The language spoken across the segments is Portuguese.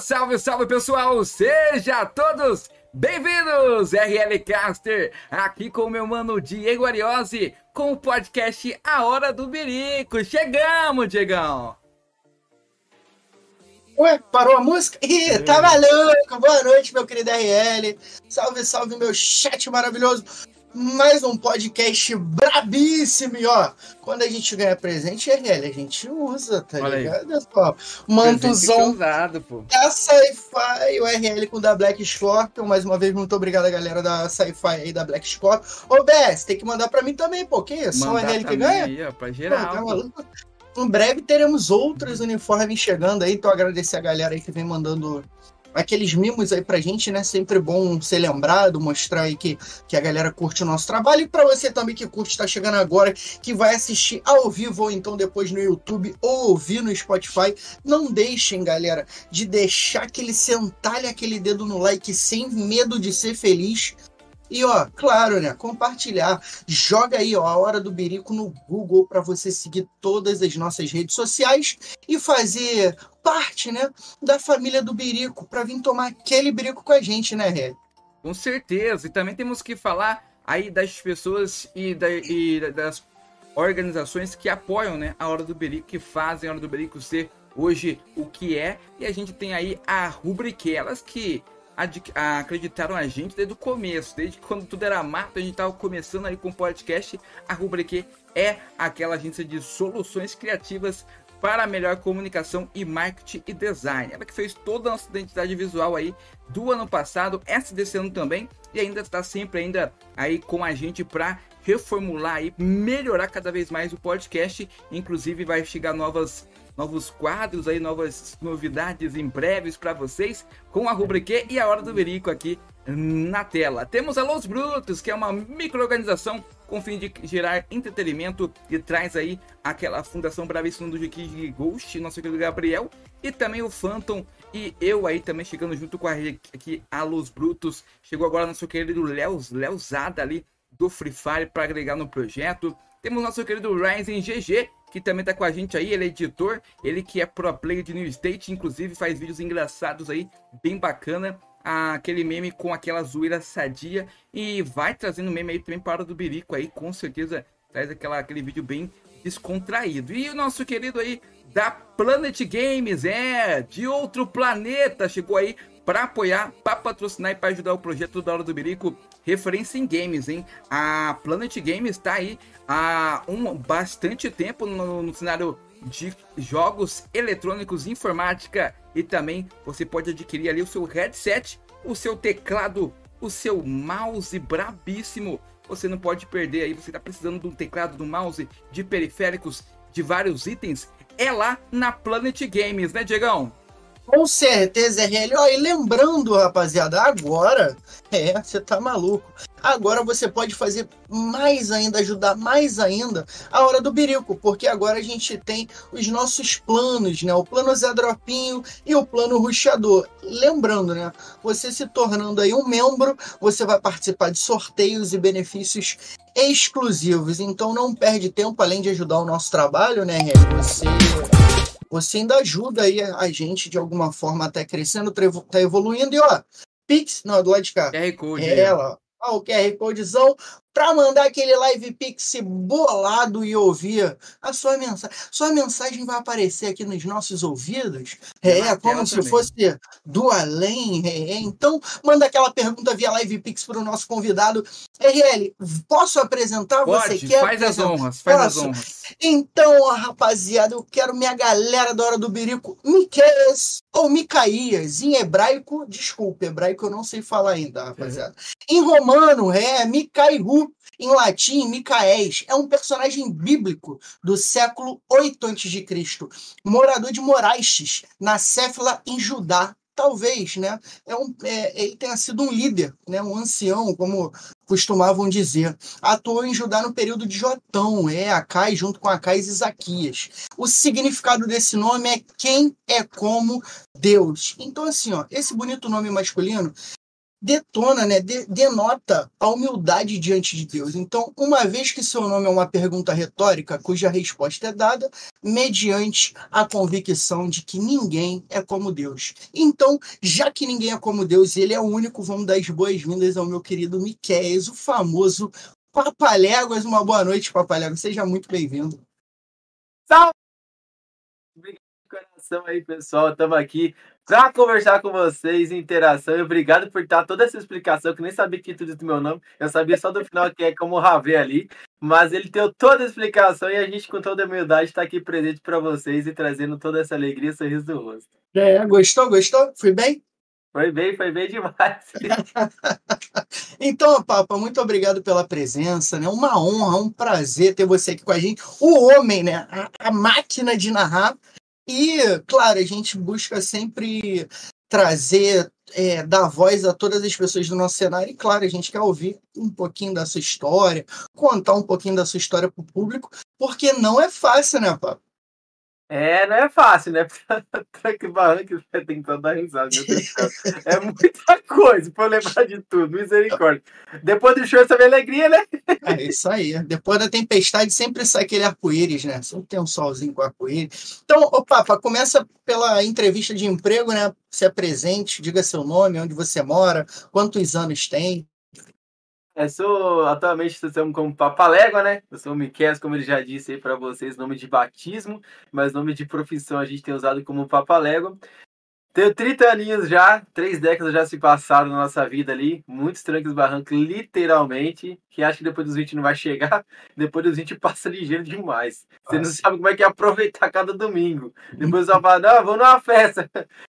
Salve, salve pessoal! Seja todos bem-vindos! RL Caster, aqui com o meu mano Diego Ariose, com o podcast A Hora do Birico. Chegamos, Diegão! Ué, parou a música? Ih, tá maluco! Boa noite, meu querido RL. Salve, salve, meu chat maravilhoso mais um podcast brabíssimo. E ó, quando a gente ganha presente, RL, a gente usa, tá Olha ligado? Ó, mantozão Usado, pô. da Sci-Fi, o RL com da Black Scorpion. Mais uma vez, muito obrigado galera da Sci-Fi aí, da Black Scorpion. Ô, BS, tem que mandar pra mim também, pô. Que isso? Só o RL que ganha? Aí, ó, pra geral. tá pô. maluco? Em breve teremos outros uniformes chegando aí, então agradecer a galera aí que vem mandando aqueles mimos aí pra gente, né? Sempre bom ser lembrado, mostrar aí que, que a galera curte o nosso trabalho. E pra você também que curte, tá chegando agora, que vai assistir ao vivo ou então depois no YouTube ou ouvir no Spotify, não deixem, galera, de deixar aquele sentar aquele dedo no like sem medo de ser feliz. E ó, claro, né? Compartilhar. Joga aí, ó, a hora do Birico no Google para você seguir todas as nossas redes sociais e fazer parte, né, da família do Birico para vir tomar aquele birico com a gente, né, Ré? Com certeza. E também temos que falar aí das pessoas e, da- e das organizações que apoiam né, a Hora do Berico, que fazem a Hora do Berico ser hoje o que é. E a gente tem aí a Rubrique, elas que acreditaram a gente desde o começo, desde quando tudo era mato, a gente estava começando aí com o podcast. A Rubrique é aquela agência de soluções criativas para melhor comunicação e marketing e design. Ela que fez toda a nossa identidade visual aí do ano passado, essa desse ano também, e ainda está sempre ainda aí com a gente para reformular e melhorar cada vez mais o podcast. Inclusive vai chegar novas novos quadros aí, novas novidades em breves para vocês com a rubrique e a hora do verico aqui na tela. Temos a Los Brutos, que é uma microorganização com fim de gerar entretenimento e traz aí aquela fundação bravíssima do Geek Ghost, nosso querido Gabriel, e também o Phantom e eu aí também chegando junto com a aqui a Los Brutos. Chegou agora nosso querido Léo Leozada ali do Free Fire para agregar no projeto. Temos nosso querido Ryzen GG, que também tá com a gente aí, ele é editor, ele que é pro player de New State, inclusive faz vídeos engraçados aí, bem bacana. Aquele meme com aquela zoeira sadia e vai trazendo meme aí também para o do Birico aí, com certeza traz aquela, aquele vídeo bem descontraído. E o nosso querido aí da Planet Games, é, de outro planeta, chegou aí para apoiar, para patrocinar e para ajudar o projeto da Hora do Birico, referência em games, hein? A Planet Games está aí há um bastante tempo no, no cenário de jogos eletrônicos, informática e também você pode adquirir ali o seu headset, o seu teclado, o seu mouse brabíssimo. Você não pode perder aí, você está precisando de um teclado, de um mouse, de periféricos, de vários itens. É lá na Planet Games, né, Diegão? Com certeza, RL. Ó, e lembrando, rapaziada, agora, é, você tá maluco. Agora você pode fazer mais ainda, ajudar mais ainda a hora do birico, porque agora a gente tem os nossos planos, né? O plano Zé Dropinho e o plano Ruxador. Lembrando, né? Você se tornando aí um membro, você vai participar de sorteios e benefícios exclusivos. Então não perde tempo, além de ajudar o nosso trabalho, né? Você você ainda ajuda aí a gente de alguma forma até crescendo, trevo- tá evoluindo. E ó, Pix, não, do lado de cá. QR Code. É ela, ó, o QR Codezão para mandar aquele live Pix bolado e ouvir a sua mensagem. Sua mensagem vai aparecer aqui nos nossos ouvidos. É, Na como se também. fosse do além. É, então, manda aquela pergunta via live Pix para o nosso convidado. RL, posso apresentar? Você Pode, quer faz as apresentar? honras, faz as Posso? honras. Então, rapaziada, eu quero minha galera da Hora do Birico, Miqueias ou Micaías, em hebraico, desculpa, hebraico eu não sei falar ainda, rapaziada. Em romano, é Micairu, em latim, Micaés, é um personagem bíblico do século 8 a.C., morador de Moraistes, na Céfila, em Judá. Talvez, né? É um, é, ele tenha sido um líder, né? um ancião, como costumavam dizer. Atuou em Judá no período de Jotão, é Acai, junto com Acais e Zaquias. O significado desse nome é quem é como Deus. Então, assim, ó, esse bonito nome masculino detona, né, de, denota a humildade diante de Deus. Então, uma vez que seu nome é uma pergunta retórica, cuja resposta é dada mediante a convicção de que ninguém é como Deus. Então, já que ninguém é como Deus, ele é o único, vamos dar as boas-vindas ao meu querido Miquéias, o famoso Papaléguas. Uma boa noite, Papaléguas. Seja muito bem-vindo. Salve! Obrigado coração aí, pessoal. Estamos aqui para conversar com vocês, interação. E obrigado por dar toda essa explicação, que nem sabia que tudo do meu nome. Eu sabia só do final que é como o Ravé ali. Mas ele deu toda a explicação e a gente, com toda a humildade, está aqui presente para vocês e trazendo toda essa alegria e sorriso do rosto. É, gostou? Gostou? Fui bem? Foi bem, foi bem demais. então, Papa, muito obrigado pela presença, né? Uma honra, um prazer ter você aqui com a gente. O homem, né? A, a máquina de narrar e, claro, a gente busca sempre trazer, é, dar voz a todas as pessoas do nosso cenário. E, claro, a gente quer ouvir um pouquinho da sua história, contar um pouquinho da sua história para o público, porque não é fácil, né, Papo? É, não é fácil, né? que barranco que tem dar risada, meu Deus do céu. É muita coisa pra lembrar de tudo, misericórdia. Depois do show, sabe alegria, né? É isso aí. Depois da tempestade sempre sai aquele arco-íris, né? Sempre tem um solzinho com arco-íris. Então, ô Papa, começa pela entrevista de emprego, né? Se apresente, diga seu nome, onde você mora, quantos anos tem. Eu sou, atualmente, estamos como Papalégua, né? Eu sou o Miquel, como ele já disse aí para vocês, nome de batismo, mas nome de profissão a gente tem usado como Papalégua. Tenho 30 aninhos já, três décadas já se passaram na nossa vida ali, muitos trancos barrancos, literalmente, que acho que depois dos 20 não vai chegar, depois dos 20 passa ligeiro demais. Você não sabe como é que é aproveitar cada domingo. Depois você fala, não, vamos numa festa.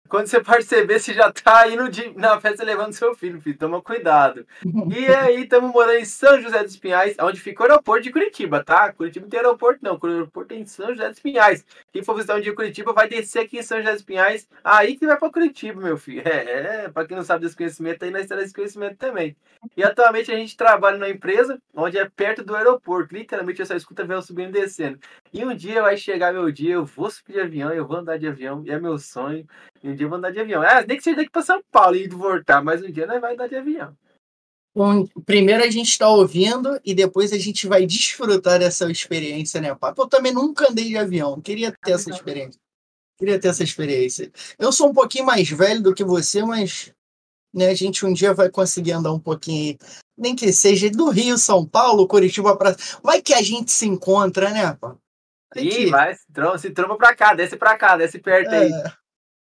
Quando você perceber, você já tá indo de, na festa levando seu filho, filho. Toma cuidado. E aí, estamos morando em São José dos Pinhais, onde fica o aeroporto de Curitiba, tá? Curitiba não tem aeroporto, não. O aeroporto é em São José dos Pinhais. Quem for visitar um dia Curitiba vai descer aqui em São José dos Pinhais. Aí que vai para Curitiba, meu filho. É, é para quem não sabe desse conhecimento, aí na história desse conhecimento também. E atualmente a gente trabalha numa empresa onde é perto do aeroporto. Literalmente, eu só escuta avião subindo e descendo. E um dia vai chegar meu dia, eu vou subir de avião, eu vou andar de avião, e é meu sonho. E um dia eu vou andar de avião. É, nem que seja daqui para São Paulo e voltar, mas um dia nós vai andar de avião. Bom, primeiro a gente está ouvindo e depois a gente vai desfrutar dessa experiência, né, Papo? Eu também nunca andei de avião, queria ter essa experiência. Queria ter essa experiência. Eu sou um pouquinho mais velho do que você, mas né, a gente um dia vai conseguir andar um pouquinho, nem que seja do Rio, São Paulo, Curitiba, para vai que a gente se encontra, né, Papo? Ih, vai, se tromba, se tromba pra cá, desce pra cá, desce perto é. aí.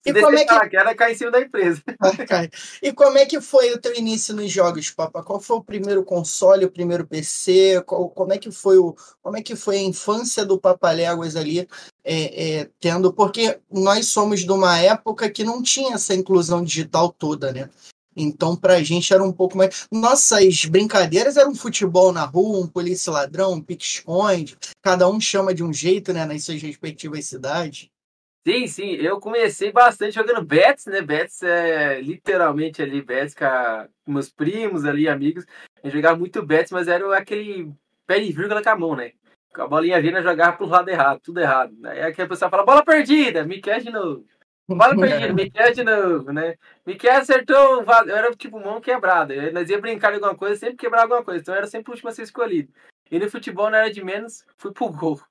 E como é que queda cai em cima da empresa. e como é que foi o teu início nos jogos, Papa? Qual foi o primeiro console, o primeiro PC? Qual, como é que foi o, como é que foi a infância do Papaléguas ali, é, é, tendo? Porque nós somos de uma época que não tinha essa inclusão digital toda, né? Então, para a gente era um pouco mais. Nossas brincadeiras eram futebol na rua, um polícia ladrão, um pique-esconde. Cada um chama de um jeito, né, nas suas respectivas cidades. Sim, sim, eu comecei bastante jogando bets, né? Bets é literalmente ali, bets com, meus primos ali, amigos. Eu jogava muito bets, mas era aquele pé de vírgula com a mão, né? Com a bolinha vindo, jogava pro lado errado, tudo errado. Aí a pessoa fala, bola perdida, me quer de novo. Bola perdida, me quer de novo, né? Me quer acertou, eu era tipo mão quebrada. Nós ia brincar de alguma coisa, sempre quebrava alguma coisa. Então eu era sempre o último a ser escolhido. E no futebol não era de menos, fui pro gol.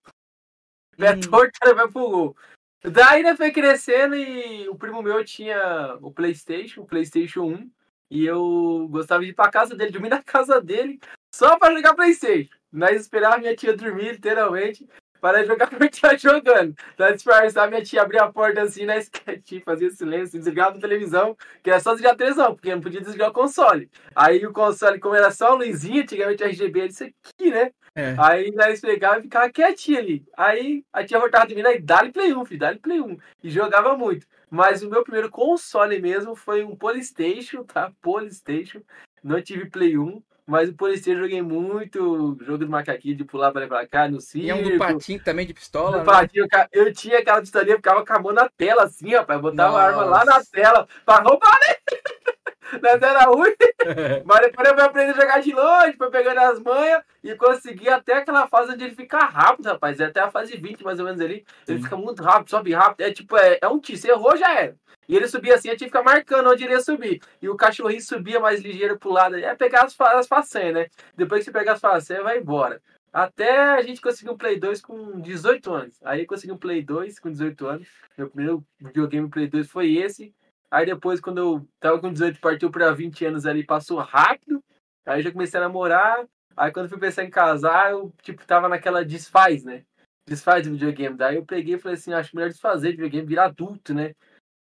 Pé torto, vai pro gol. Daí né, foi crescendo e o primo meu tinha o PlayStation, o PlayStation 1. E eu gostava de ir pra casa dele, dormir na casa dele, só pra jogar PlayStation. Nós esperávamos minha tia dormir, literalmente, para jogar porque estar jogando. Nós disfarçava minha tia abrir a porta assim na sketch, fazia silêncio, desligava a televisão, que era só desligar a televisão, porque não podia desligar o console. Aí o console, como era só luzinha, antigamente RGB, era isso aqui, né? É. Aí nós pegava e ficava quietinho ali. Aí a tia voltava de mim, aí dá-lhe Play 1, filho, dá-lhe Play 1. E jogava muito. Mas o meu primeiro console mesmo foi um Polystation, tá? Polystation. Não tive Play 1, mas o Polystation joguei muito. Jogo do macaquinho de pular para pra cá no circo. E um do patinho também de pistola. né? patinho, eu tinha aquela pistolinha, ficava com a mão na tela assim, rapaz. Botava Nossa. a arma lá na tela pra roubar, né? Nós era ruim. Mas depois eu fui aprender a jogar de longe, foi pegando as manhas e consegui até aquela fase onde ele fica rápido, rapaz. É até a fase 20, mais ou menos ali. Ele Sim. fica muito rápido, sobe rápido. É tipo, é, é um tiro. Você errou, já era. E ele subia assim, tinha que ficar marcando onde ele ia subir. E o cachorrinho subia mais ligeiro pro lado. É pegar as, as façanhas, né? Depois que você pegar as façanhas, vai embora. Até a gente conseguiu um Play 2 com 18 anos. Aí consegui um Play 2 com 18 anos. Meu primeiro videogame Play 2 foi esse. Aí depois, quando eu tava com 18, partiu para 20 anos ali, passou rápido. Aí já comecei a namorar. Aí quando fui pensar em casar, eu tipo, tava naquela desfaz, né? Desfaz do videogame. Daí eu peguei e falei assim, acho melhor desfazer de videogame, virar adulto, né?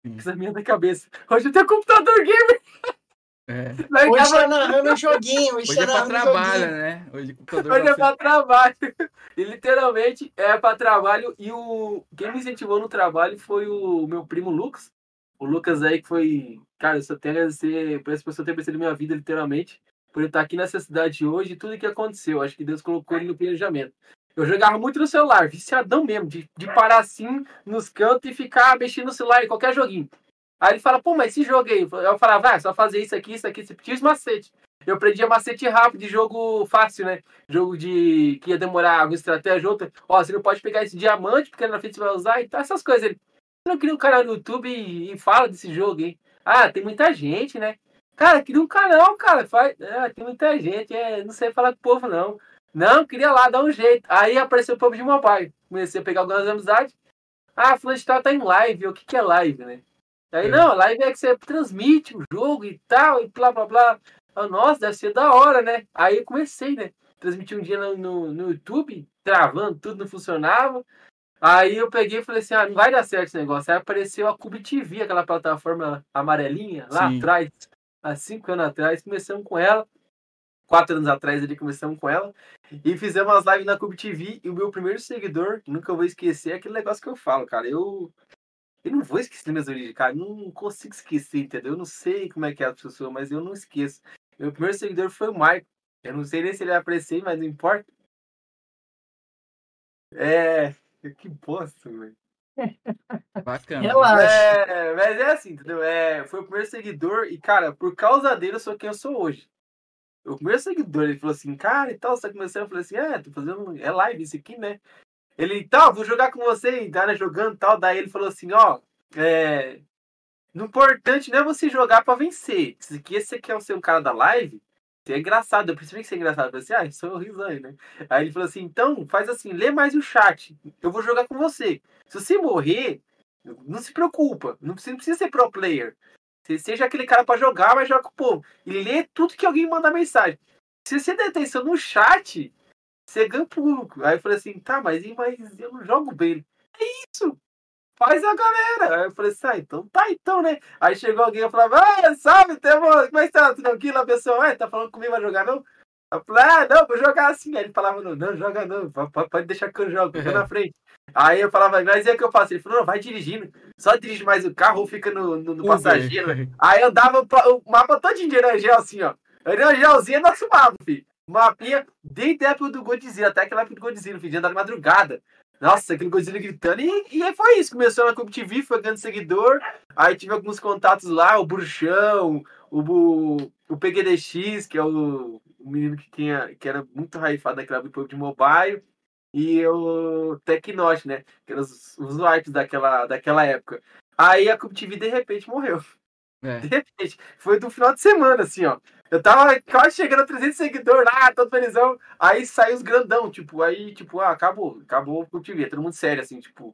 Isso é minha da cabeça. Hoje eu tenho computador gamer. É. Hoje tá narrando joguinho. Hoje, hoje tá é pra trabalho, joguinho. né? Hoje, hoje é pra trabalho. E literalmente é pra trabalho. E o quem me incentivou no trabalho foi o meu primo Lucas. O Lucas aí que foi. Cara, eu só tenho a agradecer por essa pessoa ter percebido minha vida, literalmente. Por ele estar aqui nessa cidade hoje e tudo que aconteceu. Acho que Deus colocou ele no planejamento. Eu jogava muito no celular, viciadão mesmo, de, de parar assim nos cantos e ficar mexendo no celular em qualquer joguinho. Aí ele fala, pô, mas esse jogo aí? Eu falava, vai, ah, só fazer isso aqui, isso aqui, você tinha os macete. Eu aprendia macete rápido de jogo fácil, né? Jogo de que ia demorar alguma estratégia, outra. Ó, você não pode pegar esse diamante, porque na frente você vai usar e então, essas coisas. Ele, não cria um canal no YouTube e, e, fala desse jogo, hein? Ah, tem muita gente, né? Cara, cria um canal, cara. Faz... Ah, tem muita gente, é, não sei falar com o povo, não. Não, queria lá, dar um jeito. Aí apareceu o povo de mobile. Comecei a pegar algumas amizades. Ah, fulano de tal tá em live. O que, que é live, né? Aí, é. não, live é que você transmite o jogo e tal, e blá blá blá. Eu, Nossa, deve ser da hora, né? Aí eu comecei, né? Transmiti um dia no, no, no YouTube, travando, tudo não funcionava. Aí eu peguei e falei assim, ah, não vai dar certo esse negócio. Aí apareceu a Cube TV, aquela plataforma amarelinha, lá Sim. atrás, há cinco anos atrás, começamos com ela. Quatro anos atrás ali começamos com ela. E fizemos as lives na Cube TV. E o meu primeiro seguidor, nunca vou esquecer, é aquele negócio que eu falo, cara. Eu eu não vou esquecer minhas origens, cara. Não consigo esquecer, entendeu? Eu não sei como é que é a pessoa, mas eu não esqueço. Meu primeiro seguidor foi o Michael. Eu não sei nem se ele vai aparecer, mas não importa. É. Que bosta, velho. Bacana. Relaxa. É, mas é assim, entendeu? É, foi o primeiro seguidor e, cara, por causa dele eu sou quem eu sou hoje. O primeiro seguidor, ele falou assim, cara, e tal, você tá começando, eu falei assim, é, tô fazendo, é live isso aqui, né? Ele, tá, vou jogar com você, e tá, né, jogando tal. Daí ele falou assim, ó, é. No importante não é você jogar para vencer. Se você quer ser um cara da live, é engraçado. Eu percebi que é engraçado. Eu falei assim, ah, sou risonho, né? Aí ele falou assim, então, faz assim, lê mais o chat. Eu vou jogar com você. Se você morrer, não se preocupa. Não precisa, não precisa ser pro player. Você seja aquele cara para jogar, mas joga com o povo. E lê tudo que alguém manda mensagem. Se você der atenção no chat, você ganha público. Aí eu falei assim, tá, mas, mas eu não jogo bem. É isso! Faz a galera. Aí eu falei assim, ah, então tá, então, né? Aí chegou alguém e falava, ah, salve, temo... como é que tá? Tranquilo? A pessoa, ah, tá falando comigo, vai jogar não? Eu falei, ah, não, vou jogar assim. Aí ele falava, não, não, joga não, pode deixar que eu jogo, eu tô na frente. Aí eu falava, mas é que eu faço? Ele falou, não, vai dirigindo. Só dirige mais o carro ou fica no, no, no passageiro. Aí eu dava o mapa todo de Erangel assim, ó. Erangelzinho é nosso mapa, filho mapinha desde a época do Godzilla, até aquela época do Godzilla, no dia da madrugada. Nossa, aquele Godzilla gritando. E, e foi isso. Começou na Cube TV, foi ganhando seguidor. Aí tive alguns contatos lá, o Bruxão, o, o, o PGDX, que é o, o menino que, tinha, que era muito raifado naquela época de mobile. E o Tecnote, né? Que eram os, os wipes daquela, daquela época. Aí a Cube TV de repente morreu. É. De repente. Foi do final de semana, assim, ó. Eu tava quase chegando a 300 seguidores lá, todo felizão. Aí saiu os grandão, tipo, aí, tipo, ah, acabou, acabou o TV, todo mundo sério, assim, tipo,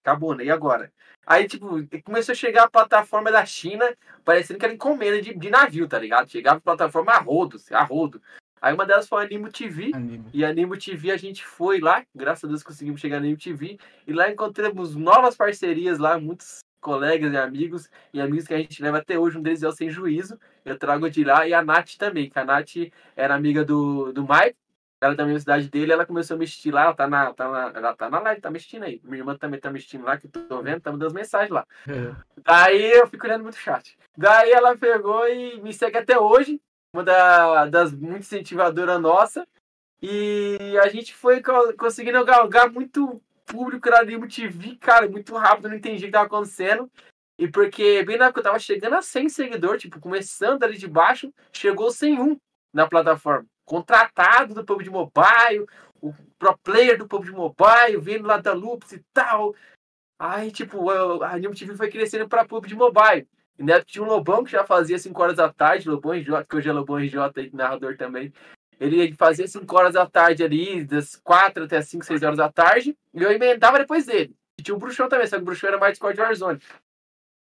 acabou, né? E agora? Aí, tipo, começou a chegar a plataforma da China, parecendo que era encomenda de, de navio, tá ligado? Chegava a plataforma a rodo, assim, a rodo. Aí uma delas foi a Animo TV, Animo. e a Animo TV a gente foi lá, graças a Deus conseguimos chegar na Animo TV, e lá encontramos novas parcerias lá, muitos colegas e amigos, e amigos que a gente leva até hoje, um deles é o Sem Juízo, eu trago de lá, e a Nath também, que a Nath era amiga do, do Mike, ela da universidade dele, ela começou a mexer lá, ela tá na, tá na, ela tá na live, tá mexendo aí. Minha irmã também tá mexendo lá, que eu tô vendo, tá mandando mensagens lá. É. Daí eu fico olhando muito chat. Daí ela pegou e me segue até hoje, uma da, das muito incentivadoras nossa. E a gente foi conseguindo galgar muito público na Animo TV, cara, muito rápido, não entendi o que tava acontecendo. E porque bem na época eu tava chegando a 100 seguidores, tipo, começando ali de baixo, chegou 101 na plataforma. Contratado do PUBG Mobile, o pro player do PUBG Mobile, vindo lá da Loops e tal. Aí, tipo, a Anime TV foi crescendo pra PUBG Mobile. E na época tinha um Lobão que já fazia 5 horas da tarde, Lobão RJ, que hoje é Lobão RJ narrador também. Ele fazia 5 horas da tarde ali, das 4 até 5, 6 horas da tarde, e eu emendava depois dele. E tinha o Bruxão também, só que o Bruxão era mais Discord Warzone.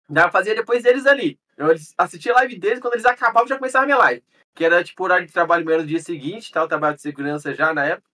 Já fazia depois deles ali. Eu assistia a live deles, quando eles acabavam, já começava a minha live. Que era tipo horário de trabalho meu no dia seguinte, tal, trabalho de segurança já na época.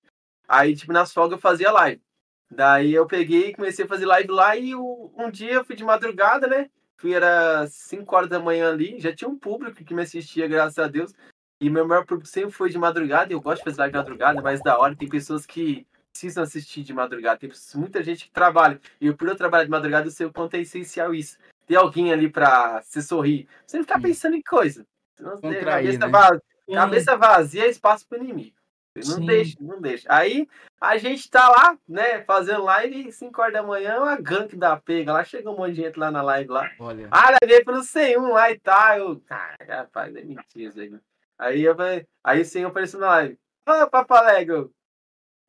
Aí, tipo, nas folgas eu fazia live. Daí eu peguei e comecei a fazer live lá e um dia eu fui de madrugada, né? Fui, era 5 horas da manhã ali, já tinha um público que me assistia, graças a Deus. E meu maior público sempre foi de madrugada, eu gosto de fazer live de madrugada, mais da hora. Tem pessoas que precisam assistir de madrugada, tem muita gente que trabalha. E por eu trabalhar de madrugada, eu sei o quanto é essencial isso ter alguém ali pra se sorrir. Você não ficar pensando em coisa. Senão Contrair, cabeça, né? vazia, cabeça vazia é espaço pro inimigo. Não Sim. deixa, não deixa. Aí a gente tá lá, né, fazendo live, 5 horas da manhã, uma gank da pega lá, chegou um monte de gente lá na live lá. Olha. Ah, levei pelo 101 lá e tá. Eu, ah, rapaz, é mentira isso aí. Aí, eu, aí o 101 apareceu na live. Ô, Papalego!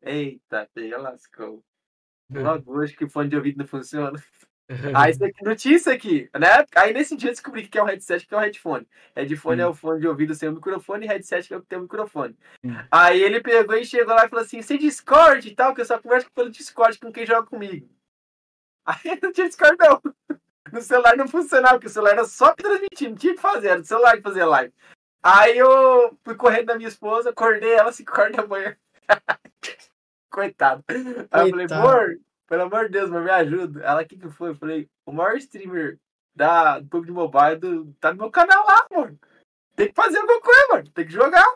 Eita, pega, lascou. Logo hoje que o fone de ouvido não funciona. Aí isso aqui, isso aqui, né? Aí nesse dia eu descobri que é o headset, que é o headphone. Headphone Hum. é o fone de ouvido sem o microfone, e headset é o que tem o microfone. Hum. Aí ele pegou e chegou lá e falou assim: você Discord e tal, que eu só converso pelo Discord com quem joga comigo. Aí não tinha Discord, não. No celular não funcionava, porque o celular era só transmitindo, não tinha que fazer, era do celular que fazia live. Aí eu fui correndo da minha esposa, acordei ela 5 horas da manhã. Coitado. Aí eu falei, amor, pelo amor de Deus, mas me ajuda. Ela, o que que foi? Eu falei, o maior streamer da, do PUBG Mobile do, tá no meu canal lá, mano. Tem que fazer alguma coisa, mano. Tem que jogar.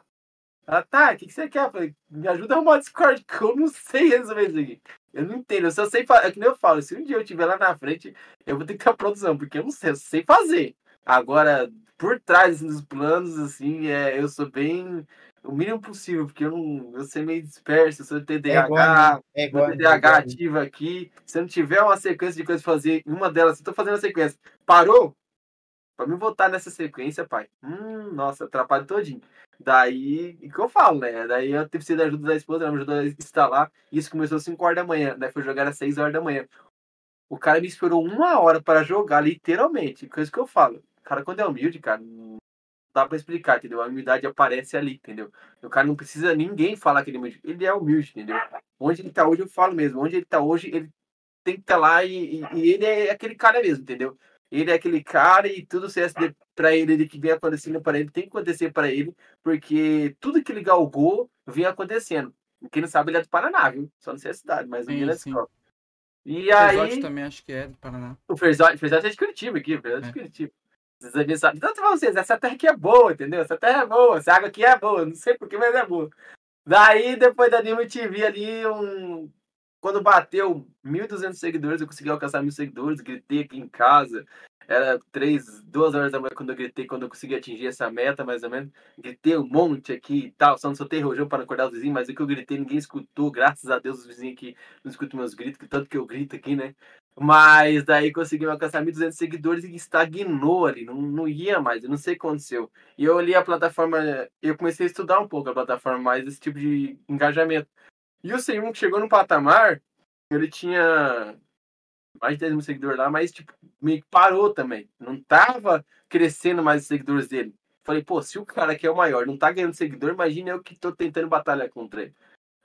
Ela, tá, o que, que você quer? Eu falei, me ajuda a arrumar o Discord, que eu não sei resolver isso aqui. Eu não entendo, eu só sei fazer. É que nem eu falo, se um dia eu estiver lá na frente, eu vou ter que ter a produção, porque eu não sei, eu sei fazer. Agora, por trás dos planos, assim, é, eu sou bem. O mínimo possível, porque eu não. Eu sou meio disperso, eu sou É TDAH, é igual, TDAH ativo aqui. Se eu não tiver uma sequência de coisas pra fazer, uma delas, se eu tô fazendo a sequência, parou? Pra mim voltar nessa sequência, pai. Hum, nossa, atrapalho todinho. Daí, o que eu falo, né? Daí eu tive sido a ajuda da esposa, ela me ajudou a instalar. Isso começou às 5 horas da manhã, daí foi jogar às 6 horas da manhã. O cara me esperou uma hora para jogar, literalmente. Coisa que eu falo. O cara, quando é humilde, cara, não dá pra explicar, entendeu? A humildade aparece ali, entendeu? O cara não precisa ninguém falar que ele é humilde. Ele é humilde, entendeu? Onde ele tá hoje, eu falo mesmo. Onde ele tá hoje, ele tem que estar lá e, e- e ele é aquele cara mesmo, entendeu? Ele é aquele cara e tudo se pra ele, ele que vem acontecendo para ele, tem que acontecer para ele, porque tudo que ele galgou vem acontecendo. Quem não sabe, ele é do Paraná, viu? Só não sei a cidade, mas o é. E Pesote aí, também acho que é do Paraná. o Ferzote, Ferzote é de Curitiba aqui, o Ferzote é É. de Curitiba. Devem saber. Tanto pra vocês, essa terra aqui é boa, entendeu? Essa terra é boa, essa água aqui é boa, não sei porquê, mas é boa. Daí, depois da Nima TV ali, um... quando bateu 1.200 seguidores, eu consegui alcançar mil seguidores, gritei aqui em casa. Era três, duas horas da manhã quando eu gritei, quando eu consegui atingir essa meta, mais ou menos. Gritei um monte aqui e tal, só não soltei rojão para acordar os vizinhos, mas o que eu gritei ninguém escutou, graças a Deus os vizinhos aqui não escutam meus gritos, que tanto que eu grito aqui, né? Mas daí conseguimos alcançar 1.200 seguidores e estagnou ali, não, não ia mais, eu não sei o que aconteceu. E eu olhei a plataforma, eu comecei a estudar um pouco a plataforma, mais esse tipo de engajamento. E o C1 que chegou no patamar, ele tinha mais de 10 mil seguidores lá, mas tipo, meio que parou também. Não tava crescendo mais os seguidores dele. Falei, pô, se o cara que é o maior não tá ganhando seguidor, imagina eu que tô tentando batalhar contra ele.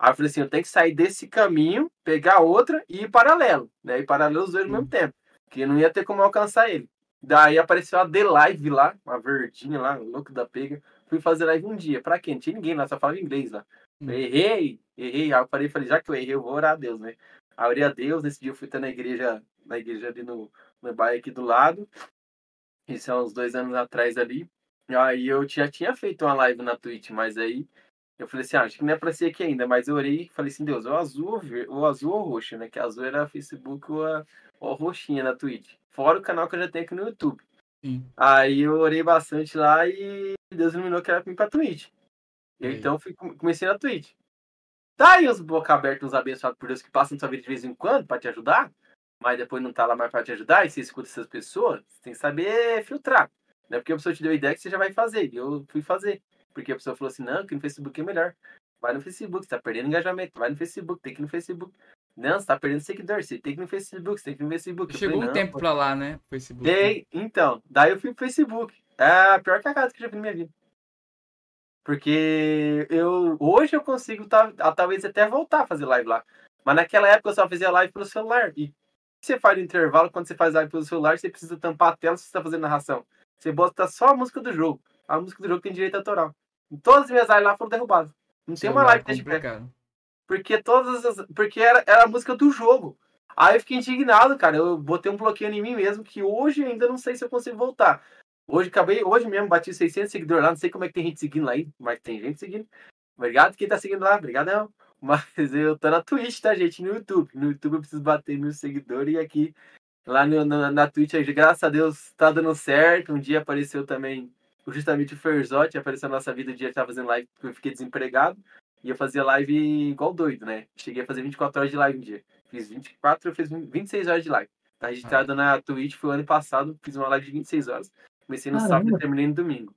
Aí eu falei assim, eu tenho que sair desse caminho, pegar outra e ir paralelo, né? E paralelo os dois ao mesmo tempo. Que não ia ter como alcançar ele. Daí apareceu a The Live lá, uma verdinha lá, louco da pega. Fui fazer live um dia. Pra quem? Não tinha ninguém lá, só falava inglês lá. Hum. Errei, errei. Aí eu parei e falei, já que eu errei, eu vou orar a Deus, né? Aí eu orei a Deus, nesse dia eu fui estar na igreja, na igreja ali no, no bairro aqui do lado. Isso há uns dois anos atrás ali. Aí eu já tinha feito uma live na Twitch, mas aí eu falei assim, ah, acho que não é pra ser aqui ainda, mas eu orei e falei assim, Deus, ou azul ou, azul ou roxo, né? Que azul era Facebook ou a, ou a roxinha na Twitch. Fora o canal que eu já tenho aqui no YouTube. Sim. Aí eu orei bastante lá e Deus iluminou que era pra ir pra Twitch. Aí? então fui, comecei na Twitch. Tá aí os boca aberta, uns abençoados por Deus que passam na sua vida de vez em quando pra te ajudar. mas depois não tá lá mais pra te ajudar, e você escuta essas pessoas, você tem que saber filtrar. Não é porque a pessoa te deu ideia que você já vai fazer. E eu fui fazer. Porque a pessoa falou assim, não, que no Facebook é melhor. Vai no Facebook, você tá perdendo engajamento. Vai no Facebook, tem que ir no Facebook. Não, você tá perdendo seguidor, você tem que ir no Facebook, você tem que ir no Facebook. Chegou falei, um "Não, tempo pô." pra lá, né? Facebook. Dei, então. Daí eu fui pro Facebook. É a pior cagada que eu já vi na minha vida. Porque eu hoje eu consigo talvez até voltar a fazer live lá. Mas naquela época eu só fazia live pelo celular. E o você faz no intervalo quando você faz live pelo celular, você precisa tampar a tela se você está fazendo narração. Você bota só a música do jogo. A música do jogo tem direito autoral. E todas as minhas lives lá foram derrubadas. Não tem uma live que deixa pé. Porque todas as. Porque era, era a música do jogo. Aí eu fiquei indignado, cara. Eu botei um bloqueio em mim mesmo, que hoje ainda não sei se eu consigo voltar. Hoje acabei, hoje mesmo bati 600 seguidores lá. Não sei como é que tem gente seguindo lá aí, mas tem gente seguindo. Obrigado quem tá seguindo lá, obrigadão. Mas eu tô na Twitch, tá, gente? No YouTube. No YouTube eu preciso bater mil seguidores e aqui, lá no, na, na Twitch, graças a Deus, tá dando certo. Um dia apareceu também, justamente o Ferzotti, apareceu na nossa vida, um dia que tava fazendo live, porque eu fiquei desempregado. E eu fazia live igual doido, né? Cheguei a fazer 24 horas de live um dia. Fiz 24, eu fiz 26 horas de live. Tá registrado na Twitch, foi o ano passado, fiz uma live de 26 horas. Comecei no Caramba. sábado e terminei no domingo.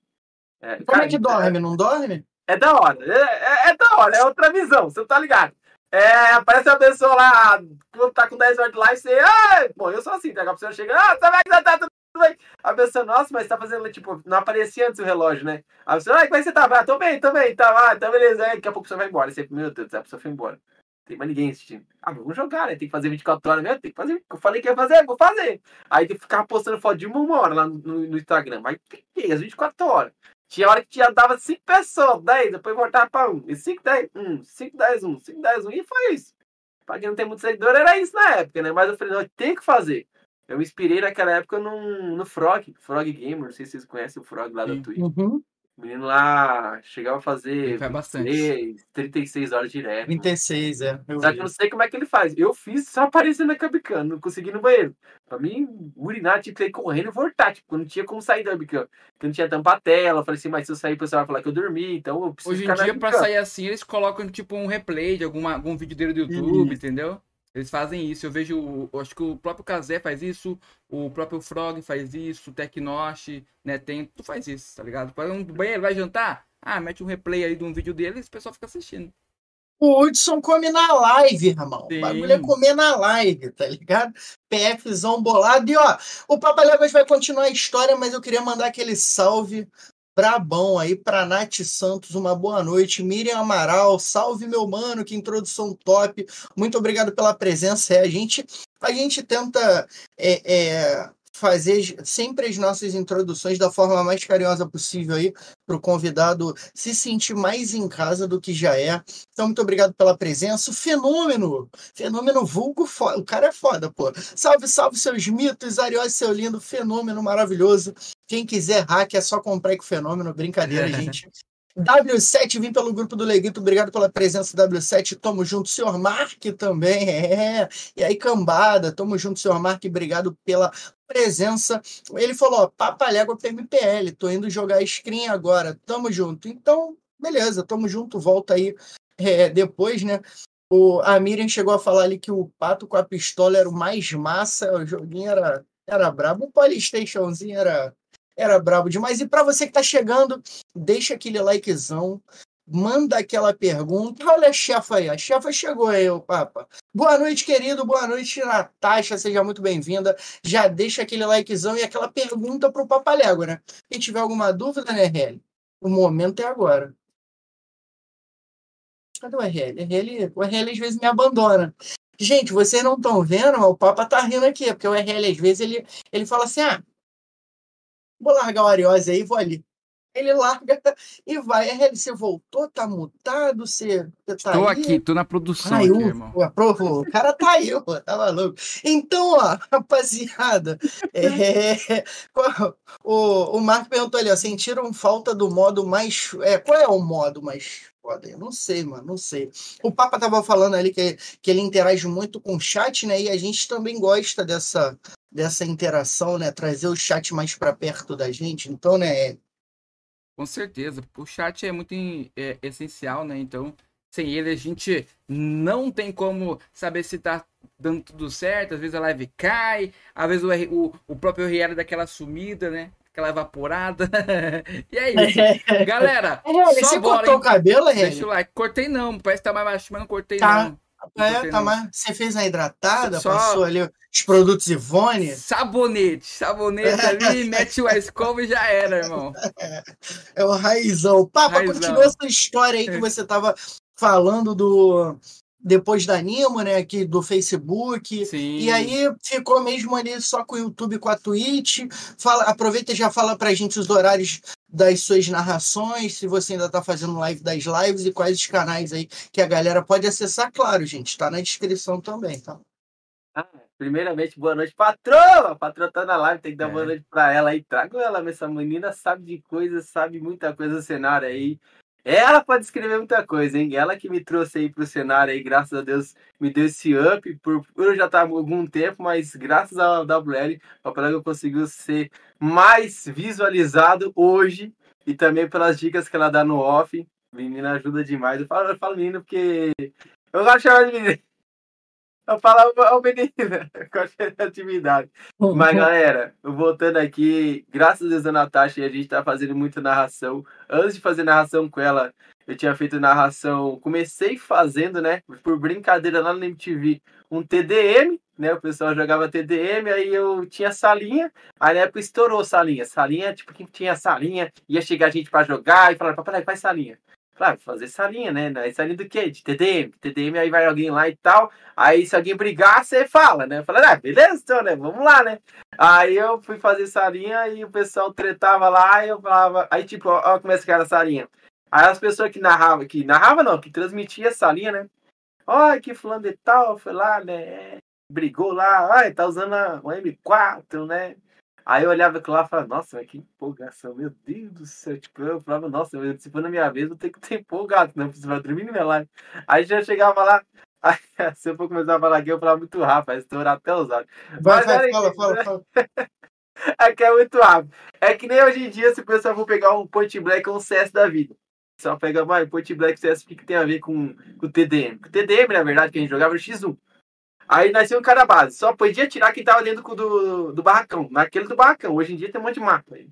É, Como cara, é que dorme? Não dorme? é da hora. É, é, é da hora, é outra visão, você tá ligado? É, aparece uma pessoa lá, quando tá com 10 horas de live, você. Ah! Bom, eu sou assim, tá? A pessoa chega, ah, tá bem, tá, tá, bem. A pessoa, nossa, mas tá fazendo, tipo, não aparecia antes o relógio, né? A pessoa, ah, como é que você tá? Ah, tô bem, tô bem, tá, ah, tá beleza. Aí daqui a pouco a pessoa vai embora. Você, meu Deus, a pessoa foi embora. Tem mais ninguém assistindo. Ah, vamos jogar, né? Tem que fazer 24 horas mesmo, tem que fazer. Eu falei que ia fazer, vou fazer. Aí tem que ficar postando foto de uma, uma hora lá no, no- Instagram. Mas fiquei as 24 horas. Tinha hora que tinha, dava 5 pessoas, 10, depois voltava pra 1. E 5, 10, 1, 5, 10, 1, 5, 10, 1. E foi isso. Pra quem não tem muito seguidor, era isso na época, né? Mas eu falei, não, tem que fazer. Eu me inspirei naquela época no, no Frog, Frog Gamer, não sei se vocês conhecem o Frog lá da Twitch. Uhum. O menino lá chegava a fazer Ele faz bastante. 26, 36 horas direto. 36, é. Eu Só que vi. eu não sei como é que ele faz. Eu fiz só aparecendo na webcam, não consegui no banheiro. Pra mim, urinar, tinha que sair correndo e voltar. Tipo, não tinha como sair da webcam. Porque não tinha tampa a tela. Eu falei assim, mas se eu sair, o pessoal vai falar que eu dormi. Então eu preciso Hoje em ficar na dia, pra sair assim, eles colocam tipo um replay de alguma, algum vídeo dele do YouTube, entendeu? Eles fazem isso. Eu vejo, eu acho que o próprio Kazé faz isso, o próprio Frog faz isso, o Tecnosh, né? Tem, tu faz isso, tá ligado? Vai um banheiro, vai jantar? Ah, mete um replay aí de um vídeo dele e o pessoal fica assistindo. O Hudson come na live, irmão. Sim. O bagulho é comer na live, tá ligado? PFzão bolado. E ó, o Papa Léguas vai continuar a história, mas eu queria mandar aquele salve brabão aí pra Nath Santos. Uma boa noite. Miriam Amaral, salve meu mano, que introdução top. Muito obrigado pela presença. É, a gente, a gente tenta é, é, fazer sempre as nossas introduções da forma mais carinhosa possível aí para o convidado se sentir mais em casa do que já é. Então, muito obrigado pela presença. O fenômeno, fenômeno vulgo, foda. o cara é foda, pô. Salve, salve seus mitos, Ariose, seu lindo, fenômeno maravilhoso. Quem quiser hack é só comprar com o fenômeno, brincadeira, gente. W7, vim pelo grupo do Leguito, obrigado pela presença, W7. Tamo junto, senhor Mark também, é. E aí, cambada, tamo junto, senhor Mark, obrigado pela presença. Ele falou, ó, papalégua PMPL, tô indo jogar screen agora, tamo junto. Então, beleza, tamo junto, volta aí é, depois, né? O, a Miriam chegou a falar ali que o pato com a pistola era o mais massa, o joguinho era, era brabo, o Polystationzinho era, era brabo demais. E para você que tá chegando, deixa aquele likezão, manda aquela pergunta. Olha a chefa aí, a chefa chegou aí, o Papa. Boa noite, querido, boa noite, Natasha, seja muito bem-vinda. Já deixa aquele likezão e aquela pergunta pro Papalégua, né? Quem tiver alguma dúvida, né, RL? O momento é agora. Cadê o RL? RL? O RL às vezes me abandona. Gente, vocês não estão vendo, mas o Papa tá rindo aqui, porque o RL às vezes ele, ele fala assim: ah, vou largar o Ariose aí, vou ali. Ele larga e vai. RL, você voltou? Tá mutado? Você, você tá tô aí? aqui, tô na produção Ai, aqui, o, irmão. o, aprovou. o cara tá aí, pô, tá maluco. Então, ó, rapaziada, é, qual- o, o Marco perguntou ali, ó, sentiram falta do modo mais. É, qual é o modo mais foda? Eu não sei, mano, não sei. O Papa tava falando ali que, que ele interage muito com o chat, né? E a gente também gosta dessa, dessa interação, né? Trazer o chat mais pra perto da gente. Então, né? Com certeza. O chat é muito é, essencial, né? Então, Sem ele a gente não tem como saber se tá dando tudo certo. Às vezes a live cai, às vezes o, o, o próprio RL daquela sumida, né? Aquela evaporada. e é isso. Galera, É, só você bola, cortou hein? o cabelo, Deixa Henrique? o like. Cortei não, parece que tá mais baixo, mas não cortei Tá. não. É, tá, não. mas você fez a hidratada, Só- passou ali os produtos Ivone. Sabonete, sabonete ali, mete o escova e já era, irmão. É o raizão. Pá, pra Raizão. continuar essa história aí que você tava falando do. Depois da Nimo, né? Aqui do Facebook. Sim. E aí ficou mesmo ali só com o YouTube com a Twitch. Fala, aproveita e já fala pra gente os horários das suas narrações, se você ainda tá fazendo live das lives e quais os canais aí que a galera pode acessar, claro, gente. Tá na descrição também, tá? Ah, primeiramente, boa noite, patroa! A patroa tá na live, tem que dar É. boa noite pra ela aí. Trago ela, essa menina sabe de coisas, sabe muita coisa do cenário aí. Ela pode escrever muita coisa, hein? Ela que me trouxe aí pro cenário aí, graças a Deus, me deu esse up. Por, eu já tava há algum tempo, mas graças ao WL, a Plaga conseguiu ser mais visualizado hoje. E também pelas dicas que ela dá no off. Menina ajuda demais. Eu falo, eu falo menino porque eu gosto de chamar de menina. Eu falo, ô menina, gosto de atividade. Mas, galera, voltando aqui, graças a Deus a Natasha, a gente tá fazendo muita narração. Antes de fazer narração com ela, eu tinha feito narração. Comecei fazendo, né? Por brincadeira lá no MTV, um TDM, né? O pessoal jogava TDM, aí eu tinha salinha. Aí na época estourou salinha. Salinha, tipo, quem tinha salinha, ia chegar gente pra jogar e falar, papai, faz salinha. Claro, fazer salinha, né? Aí salinha do quê? De TDM. TDM, aí vai alguém lá e tal. Aí se alguém brigar, você fala, né? Fala, ah, beleza, então, né? Vamos lá, né? Aí eu fui fazer salinha e o pessoal tretava lá e eu falava. Aí, tipo, ó, como é que era a salinha. Aí as pessoas que narravam, que narrava não, que transmitia a salinha, né? Olha que fulano de tal foi lá, né? Brigou lá, ai, tá usando a- um M4, né? Aí eu olhava aquilo lá e falava, nossa, mas que empolgação, meu Deus do céu. Tipo, eu falava, nossa, eu- se for na minha vez, eu tenho que ter empolgado? Você vai dormir na minha live. Aí já chegava lá, aí, se eu for começar a falar aqui, eu falava muito rápido, vai estourar até os olhos. Vai, vai, fala, fala, né? fala. É que é muito rápido. É que nem hoje em dia, se o pessoal for pegar um Point Black ou um CS da vida. Só pega, vai, Point Black CS, o que, tem a ver com, o TDM? O TDM, na verdade, que a gente jogava era o X1. Aí nasceu um cara base. Só podia tirar quem tava dentro do, do barracão. Naquele do barracão. Hoje em dia tem um monte de mapa aí.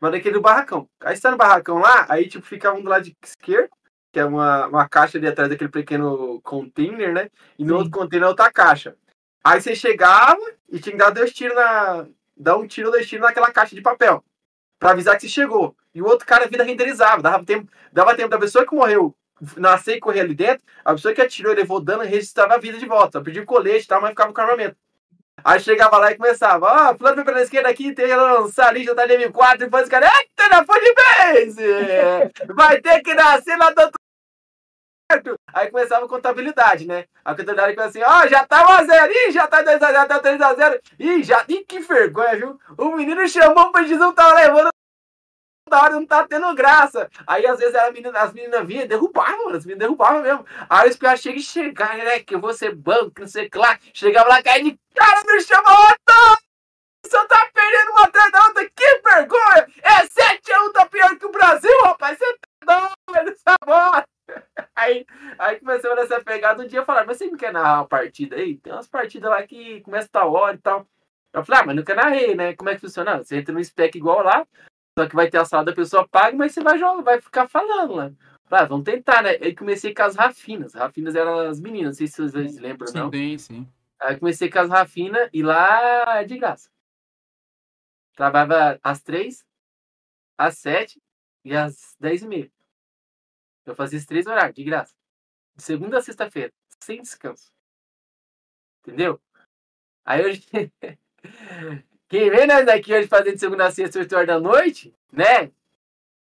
Mas naquele do barracão. Aí você tá no barracão lá, aí tipo fica um do lado esquerdo, que é uma, uma caixa ali atrás daquele pequeno container, né? E no Sim. outro container é outra caixa. Aí você chegava e tinha que dar dois tiros na. Dar um tiro ou dois tiros naquela caixa de papel. Pra avisar que você chegou. E o outro cara vida renderizava. Dava tempo, dava tempo da pessoa que morreu nascer e correr ali dentro. A pessoa que atirou, levou dano e registrava a vida de volta. Pedia colete e tal, mas ficava com armamento. Aí chegava lá e começava, ó, oh, foi pela esquerda aqui, tem que lançar ali, já tá de M4, depois os caras, eita, na de base! Vai ter que nascer lá do outro certo. Aí começava a contabilidade, né? A contabilidade começa assim, ó, já tá 1x0, ih, já tá 2x0, já tá 3x0, ih, já, ih, que vergonha, viu? O menino chamou pra não tava levando da hora, não tá tendo graça. Aí às vezes a menina, as meninas vinham e derrubavam, as meninas derrubavam mesmo. Aí os piores chegam e chegar, né? Que eu vou ser banco, não sei o que lá. Chegava lá, caía de cara, me chama outro! Você tá perdendo uma atrás da outra, que vergonha! É 7x1, tá pior que o Brasil, rapaz! Você tá doido, essa bola! Aí, aí começou nessa pegada. Um dia falaram, mas você não quer narrar uma partida aí? Tem umas partidas lá que começa tal hora e tal. Eu falei, ah, mas nunca narrei, né? Como é que funciona? Você entra no spec igual lá, só que vai ter a sala da pessoa paga, mas você vai jogar, vai ficar falando lá. Ah, vamos tentar, né? Aí comecei com as Rafinas. Rafinas eram as meninas, não sei se vocês lembram, não. Sim, sim. Aí comecei com as Rafinas e lá é de graça. Trabalhava às três, às sete e às dez e meia. Eu fazia esses três horários, de graça. De segunda a sexta-feira, sem descanso. Entendeu? Aí hoje. Quem vê nós daqui hoje fazendo segunda a sexta, 8 horas da noite, né?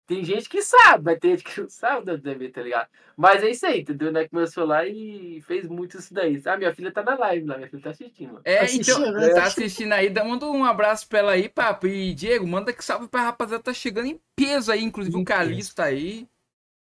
Tem gente que sabe, mas tem gente que não sabe do TV, tá ligado? Mas é isso aí, entendeu? Né? Começou lá e fez muito isso daí. Ah, minha filha tá na live lá, minha filha tá assistindo. É, Assistindo, então, né? tá assistindo aí, manda um abraço pra ela aí, papo. E Diego, manda que salve pra rapaziada, tá chegando em peso aí, inclusive o Calixto tá aí.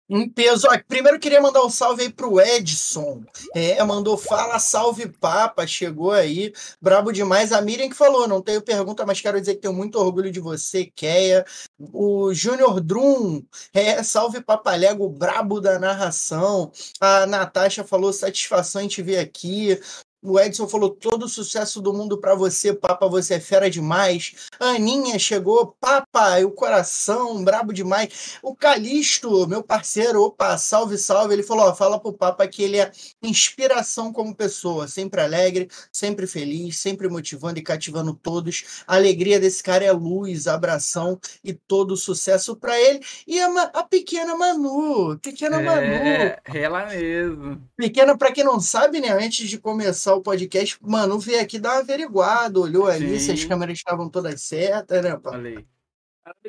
Em peso. Ó, primeiro queria mandar um salve aí pro Edson. É, mandou fala, salve papa, chegou aí. Brabo demais. A Miriam que falou, não tenho pergunta, mas quero dizer que tenho muito orgulho de você, Keia. O Júnior Drum, é, salve papalego, brabo da narração. A Natasha falou, satisfação em te ver aqui. O Edson falou todo o sucesso do mundo para você, Papa, você é fera demais. A Aninha chegou, Papa, o coração, brabo demais. O Calixto, meu parceiro, opa, salve, salve. Ele falou: ó, fala pro Papa que ele é inspiração como pessoa, sempre alegre, sempre feliz, sempre motivando e cativando todos. A alegria desse cara é luz, abração e todo o sucesso para ele. E a, a, pequena Manu, pequena é, Manu. Ela mesmo. Pequena, para quem não sabe, né, antes de começar o podcast, mano, veio aqui dar uma averiguada, olhou ali Sim. se as câmeras estavam todas certas, né, pá? Falei.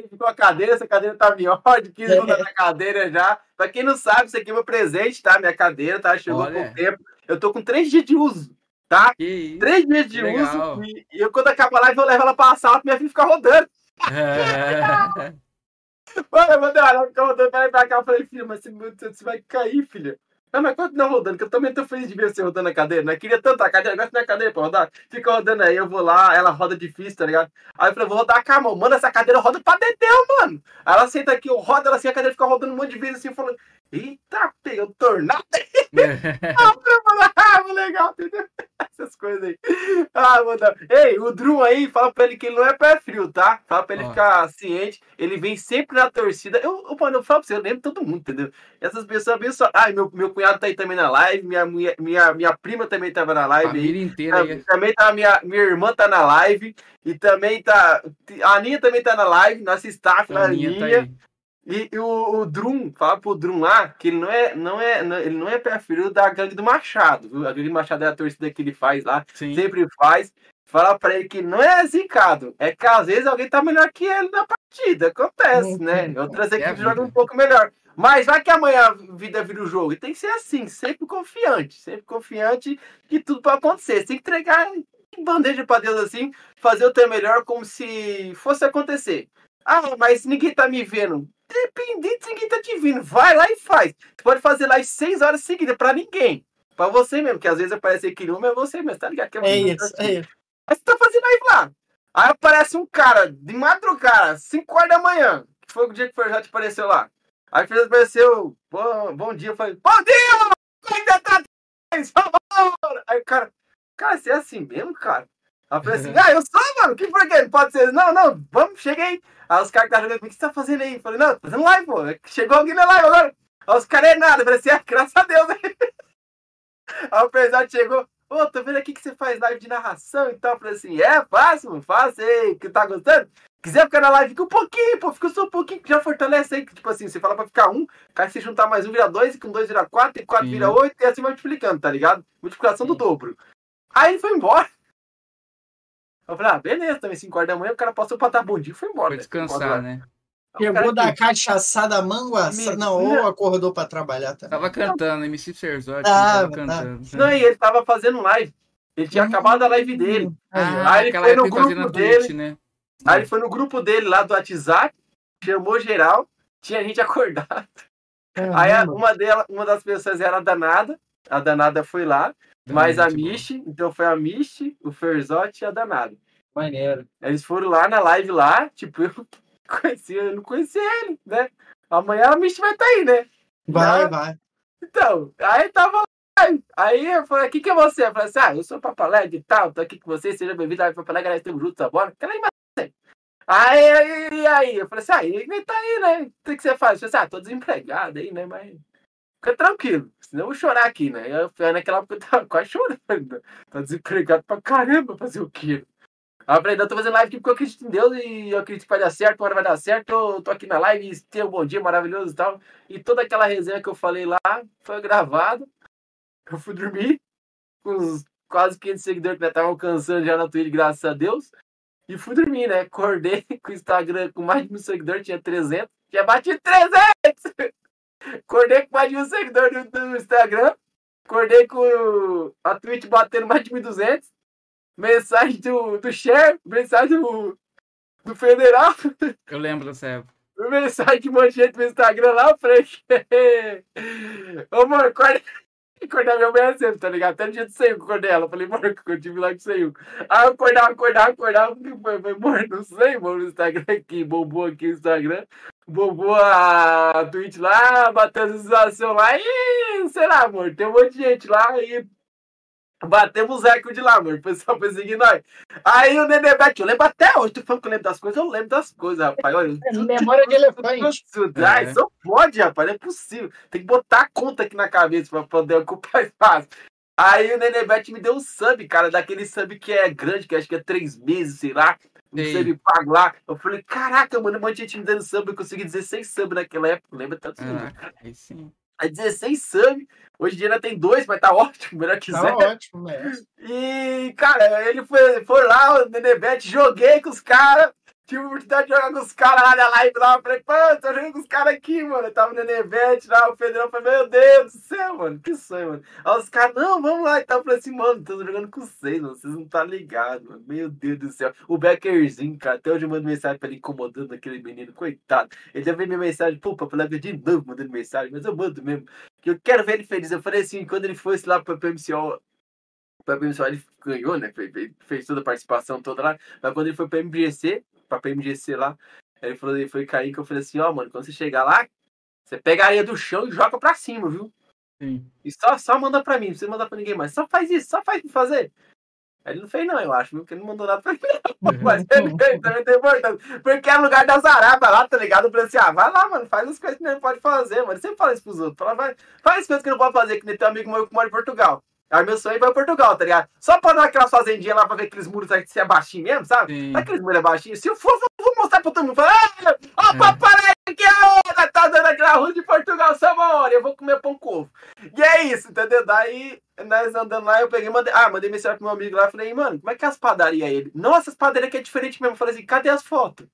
Ficou a cadeira, essa cadeira tá melhor, de 15 minutos é. na cadeira já. Pra quem não sabe, isso aqui é meu presente, tá? Minha cadeira, tá? Chegou Olha. com tempo. Eu tô com três dias de uso, tá? Três dias de uso. E, e, eu, quando acaba a live, eu levo ela pra sala pra minha filha ficar rodando. É. Mano, eu mandei ela ficar rodando pra pra cá. Eu falei, filha, mas você, você vai cair, filha. Não, mas continua rodando, que eu também tô feliz de ver você rodando a cadeira, né? Queria tanto a cadeira, gosto da cadeira pra rodar. Fica rodando aí, eu vou lá, ela roda difícil, tá ligado? Aí eu falei, vou rodar com a mão. Mano, essa cadeira roda pra dedéu, mano. Aí ela senta aqui, eu rodo ela assim, a cadeira fica rodando um monte de vezes assim, falando, eita, pegou tornado ah, legal, entendeu? Essas coisas aí. Ah, mano. Ei, o Drew aí, fala pra ele que ele não é pé frio, tá? Fala pra ele oh. ficar ciente. Ele vem sempre na torcida. Eu, eu, mano, eu falo pra você, eu lembro todo mundo, entendeu? Essas pessoas abençoadas. Ah, meu, meu cunhado tá aí também na live. Minha, minha, minha, minha prima também tava na live. Família aí. inteira aí. Também tá, minha, minha irmã tá na live. E também tá. A Aninha também tá na live, nossa staff, a Aninha. Aninha. Tá e, e, o, o Drum, fala pro Drum lá que ele não é, não é, não, ele não é perfil da gangue do Machado, viu? A gangue do Machado é a torcida que ele faz lá, Sim. sempre faz. Fala pra ele que não é zicado, é que às vezes alguém tá melhor que ele na partida, acontece, né? Outras é equipes jogam um pouco melhor. Mas vai que amanhã a vida vira o jogo. E tem que ser assim, sempre confiante, sempre confiante que tudo pode acontecer. Você tem que entregar bandeja para Deus assim, fazer o teu melhor como se fosse acontecer. Ah, mas ninguém tá me vendo. Independente se ninguém tá te vindo, vai lá e faz. Você pode fazer live seis horas seguidas pra ninguém. Pra você mesmo, que às vezes aparece aqui no é você mesmo, tá ligado? Que é, é isso, é isso. Mas você tá fazendo live lá. Aí aparece um cara de madrugada, 5 horas da manhã, que foi o dia que o já te apareceu lá. Aí fez apareceu, bom, bom dia, eu falei, bom dia, mano! Como é tá? Aí o cara, cara, você é assim mesmo, cara? Aí eu falei assim, ah, eu sou, mano, que por quê? Não pode ser. Não, não, vamos, cheguei. Aí os caras que tá jogando, o que você tá fazendo aí? Eu falei, não, tô fazendo live, pô. Chegou alguém na live agora. Aí os caras é nada. Eu falei assim, ah, graças a Deus. Aí o pessoal chegou, ô, oh, tô vendo aqui que você faz live de narração e tal. Eu falei assim, é, fácil, mano, fácil aí, que tá gostando? Quiser ficar na live, fica um pouquinho, pô, fica só um pouquinho, que já fortalece aí. Tipo assim, você fala pra ficar um, cara, se juntar mais um vira dois, e com dois vira quatro, e quatro Sim. vira oito, e assim vai multiplicando, tá ligado? Multiplicação Sim. do dobro. Aí ele foi embora. Eu falei, ah, beleza, também 5 horas da manhã, o cara passou pra dar bom dia e foi embora. Foi descansar, né? Pegou da cachaçada manguaça. Não, ou acordou pra trabalhar também. Tava cantando, MC Ferzotti. tava cantando. Não, e ele tava fazendo live. Ele tinha hum, acabado a live dele. Ah, aí ele foi no grupo dele. Twitch, né? Aí ele foi no grupo dele lá do WhatsApp, chamou geral, tinha gente acordada. Aí uma, dela, uma das pessoas era a Danada. A Danada foi lá. Mais a Mishi, então foi a Mishi, o Ferzotti e a Danada. Maneiro. Eles foram lá na live lá, tipo, eu conhecia, eu não conhecia ele, né? Amanhã a Mishi vai estar tá aí, né? Vai, Na... vai. Então, aí tava lá. Aí eu falei, o que que é você? Eu falei assim, ah, eu sou Papaleg e tal, tô aqui com você, seja bem-vindo ao Papaleg, galera, estamos juntos agora. Aquela imagem. Aí, aí, aí, eu falei assim, ah, ele tá aí, né? O que, que você faz? Eu falei assim, ah, tô desempregado aí, né? Mas fica tranquilo, senão eu vou chorar aqui, né? Eu, naquela época eu tava quase chorando. Tô desempregado pra caramba, fazer o quê? Eu falei, eu tô fazendo live aqui porque eu acredito em Deus e eu acredito que vai dar certo, uma hora vai dar certo. Eu tô aqui na live e tenho um bom dia maravilhoso e tal. E toda aquela resenha que eu falei lá foi gravada. Eu fui dormir com os quase 500 seguidores que já estavam alcançando já na Twitch, graças a Deus. E fui dormir, né? Acordei com o Instagram com mais de mil seguidores, tinha 300. Já bati 300! Acordei com mais de um seguidor no, Instagram. Acordei com a Twitch batendo mais de 1.200. Mensagem do, do share, mensagem do, do federal. Eu lembro dessa época. mensagem de um monte de gente no Instagram lá, eu falei. Ô, mano, acorda. Acordar minha mãe sempre, tá ligado? Até no dia de sair com ela. Eu falei, mano, eu tive lá que saiu. Aí eu acordava, acordava, acordava. Foi, foi, mano, não sei, mano, no Instagram aqui, bombou aqui no Instagram. Bombou a Twitch lá, bateu a visualização lá e sei lá, amor, tem um monte de gente lá e Batemos o recorde lá, mano. O pessoal perseguindo nós. Aí o Nenebete, eu lembro até hoje. Tu falando que eu lembro das coisas, eu lembro das coisas, rapaz. Olha, é, memória de elefante. Ah, isso não pode, rapaz. Não é possível. Tem que botar a conta aqui na cabeça pra poder ocupar espaço. Aí o Nenebete me deu um sub, cara, daquele sub que é grande, que acho que é três meses, sei lá. Um sub pago lá. Eu falei, caraca, mano, um monte de gente me dando sub. Eu consegui 16 sub naquela época. Lembra tanto? Ah, aí sim. Aí 16 sub. Hoje em dia ainda tem dois, mas tá ótimo, melhor que Tá zero. ótimo, né? E, cara, ele foi, foi lá, o Nenebete, joguei com os caras. Tive a oportunidade de jogar com os caras lá na live lá. Eu falei, pô, tô jogando com os caras aqui, mano. Eu tava o Nenebete lá, o Pedrão. falei, meu Deus do céu, mano. Que sonho, mano. Aí os caras, não, vamos lá. E tal. Eu falei assim, mano, tô jogando com vocês, mano. Vocês não tá ligados, mano. Meu Deus do céu. O Beckerzinho, cara, até hoje eu mando mensagem pra ele incomodando aquele menino, coitado. Ele já veio minha mensagem, pô, pra falar de novo mandando mensagem, mas eu mando mesmo. Que eu quero ver ele feliz. Eu falei assim, quando ele fosse lá pra PMCO, pra PMCO ele ganhou, né? Fez, toda a participação toda lá. Mas quando ele foi pra MGC, pra PMGC lá, ele falou, ele foi cair que eu falei assim, ó, mano, quando você chegar lá, você pega a areia do chão e joga pra cima, viu? Sim. E só, só manda pra mim, não precisa mandar pra ninguém mais. Só faz isso, só faz pra fazer. Aí ele não fez, não, eu acho, viu? Porque ele não mandou nada pra mim. não. Mas ele fez, também tem importância. Porque é lugar das Arábias lá, tá ligado? Eu falei assim, ah, vai lá, mano, faz as coisas que não pode fazer, mano. Ele sempre fala isso pros outros. Fala, vai, faz as coisas que não pode fazer, que nem teu amigo meu que mora em Portugal. Aí meu sonho é ir pra Portugal, tá ligado? Só pra dar aquelas fazendinhas lá pra ver aqueles muros aí que se é baixinho mesmo, sabe? Sim. Aqueles muros é baixinho? Se eu for, eu vou mostrar pra todo mundo. Falar, ah, ó, É. papai, que é tá dando aqui na rua de Portugal, só uma hora, eu vou comer pão com ovo. E é isso, entendeu? Daí, nós andando lá, eu peguei, mandei, ah, mandei mensagem pro meu amigo lá, falei, mano, como é que é as padarias aí? Ele, nossa, as padarias aqui é diferente mesmo. Eu falei assim, cadê as fotos?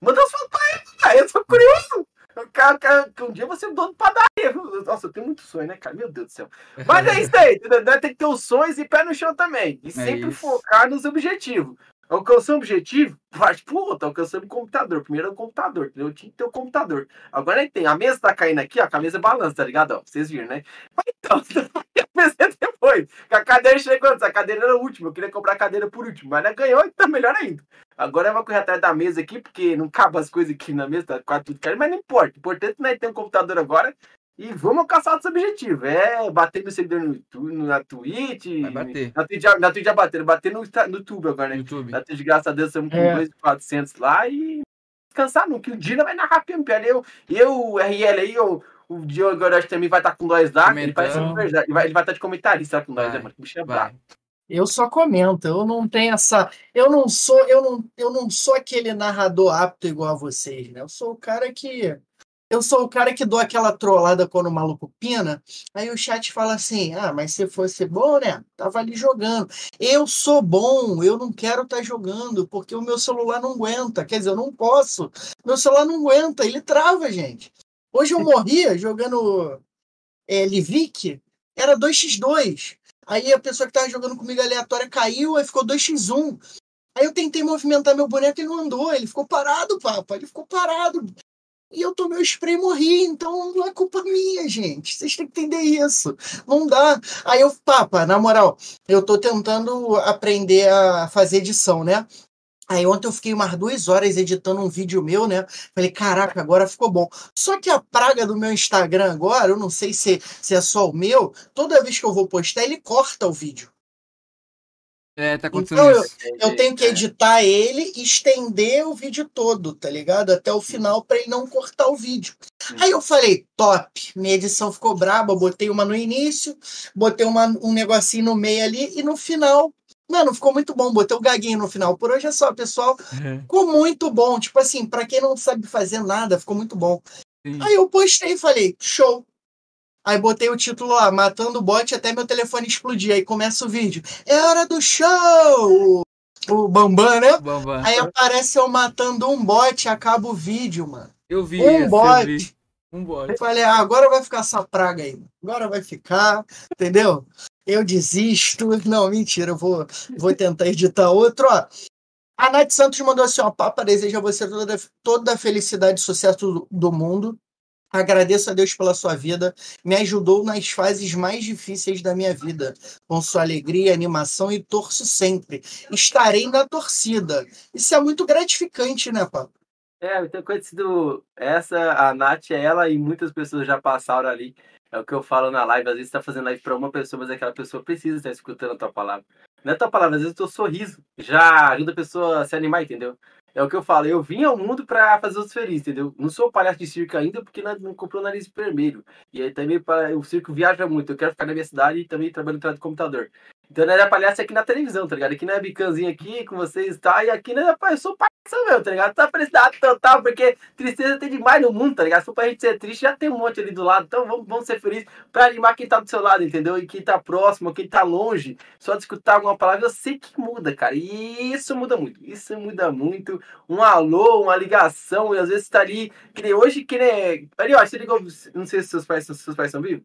Manda as fotos pra ele, cara, eu sou curioso. Cara, cara, que um dia você é dono de padaria. Nossa, eu tenho muito sonho, né, cara? Meu Deus do céu. Mas é isso aí? Tem que ter os sonhos e pé no chão também. E sempre isso. focar nos objetivos. Alcançou o objetivo, parte pro outro, o computador. Primeiro é o computador, entendeu? Eu tinha que ter o computador. Agora é que tem. A mesa tá caindo aqui, ó, a mesa balança, tá ligado? Ó, vocês viram, né? Mas então, eu pensei depois. Que a cadeira chegou antes, a cadeira era a última. Eu queria comprar a cadeira por último, mas ela ganhou, então melhor ainda. Agora eu vou correr atrás da mesa aqui, porque não cabe as coisas aqui na mesa, tá quase tudo caindo, mas não importa. O importante é ter um computador agora e vamos alcançar nosso objetivo. É bater no seguidor no YouTube, na Twitch. Vai bater. Na Twitch, já- na Twitch já bateram, bater no, no YouTube agora, né? YouTube. Na Twitch, graças a Deus, estamos com É. 2.400 lá e descansar não, que o Dina vai narrar PMPL. Eu, eu, o RL aí, eu, o Diogo agora acho que também vai estar com nós lá. Ele parece. Ele vai, ele vai estar de comentarista lá com nós, Vai, né, mano? Bicho é brabo. Eu só comento, eu não tenho essa. Eu não sou, eu não, eu não sou aquele narrador apto igual a vocês, né? Eu sou o cara que. Eu sou o cara que dou aquela trollada quando o maluco pina, aí o chat fala assim: ah, mas se fosse bom, né? Tava ali jogando. Eu sou bom, eu não quero estar jogando, porque o meu celular não aguenta. Quer dizer, eu não posso. Meu celular não aguenta, ele trava, gente. Hoje eu morria jogando é, Livic, era 2x2. Aí a pessoa que tava jogando comigo aleatória caiu, aí ficou 2x1. Aí eu tentei movimentar meu boneco e não andou. Ele ficou parado, papa. Ele ficou parado. E eu tomei o spray e morri. Então não é culpa minha, gente. Vocês têm que entender isso. Não dá. Aí eu, papa, na moral, eu tô tentando aprender a fazer edição, né? Aí ontem eu fiquei umas duas horas editando um vídeo meu, né? Falei, caraca, agora ficou bom. Só que a praga do meu Instagram agora, eu não sei se, se é só o meu, toda vez que eu vou postar, ele corta o vídeo. É, tá acontecendo Então, isso. Eu tenho que É. editar ele e estender o vídeo todo, tá ligado? Até o final para ele não cortar o vídeo. Aí eu falei, top, minha edição ficou braba, botei uma no início, botei uma, um negocinho no meio ali e no final. Mano, ficou muito bom, botei o gaguinho no final. Por hoje é só, pessoal. Ficou muito bom. Tipo assim, pra quem não sabe fazer nada, ficou muito bom. Sim. Aí eu postei e falei, show. Aí botei o título lá, matando o bot até meu telefone explodir. Aí começa o vídeo. É hora do show! O Bambam, né? Bamba. Aí aparece eu matando um bot e acaba o vídeo, mano. Eu vi Um bot. Um bot. Eu falei, ah, agora vai ficar essa praga aí. Agora vai ficar, entendeu? Eu desisto. Não, mentira, eu vou, vou tentar editar outro, ó. A Nath Santos mandou assim, ó, Papa deseja a você toda, toda a felicidade e sucesso do, do mundo. Agradeço a Deus pela sua vida. Me ajudou nas fases mais difíceis da minha vida, com sua alegria, animação e torço sempre. Estarei na torcida. Isso é muito gratificante, né, Papa? É, eu tenho conhecido essa, a Nath, ela e muitas pessoas já passaram ali. É o que eu falo na live, às vezes você tá fazendo live para uma pessoa, mas aquela pessoa precisa estar escutando a tua palavra. Não é tua palavra, às vezes o teu sorriso já ajuda a pessoa a se animar, entendeu? É o que eu falo, eu vim ao mundo para fazer os felizes, entendeu? Não sou palhaço de circo ainda porque não, não comprou o nariz vermelho. E aí também para o circo viaja muito, eu quero ficar na minha cidade e também trabalho no computador. Então não era palhaço aqui na televisão, tá ligado? Aqui é bicanzinho aqui com vocês, tá? E aqui não é, eu sou palhaço mesmo, tá ligado? Tá felicidade total, porque tristeza tem demais no mundo, tá ligado? Se for pra gente ser triste, já tem um monte ali do lado. Então vamos, vamos ser felizes pra animar quem tá do seu lado, entendeu? E quem tá próximo, quem tá longe, só de escutar alguma palavra, eu sei que muda, cara. E isso muda muito. Isso muda muito. Um alô, uma ligação, e às vezes tá ali, que nem hoje, que nem. Ali, ó, você ligou. Não sei se seus pais, seus pais são vivos.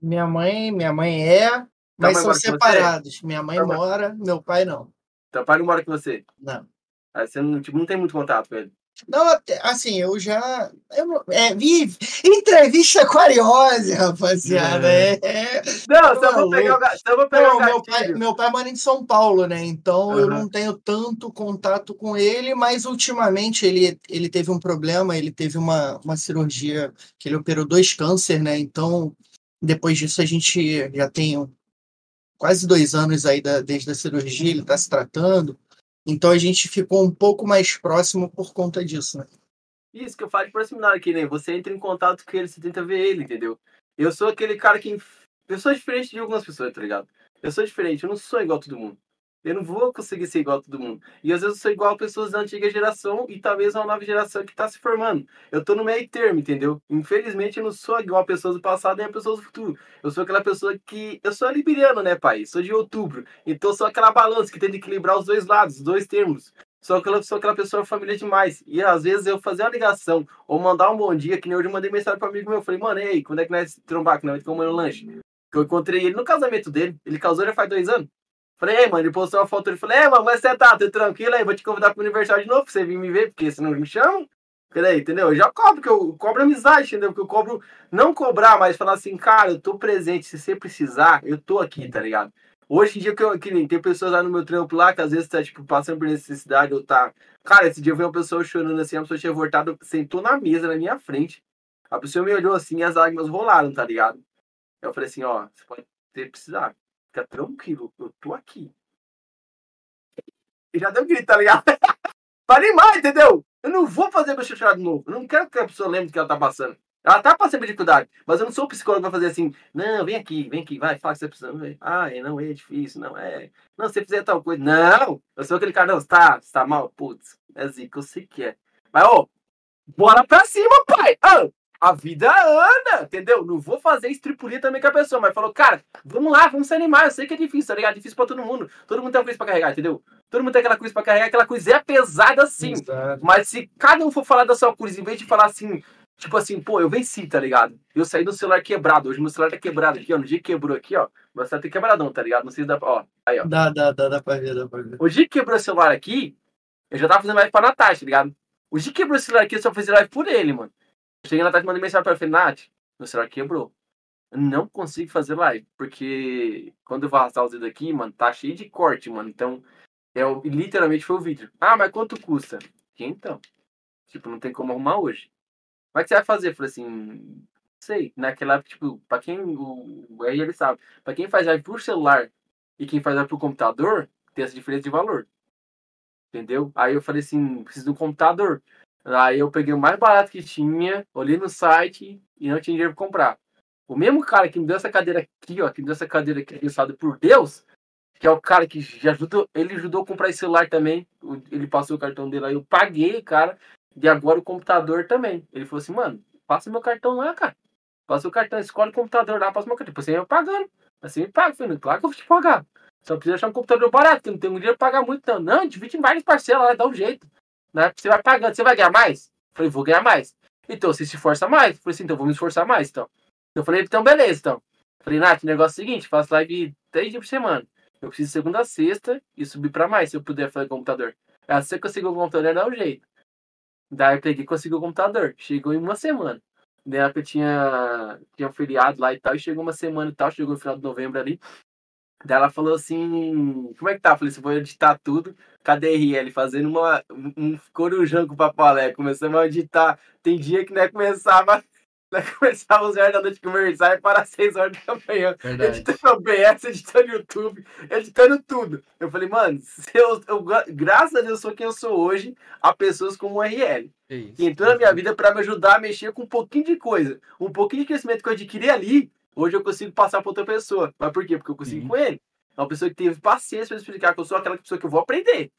Minha mãe, minha mãe é, mas são separados. Minha mãe mora, meu pai não. Teu pai não mora com você? Não. Aí você não, tipo, não tem muito contato com ele? Não, assim, eu já. Eu, é, vi entrevista com Ariose, rapaziada. É. É, não, só vou pegar o, só vou pegar não, o meu pai, meu pai mora em São Paulo, né? Então uhum. eu não tenho tanto contato com ele, mas ultimamente ele, ele teve um problema, ele teve uma, uma cirurgia que ele operou dois câncer, né? Então, depois disso, a gente já tem quase dois anos aí da, desde a cirurgia, ele está se tratando. Então a gente ficou um pouco mais próximo por conta disso, né? Isso que eu falo de proximidade aqui, né? Você entra em contato com ele, você tenta ver ele, entendeu? Eu sou aquele cara que. Eu sou diferente de algumas pessoas, tá ligado? Eu sou diferente, eu não sou igual a todo mundo. Eu não vou conseguir ser igual a todo mundo. E às vezes eu sou igual a pessoas da antiga geração e talvez uma nova geração que está se formando. Eu tô no meio termo, entendeu? Infelizmente eu não sou igual a pessoas do passado nem a pessoas do futuro. Eu sou aquela pessoa que. Eu sou libriano, né, pai? Sou de outubro. Então eu sou aquela balança que tem que equilibrar os dois lados, os dois termos. Sou aquela, sou aquela pessoa família demais. E às vezes eu fazer uma ligação ou mandar um bom dia, que nem hoje eu mandei mensagem para amigo meu. Eu falei, mano, e aí, quando é que nós trombar? Que nós vamos comer um lanche? Que eu encontrei ele no casamento dele. Ele casou já faz dois anos. Falei, ei, mano, ele postou uma foto, ele falou, é, mano, mas você tá, tô tranquilo aí, vou te convidar pro aniversário de novo pra você vir me ver, porque senão me chama. Peraí, entendeu? Eu já cobro, porque eu cobro amizade, entendeu? Porque eu cobro não cobrar, mas falar assim, cara, eu tô presente, se você precisar, eu tô aqui, tá ligado? Hoje em dia, que, eu, que nem, tem pessoas lá no meu trampo lá, que às vezes tá, tipo, passando por necessidade, ou tá... Cara, esse dia eu vi uma pessoa chorando assim, a pessoa tinha voltado, sentou na mesa, na minha frente. A pessoa me olhou assim as lágrimas rolaram, tá ligado? Eu falei assim, ó, você pode ter precisar. Fica tranquilo, eu tô aqui. E já deu grito, tá ligado? pra animar, entendeu? Eu não vou fazer meu chorar de novo. Eu não quero que a pessoa lembre do que ela tá passando. Ela tá passando dificuldade, mas eu não sou o psicólogo pra fazer assim, não, vem aqui, vem aqui, vai, fala que você precisa. Ah, é, não, é difícil, não, é. Não, você fizer tal coisa. Não! Eu sou aquele cara, não, você tá, você tá mal? Putz, é zica, eu sei que é. Mas, ô, bora pra cima, pai! Ah, a vida anda, entendeu? Não vou fazer estripulia também com a pessoa, mas falou, cara, vamos lá, vamos se animar. Eu sei que é difícil, tá ligado? Difícil pra todo mundo. Todo mundo tem uma coisa pra carregar, entendeu? Todo mundo tem aquela cruz pra carregar, aquela cruz é pesada sim. Exato. Mas se cada um for falar da sua cruz, em vez de falar assim, tipo assim, pô, eu venci, tá ligado? Eu saí do celular quebrado. Hoje meu celular tá quebrado aqui, ó. No dia que quebrou aqui, ó. Meu celular tá quebradão, tá ligado? Não sei se dá pra. Ó, aí, ó. Dá, dá, dá, dá pra ver, dá pra ver. O dia que quebrou o celular aqui, eu já tava fazendo live pra Natasha, tá ligado? O dia que quebrou o celular aqui, eu só fiz live por ele, mano. Cheguei na tarde e mandei mensagem pra ela, falei, meu celular quebrou. Não consigo fazer live, porque quando eu vou arrastar os dedos aqui, mano, tá cheio de corte, mano. Então, eu, literalmente foi o vídeo. Ah, mas quanto custa? Então. Tipo, não tem como arrumar hoje. Como é que você vai fazer? Eu falei assim, sei. Naquela época, tipo, pra quem. O, aí ele sabe. Pra quem faz live por celular e quem faz live por computador, tem essa diferença de valor. Entendeu? Aí eu falei assim, preciso de um computador. Aí eu peguei o mais barato que tinha, olhei no site e não tinha dinheiro pra comprar. O mesmo cara que me deu essa cadeira aqui, ó, que me deu essa cadeira aqui, abençoado por Deus, que é o cara que já ajudou, ele ajudou a comprar esse celular também. Ele passou o cartão dele aí, eu paguei, cara. E agora o computador também. Ele falou assim, mano, passa meu cartão lá, cara. Passa o cartão, escolhe o computador lá, passa meu cartão. Depois você vai pagando. Assim me paga, filho. Claro que eu vou te pagar. Só precisa achar um computador barato, que não tem dinheiro pra pagar muito, não. Não, divide em várias parcelas dá um jeito. Né? Você vai pagando, você vai ganhar mais? Eu falei, vou ganhar mais. Então, você se esforça mais? Eu falei assim, então vou me esforçar mais, então. Eu falei, então beleza, então. Eu falei, Nath, o negócio é o seguinte, faço live três dias por semana. Eu preciso segunda a sexta e subir para mais, se eu puder fazer computador. Ela você conseguiu o computador, dá um jeito. Daí eu peguei e consegui o computador. Chegou em uma semana. Na época tinha, tinha um feriado lá e tal, e chegou uma semana e tal, chegou no final de novembro ali. Daí ela falou assim, como é que tá? Eu falei, você vou editar tudo. Cadê RL? Fazendo uma, um corujão com o Papalé. Começamos a editar. Tem dia que né, começava Vai começar às 11 horas da noite conversar e para às 6 horas da manhã. Verdade. Editando OBS, editando YouTube, editando tudo. Eu falei, mano, se eu, eu, graças a Deus eu sou quem eu sou hoje, há pessoas como o RL. É isso. Que entrou na minha vida para me ajudar a mexer com um pouquinho de coisa. Um pouquinho de crescimento que eu adquiri ali, hoje eu consigo passar para outra pessoa. Mas por quê? Porque eu consigo Sim. com ele. É uma pessoa que teve paciência para explicar que eu sou aquela pessoa que eu vou aprender.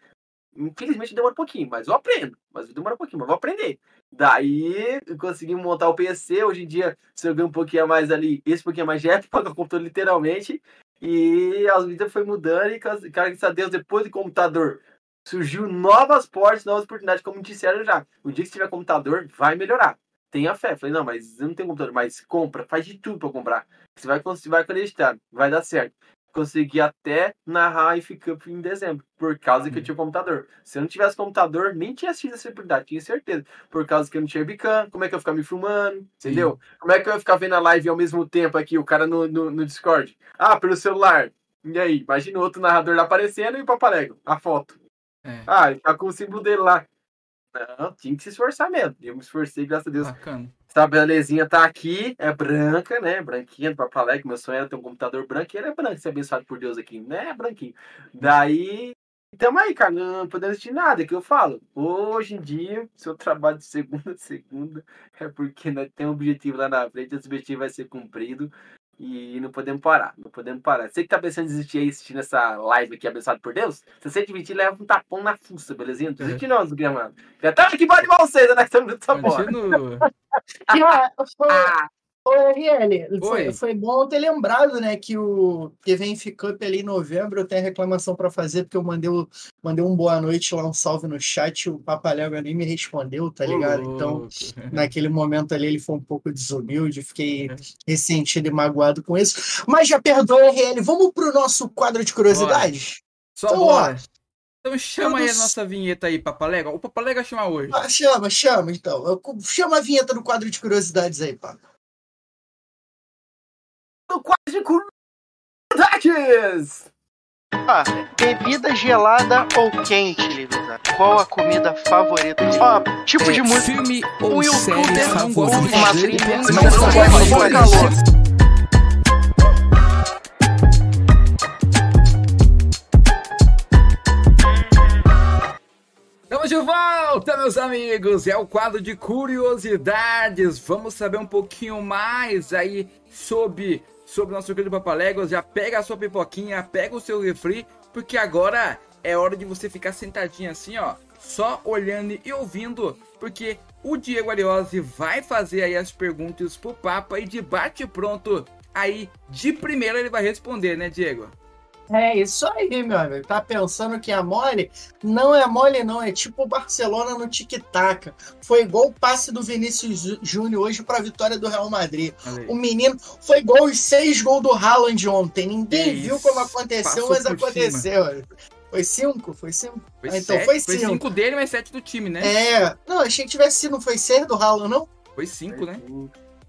Infelizmente demora um pouquinho, mas eu aprendo. Mas demora um pouquinho, mas eu vou aprender. Daí conseguimos montar o PC. Hoje em dia, se eu ganho um pouquinho a mais ali, esse pouquinho a mais já é pagar o computador literalmente. E as vidas foi mudando e, graças a Deus, depois do computador, surgiu novas portas, novas oportunidades, como disseram já. O dia que tiver computador, vai melhorar. Tenha fé. Falei, não, mas eu não tenho computador, mas compra, faz de tudo para comprar. Você vai, você vai acreditar, vai dar certo consegui até narrar IF Cup em dezembro, por causa que eu tinha computador. Se eu não tivesse computador, nem tinha assistido essa oportunidade, tinha certeza. Por causa que eu não tinha webcam, como é que eu ia ficar me filmando, entendeu? Como é que eu ia ficar vendo a live ao mesmo tempo aqui, o cara no, no, no Discord? Ah, pelo celular. E aí, imagina outro narrador lá aparecendo e o Papalego, a foto. É. Ah, ele tá com o símbolo dele lá. Não, tinha que se esforçar mesmo. Eu me esforcei, graças a Deus. Bacana. Essa belezinha tá aqui, é branca, né? Branquinha do Papalec. Meu sonho era ter um computador branco e ele é branco, ser abençoado por Deus aqui, né? É branquinho. Daí, tamo aí, cara, não podemos assistir nada, é que eu falo. Hoje em dia, se eu trabalho de segunda a segunda, é porque nós temos um objetivo lá na frente, esse objetivo vai ser cumprido. E não podemos parar, não podemos parar. Você que tá pensando em desistir aí, assistindo essa live aqui, abençoado por Deus, se você admitir, leva um tapão na fuça, belezinha? Não desiste não, desgramado. Já tá aqui pode mal vocês, né? Estamos nessa porra. Imagino... Ah, Ah, Ô, RL, foi, Oi. foi bom ter lembrado, né, que o que vem Cup ali em novembro, eu tenho reclamação para fazer, porque eu mandei, o- mandei um boa noite lá, um salve no chat, o Papalégua nem me respondeu, tá ligado? Ô, Então, naquele momento ali, ele foi um pouco desumilde, fiquei ressentido e magoado com isso. Mas já perdoa, RL, vamos pro nosso quadro de curiosidades? Só Então, bora. Então chama aí a todos- nossa vinheta aí, Papalega. O Papalega chama hoje. Ah, chama, chama, então. Chama a vinheta do quadro de curiosidades aí, pá. No quadro de curiosidades! Ah, bebida gelada ou quente, Livizar? Qual a comida favorita? Ó, tipo de música. Filme Um ou youtuber série não gosta de uma trilha, não gosta de calor. Estamos de volta, meus amigos! É o quadro de curiosidades. Vamos saber um pouquinho mais aí sobre, sobre o nosso querido Papaléguas. Já pega a sua pipoquinha, pega o seu refri, porque agora é hora de você ficar sentadinho assim, ó, só olhando e ouvindo, porque o Diego Ariose vai fazer aí as perguntas pro Papa e de bate pronto. Aí, de primeira ele vai responder, né, Diego? É isso aí, meu amigo. Tá pensando que é mole? Não é mole, não. É tipo o Barcelona no tic-tac. Foi igual o passe do Vinícius Jú- Júnior hoje pra vitória do Real Madrid. Aí. O menino foi igual os seis gols do Haaland ontem. Ninguém Que viu como aconteceu, Passou mas aconteceu. Foi cinco? Foi cinco? Foi, Ah, então sete- foi foi cinco. cinco dele, mas sete do time, né? É. Não, achei que tivesse sido. Não foi seis do Haaland, não? Foi cinco, né?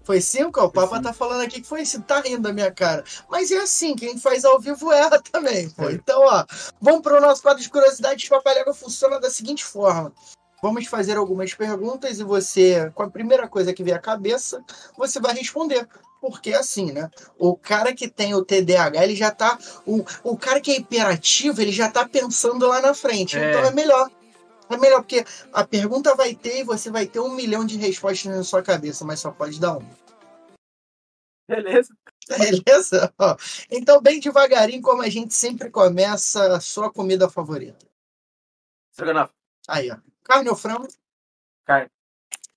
Foi cinco? O Foi Papa cinco. tá falando aqui que foi cinco. Tá rindo da minha cara. Mas é assim, quem faz ao vivo erra também, pô. É. Então, ó, vamos pro nosso quadro de curiosidades. Papalégua funciona da seguinte forma. Vamos fazer algumas perguntas e você, com a primeira coisa que vier à cabeça, você vai responder. Porque é assim, né? O cara que tem o TDAH, ele já tá. O, o cara que é hiperativo, ele já tá pensando lá na frente. É. Então é melhor. É melhor, porque a pergunta vai ter e você vai ter um milhão de respostas na sua cabeça, mas só pode dar uma. Beleza. Beleza? Ó, Então, bem devagarinho, como a gente sempre começa, a sua comida favorita. Estrogonofe. Aí, ó. Carne ou frango? Carne.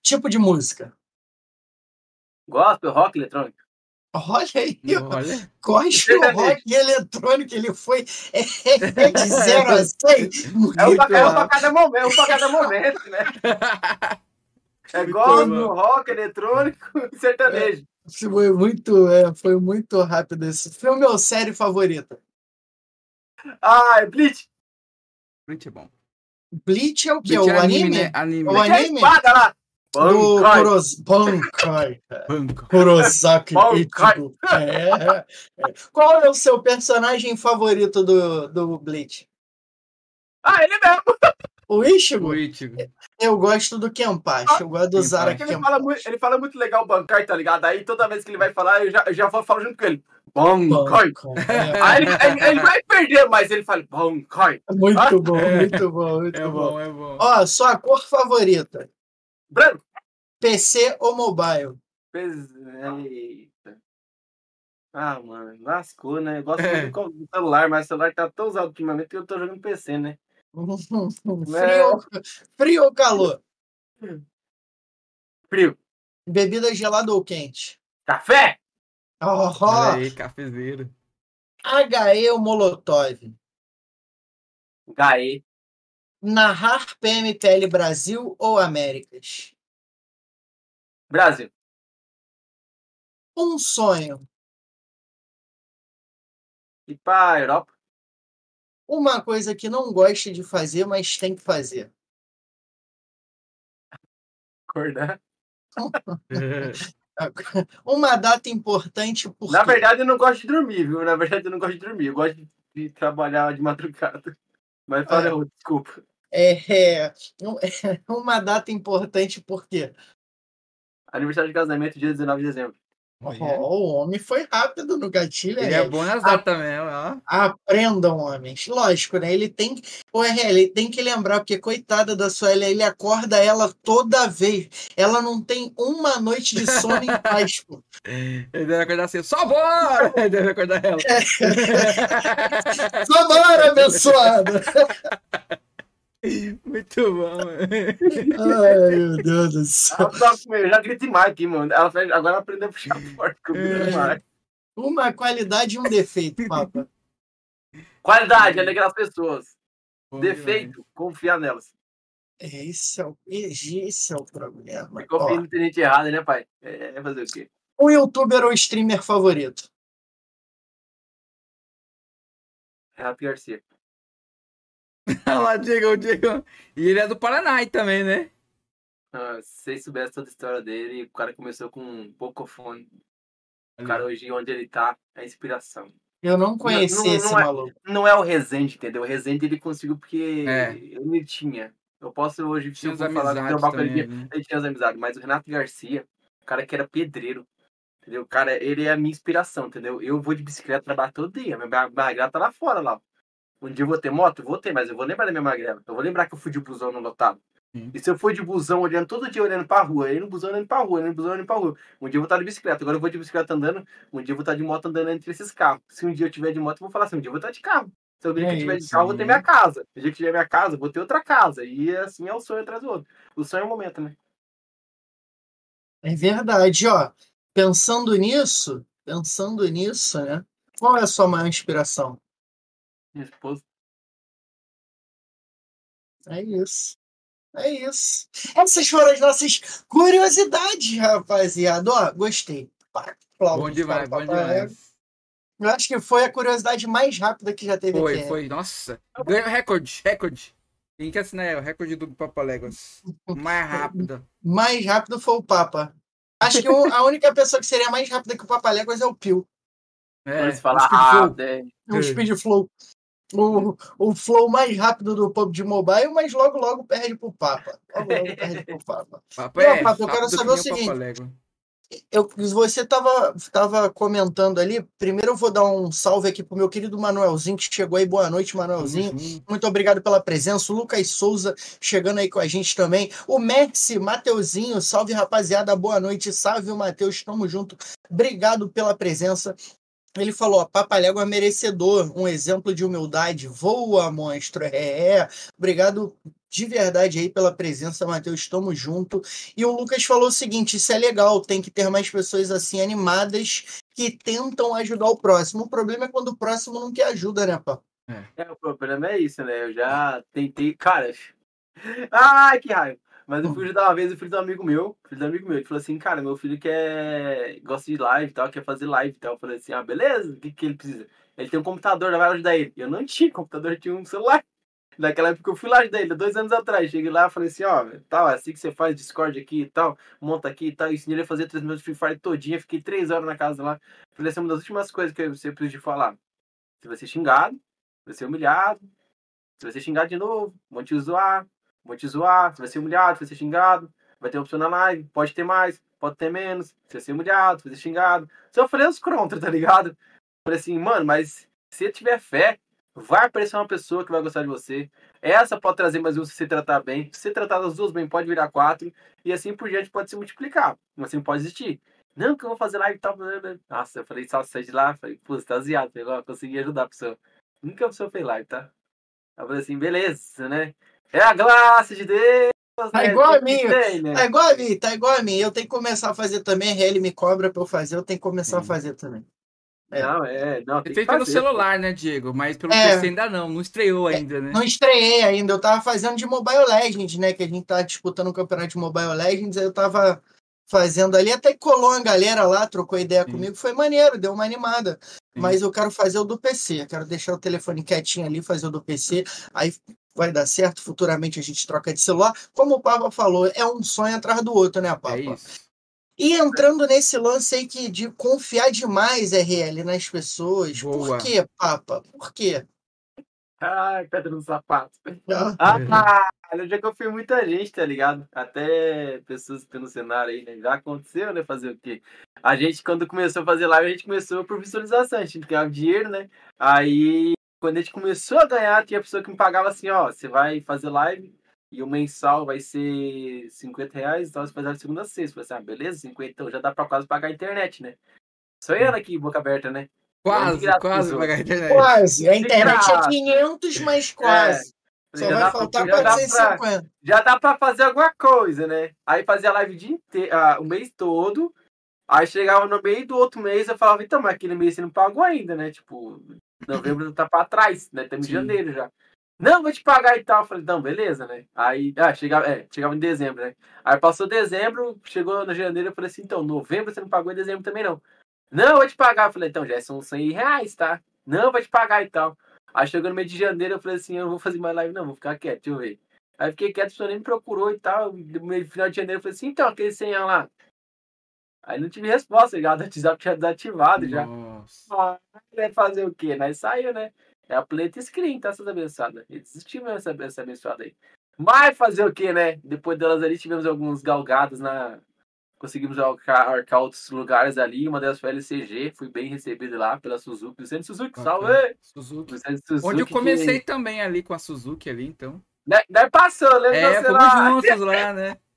Tipo de música. Gospel, rock, eletrônico. Olha aí, ó. Olha. gospel rock e eletrônico, ele foi é, de 0 a 100. É o pra, é o rápido. pra cada momento, é o pra cada momento, né? É gospel, rock, eletrônico e sertanejo. Foi muito, é, foi muito rápido esse filme ou série favorita? Ah, é Bleach. Muito bom. Bleach é o que? Bleach o é anime? né? Anime. O Que é a anime? espada lá! Do Bankai. Kuros... Bankai. Kurosaki. Ichigo. É, é. Qual é o seu personagem favorito do, do Bleach? Ah, ele mesmo! O Ichigo? O Ichigo. Eu gosto do Kenpachi. Eu gosto do Kenpachi. Zara Porque ele Kenpachi. fala, muito, ele fala muito legal Bankai, tá ligado? Aí toda vez que ele vai falar, eu já, eu já vou falar junto com ele. Bankai. É, Aí ele, ele- ele vai perder, mas ele fala Bankai. muito bom, muito bom, muito É bom. bom, é bom. Ó, sua cor favorita? Branco. PC ou mobile? Fez- Eita. Ah, mano, lascou, né? Eu gosto É. muito do celular, mas o celular tá tão usado ultimamente que eu tô jogando PC, né? Frio, frio ou calor? Frio. Bebida gelada ou quente? Café? Oh, Olha aí, cafezeiro. HE ou Molotov? Gaê. Narrar PMPL Brasil ou Américas? Brasil. Um sonho. E pra Europa? Uma coisa que não gosta de fazer, mas tem que fazer. Acordar. Uma data importante porque Na verdade, eu não gosto de dormir, viu? Na verdade, eu não gosto de dormir. Eu gosto de trabalhar de madrugada. É. eu, desculpa. é, é, uma data importante porque Aniversário de casamento, dia 19 de dezembro. Olha. Ó, o homem foi rápido no gatilho. Ele aí. é bom nas datas mesmo, ó. Aprendam, homens. Lógico, né? Ele tem RL, ele tem que lembrar, porque coitada da Sueli, ele acorda ela toda vez. Ela não tem uma noite de sono em paz, pô. Ele deve acordar assim, só bora! Ele deve acordar ela. Vambora, abençoada! Muito bom, mano. Ai, meu Deus do céu. Medo, Eu já gritei mais aqui, mano. Ela fez- agora ela aprendeu a puxar comigo É. demais. Uma qualidade e um defeito, papa. Qualidade, alegrar as pessoas. Bom Defeito, confiar nelas. Esse é o, esse é o problema. Confia ter gente errada, né, pai? É é fazer o quê? um youtuber ou streamer favorito? Renato Garcia. Olha lá, Diego, o Diego. E ele é do Paraná também, né? Ah, se vocês soubessem toda a história dele, o cara começou com um poucofone. O cara hoje, onde ele tá, é inspiração. Eu não conheci Não- não- esse não é- maluco. Não é o Rezende, entendeu? O Rezende ele conseguiu porque É. ele tinha. Eu posso hoje, Tinha eu falar do amizades trabalho com ele, também, né? ele tinha as amizades, mas o Renato Garcia, o cara que era pedreiro, entendeu? O cara, ele é a minha inspiração, entendeu? Eu vou de bicicleta trabalhar todo dia, minha magrela tá lá fora lá. Um dia eu vou ter moto? Vou ter, mas eu vou lembrar da minha magrela. Eu vou lembrar que eu fui de busão no lotado. E se eu for de busão olhando todo dia olhando pra rua, aí no busão olhando pra rua, olhando no busão olhando pra rua. Um dia eu vou estar de bicicleta, agora eu vou de bicicleta andando, um dia eu vou estar de moto andando entre esses carros. Se um dia eu tiver de moto, eu vou falar assim, um dia eu vou estar de carro. Se um dia É eu tiver de carro, eu vou ter minha casa. Se um dia que tiver minha casa, eu vou ter outra casa. E assim é o sonho atrás do outro. O sonho é o momento, né? É verdade, ó. Pensando nisso, pensando nisso, né? Qual é a sua maior inspiração? Minha esposa. É isso. É isso. Essas foram as nossas curiosidades, rapaziada. Ó, gostei. Aplausos Bom demais, bom demais. Eu acho que foi a curiosidade mais rápida que já teve Foi, aqui. foi. Nossa. Ganhou recorde, recorde. Tem que assinar aí, o recorde do Papaléguas. Mais rápido. Mais rápido foi o Papa. Acho que o- a única pessoa que seria mais rápida que o Papaléguas é o Pio. É, rápido, é. O É. Speed Flow. O, o flow mais rápido do PUBG Mobile, mas logo, logo perde pro Papa. Logo, logo perde pro Papa. Papo Não, é Papo, eu quero saber o seguinte. Eu, você tava, tava comentando ali. Primeiro eu vou dar um salve aqui pro meu querido Manuelzinho, que chegou aí. Boa noite, Manuelzinho. Junto. Muito obrigado pela presença. O Lucas Souza chegando aí com a gente também. O Messi, Mateuzinho, salve rapaziada, boa noite. Salve, Matheus, tamo junto. Obrigado pela presença. Ele falou, Papalégua é merecedor, um exemplo de humildade. Voa, monstro. É, é. Obrigado de verdade aí pela presença, Matheus. Tamo junto. E o Lucas falou o seguinte: isso é legal, tem que ter mais pessoas assim animadas que tentam ajudar o próximo. O problema é quando o próximo não quer ajuda, né, pá? É, o problema é isso, né? Eu já tentei. Cara. Ai, que raiva. Mas eu fui ajudar uma vez o filho do amigo meu. Filho do amigo meu. Ele falou assim, cara, meu filho quer. gosta de live e tal, quer fazer live e tal. Eu falei assim, ah, beleza, o que, que ele precisa? Ele tem um computador, vai ajudar ele. Eu não tinha computador, eu tinha um celular. Naquela época eu fui lá dele, dois anos atrás. Cheguei lá e falei assim, ó, tal, é assim que você faz Discord aqui e tal, monta aqui e tal. Ensinei ele a fazer três minutos de Free Fire todinha, fiquei três horas na casa lá. Falei, essa é uma das últimas coisas que você precisa falar. Você vai ser xingado, vai ser humilhado, você vai ser xingado de novo, vão te zoar, vão te zoar, você vai ser humilhado, vai ser xingado, vai ter opção na live, pode ter mais, pode ter menos, você vai ser humilhado, vai ser xingado. Falei os contra, tá ligado? Falei assim, mano, mas se tiver fé, vai aparecer uma pessoa que vai gostar de você. Essa pode trazer mais um se você tratar bem. Se você tratar das duas bem, pode virar quatro. E assim por diante pode se multiplicar. Assim pode existir. Não, que eu vou fazer live e tal. Nossa, eu falei, só sai de lá. Falei, pô, você tá ziado. Falei, consegui ajudar a pessoa. Nunca a pessoa fez live, tá? Eu falei assim, beleza, né? É a graça de Deus. Tá né? igual a Tem mim. ter, né? Tá igual a mim, tá igual a mim. Eu tenho que começar a fazer também. RL me cobra pra eu fazer, eu tenho que começar a fazer também. É. Não, é, não, tem fazer, celular, né, Diego? Mas pelo É. PC ainda não, não estreou ainda, né? Não estreiei ainda, eu tava fazendo de Mobile Legends, né? Que a gente tá disputando o campeonato de Mobile Legends, aí eu tava fazendo ali, até que colou uma galera lá, trocou ideia Sim. comigo, foi maneiro, deu uma animada. Sim. Mas eu quero fazer o do PC, eu quero deixar o telefone quietinho ali, fazer o do PC, aí vai dar certo, futuramente a gente troca de celular. Como o Papa falou, é um sonho atrás do outro, né, Papa? É isso. E entrando nesse lance aí que de confiar demais, RL, nas pessoas. Boa. Por quê, Papa? Por quê? Ai, pedra no sapato. Ah, Ah, eu já confio em muita gente, tá ligado? Até pessoas que estão no cenário aí, né? Já aconteceu, né? Fazer o quê? A gente, quando começou a fazer live, a gente começou por visualização, a gente ganhava dinheiro, né? Aí, quando a gente começou a ganhar, tinha pessoa que me pagava assim, ó, você vai fazer live e o mensal vai ser 50 reais, então você faz de segunda a sexta. Eu Falei assim, ah, beleza, 50, então já dá pra quase pagar a internet, né? Sonhando aqui, boca aberta, né? Quase, graça, quase pagar a internet. Quase. A internet é graça. 500, mas quase. Falei, Só já vai dá faltar já dá pra- 450. já dá pra fazer alguma coisa, né? Aí fazia live o dia inteiro, ah, o mês todo. Aí chegava no meio do outro mês, eu falava, então, mas aquele mês você não pagou ainda, né? Tipo, novembro tá pra trás, né? Estamos em janeiro já. Não, vou te pagar e tal. Eu falei, não, beleza, né? Aí, ah, chegava, é, chegava em dezembro, né? Aí passou dezembro, chegou no janeiro, eu falei assim, então, novembro você não pagou, em dezembro também não. Não, vou te pagar. Eu falei, então, já são 100 reais, tá? Não, vou te pagar e tal. Aí chegou no meio de janeiro, eu falei assim, eu não vou fazer mais live não, vou ficar quieto, deixa eu ver. Aí fiquei quieto, a pessoa nem me procurou e tal. No final de janeiro, eu falei assim, então, aquele 100 lá. Aí não tive resposta, ligado? O WhatsApp tinha desativado já. Nossa. Ah, fazer o quê? Nós saiu, né? É a Pleta Screen, tá? Essas abençoadas. E desistiu mesmo essa, essa abençoada aí. Mas fazer o quê, né? Depois delas ali, tivemos alguns galgados na. Conseguimos arcar, arcar outros lugares ali. Uma delas foi a LCG. Fui bem recebido lá pela Suzuki. Luciano Suzuki, salve! Suzuki. Suzuki Onde eu que- comecei também ali com a Suzuki ali, então. Nós nós passou, lembra? É, fomos lá? juntos lá, né?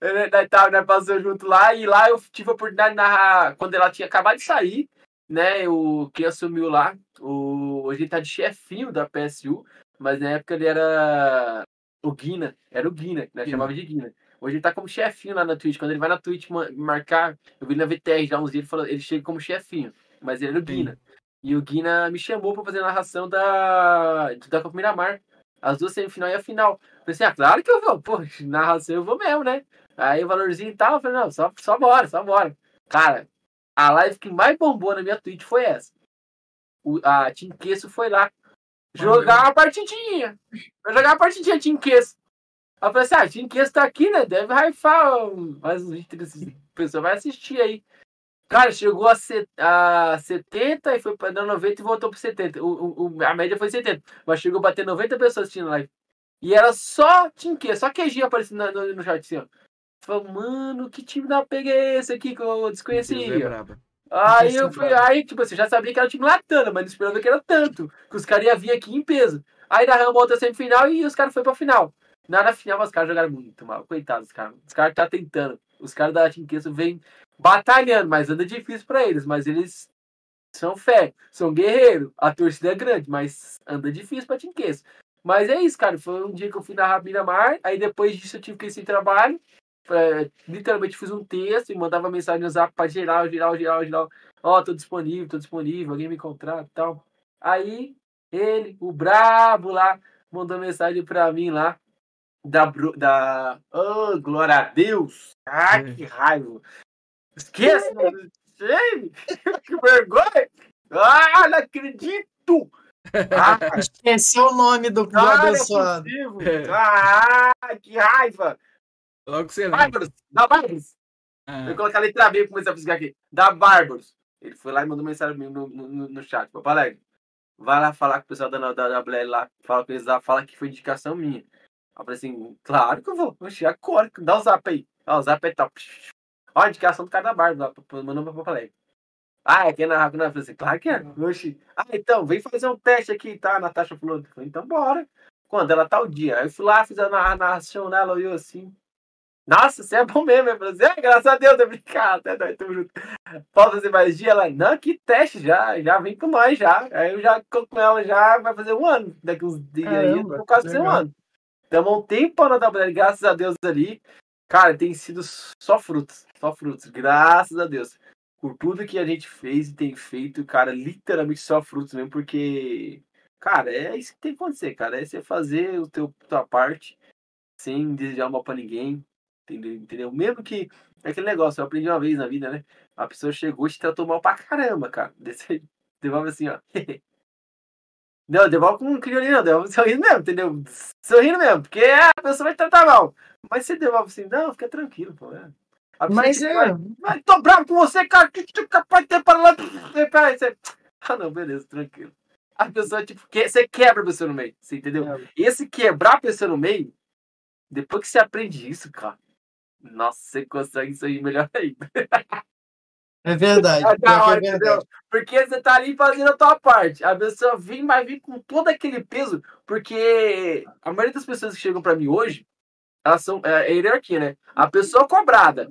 Nós, nós, tava- nós passou junto lá. E lá eu tive a oportunidade de narrar quando ela tinha acabado de sair. Né, o quem assumiu lá, o, hoje ele tá de chefinho da PSU, mas na época ele era o Guina, era o Guina, né, chamava de Guina. Hoje ele tá como chefinho lá na Twitch, quando ele vai na Twitch ma- marcar, eu vi na VTR já uns dias, ele, falou, ele chega como chefinho, mas ele era o. Guina. E o Guina me chamou pra fazer a narração da, da Copa Miramar, as duas semifinal e a final. Assim, ah, claro que eu vou, pô, narração eu vou mesmo, né? Aí o valorzinho e tal, eu falei, não, só, só bora, só bora. Cara, a live que mais bombou na minha Twitch foi essa. O, a Queso foi lá jogar uma partidinha. Vai jogar uma partidinha, Team Queso. Aí eu falei assim, ah, Queso tá aqui, né? Deve um- mais uns 20, 30 pessoas. Vai assistir aí. Cara, chegou a, set, a 70 e foi pra dar 90 e voltou pro 70. O, o- a média foi 70. Mas chegou a bater 90 pessoas assistindo live. E era só Queso, só queijinho aparecendo na- no, no chat assim, ó. Falei, mano, que time da pega é esse aqui que eu é desconhecia? braba. Aí é eu fui, aí, tipo assim, já sabia que era o time latana, mas não esperava que era tanto. Que os caras iam vir aqui em peso. Aí narramos outra semifinal e os caras foram pra final. Na na final, os caras jogaram muito mal. Coitados, cara. Os caras tá tentando. Os caras da Team Queso vêm batalhando, mas anda difícil pra eles. Mas eles são fé, são guerreiros. A torcida é grande, mas anda difícil pra Team Queso. Mas é isso, cara. Foi um dia que eu fui narrar Miramar. Aí depois disso eu tive que ir sem trabalho. É, literalmente fiz um texto e mandava mensagem no zap pra geral, geral, geral, geral. Ó, tô disponível, tô disponível, alguém me contrata e tal. Aí, ele, o brabo lá, mandou mensagem pra mim lá. Da. Da... Oh, glória a Deus! Ah, É. que raiva! Esqueça! Ei, que vergonha! Ah, não acredito! Ah, Esqueci o nome do, cara, é abençoado. possível. É. Ah, que raiva. Logo você lembra. Bárbaros, da Bárbaros. Ah, Eu coloquei a letra B e comecei a fisgar aqui. Da Bárbaros. Ele foi lá e mandou mensagem no, no, no, chat. Papai Alegre, vai lá falar com o pessoal da, da, da WL lá. Fala com eles lá, fala que foi indicação minha. Eu falei assim, claro que eu vou. Oxi, agora. Dá o zap aí. Ó, o zap aí tá. Ó, a indicação do cara da Bárbaros lá. Mandou pra Papai Alegre. Ah, é quem na rápido, não? Eu falei assim, claro que é. Oxi. Ah, então, vem fazer um teste aqui, tá? A Natasha falou. Falei, então bora. Quando? Ela tá o dia. Aí eu fui lá, fiz a na- a narração nela, olhou assim. Nossa, você é bom mesmo. Eu falei assim, é, graças a Deus, é brincar, até nós, tamo junto. Pode fazer mais dia? Ela, não, que teste já, já vem com nós já. Aí eu já com ela já, vai fazer um ano. Daqui uns dias aí, Caramba, por quase fazer um ano. Então, um tempo na WL, graças a Deus ali. Cara, tem sido só frutos, só frutos, graças a Deus. Por tudo que a gente fez e tem feito, cara, literalmente só frutos mesmo, porque, cara, é isso que tem que acontecer, cara. É você fazer o teu tua parte sem desejar mal pra ninguém, entendeu? entendeu? Mesmo que é aquele negócio, eu aprendi uma vez na vida, né? A pessoa chegou e te tratou mal pra caramba, cara. Devolve assim, ó. Não, devolve com um criolinho, não, devolve sorrindo mesmo, entendeu? Sorrindo mesmo, porque é, a pessoa vai te tratar mal. Mas você devolve assim, não, fica tranquilo, pô. É. Mas é. Ai, tô bravo com você, cara. Que tu é capaz de ter para lá. Peraí, você... Ah, não, beleza, tranquilo. A pessoa, tipo, que... você quebra a pessoa no meio, você entendeu? E esse quebrar a pessoa no meio, depois que você aprende isso, cara, nossa, você consegue isso aí melhor ainda. É verdade. É da que hora, é verdade. entendeu? Porque você tá ali fazendo a tua parte. A pessoa vem, vai vir com todo aquele peso, porque a maioria das pessoas que chegam pra mim hoje, elas são é, é hierarquia, né? A pessoa cobrada.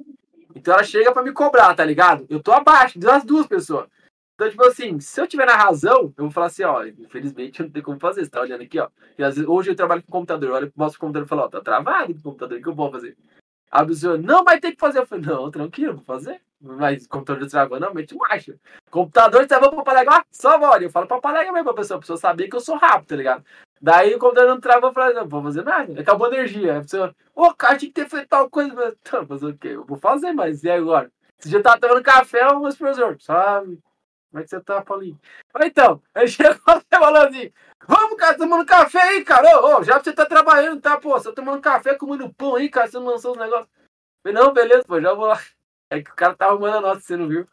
Então ela chega pra me cobrar, tá ligado? Eu tô abaixo das duas pessoas. Então, tipo assim, se eu tiver na razão, eu vou falar assim, ó, infelizmente eu não tenho como fazer, você tá olhando aqui, ó. E às vezes, hoje eu trabalho com computador, eu olho pro nosso computador e falo, ó, tá travado o computador, o que eu vou fazer? A pessoa, não vai ter que fazer. Eu falei, não, tranquilo, vou fazer. Mas computador travou, não, mete marcha. Computador travou pra papai só bora. Eu falo pra papai mesmo, pra pessoa, a pessoa saber que eu sou rápido, tá ligado? Daí o computador não travou, eu falei, não, vou fazer nada. Acabou a energia. A pessoa, ô, cara, tinha que ter feito tal coisa. Mas, Então, fazer o quê? Eu vou fazer, mas e agora? Você já tá tomando café, meus professor, sabe? Como é que você tá, Paulinho? Então, aí chegou você falou assim, vamos, cara, tomando café aí, cara. Ô, ô, já você tá trabalhando, tá, pô, você tá tomando café, comendo pão aí, cara, você não lançou os negócios. Falei, não, beleza, pô, já vou lá. É que o cara tá arrumando a nota, você não viu?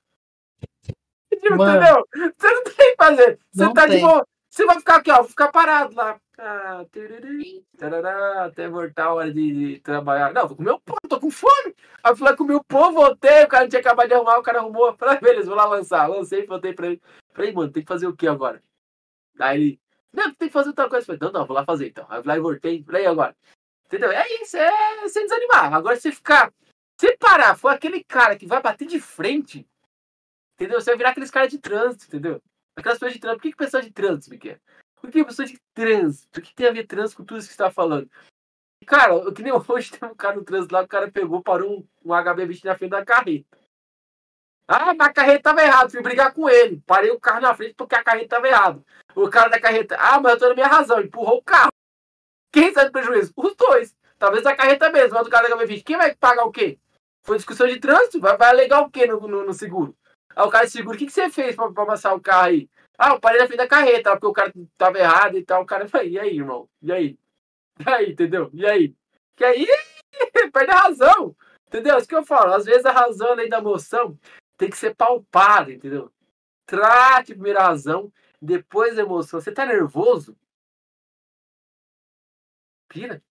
Tipo, Mano. Entendeu? Você não tem o que fazer. Você Não tá de tem. boa. Você vai ficar aqui, ó, vou ficar parado lá. Ah, tiriri, tarará, até voltar a hora de, de trabalhar. Não, vou comer o pão, tô com fome. Aí fui lá comer o pão, voltei, o cara tinha acabado de arrumar, o cara arrumou. Falei, ah, beleza, vou lá lançar. Lancei, voltei pra ele. Falei, mano, tem que fazer o que agora? Aí ele, não, tem que fazer outra coisa. Falei, não, não, vou lá fazer então. Aí eu fui lá e voltei. Falei, agora? Entendeu? É isso, é sem desanimar. Agora você ficar. Se parar, for aquele cara que vai bater de frente, entendeu? Você vai virar aqueles caras de trânsito, entendeu? Aquelas pessoas de trânsito. Por que, que pessoa de quer? Por que pessoa de trânsito? O que tem a ver trânsito com tudo isso que você tá falando? Cara, o que nem hoje tem um cara no trânsito lá, o cara pegou, parou um, um HB20 na frente da carreta. Ah, mas a carreta tava errada, fui brigar com ele. Parei o carro na frente porque a carreta tava errada. O cara da carreta, ah, mas eu tô na minha razão, empurrou o carro. Quem sai do prejuízo? Os dois. Talvez a carreta mesmo, mas o cara da HB20. Quem vai pagar o quê? Foi discussão de trânsito? Vai, vai alegar o quê no, no, no seguro? Aí o cara de seguro, o que, que você fez pra, pra amassar o carro aí? Ah, eu parei na frente da carreta, porque o cara tava errado e tal. O cara falou, e aí, irmão? E aí? E aí, entendeu? E aí? Que aí, perde a razão. Entendeu? É isso que eu falo. Às vezes a razão, além da emoção, tem que ser palpada, entendeu? Trate primeiro a razão, depois a emoção. Você tá nervoso? Respira.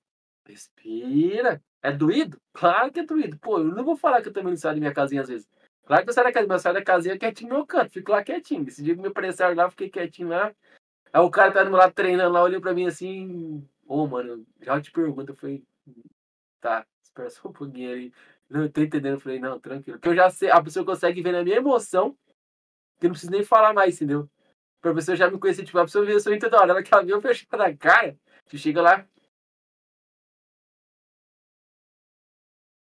Respira. É doído? Claro que é doído. Pô, eu não vou falar que eu também não saio da minha casinha às vezes. Claro que eu saio da casinha, mas eu saio da casinha quietinho no meu canto. Fico lá quietinho. Esse dia que me apareceram lá, fiquei quietinho lá. Aí o cara tá do meu lado treinando lá, olhou pra mim assim. Ô, mano, já te pergunto. Eu falei, tá, espera só um pouquinho aí. Não, eu tô entendendo. Eu falei, não, tranquilo. Porque eu já sei, a pessoa consegue ver na minha emoção que eu não preciso nem falar mais, entendeu? Pra pessoa já me conhecer, tipo, a pessoa vê sou toda hora. Ela que ela viu eu fechar na cara. Você chega lá.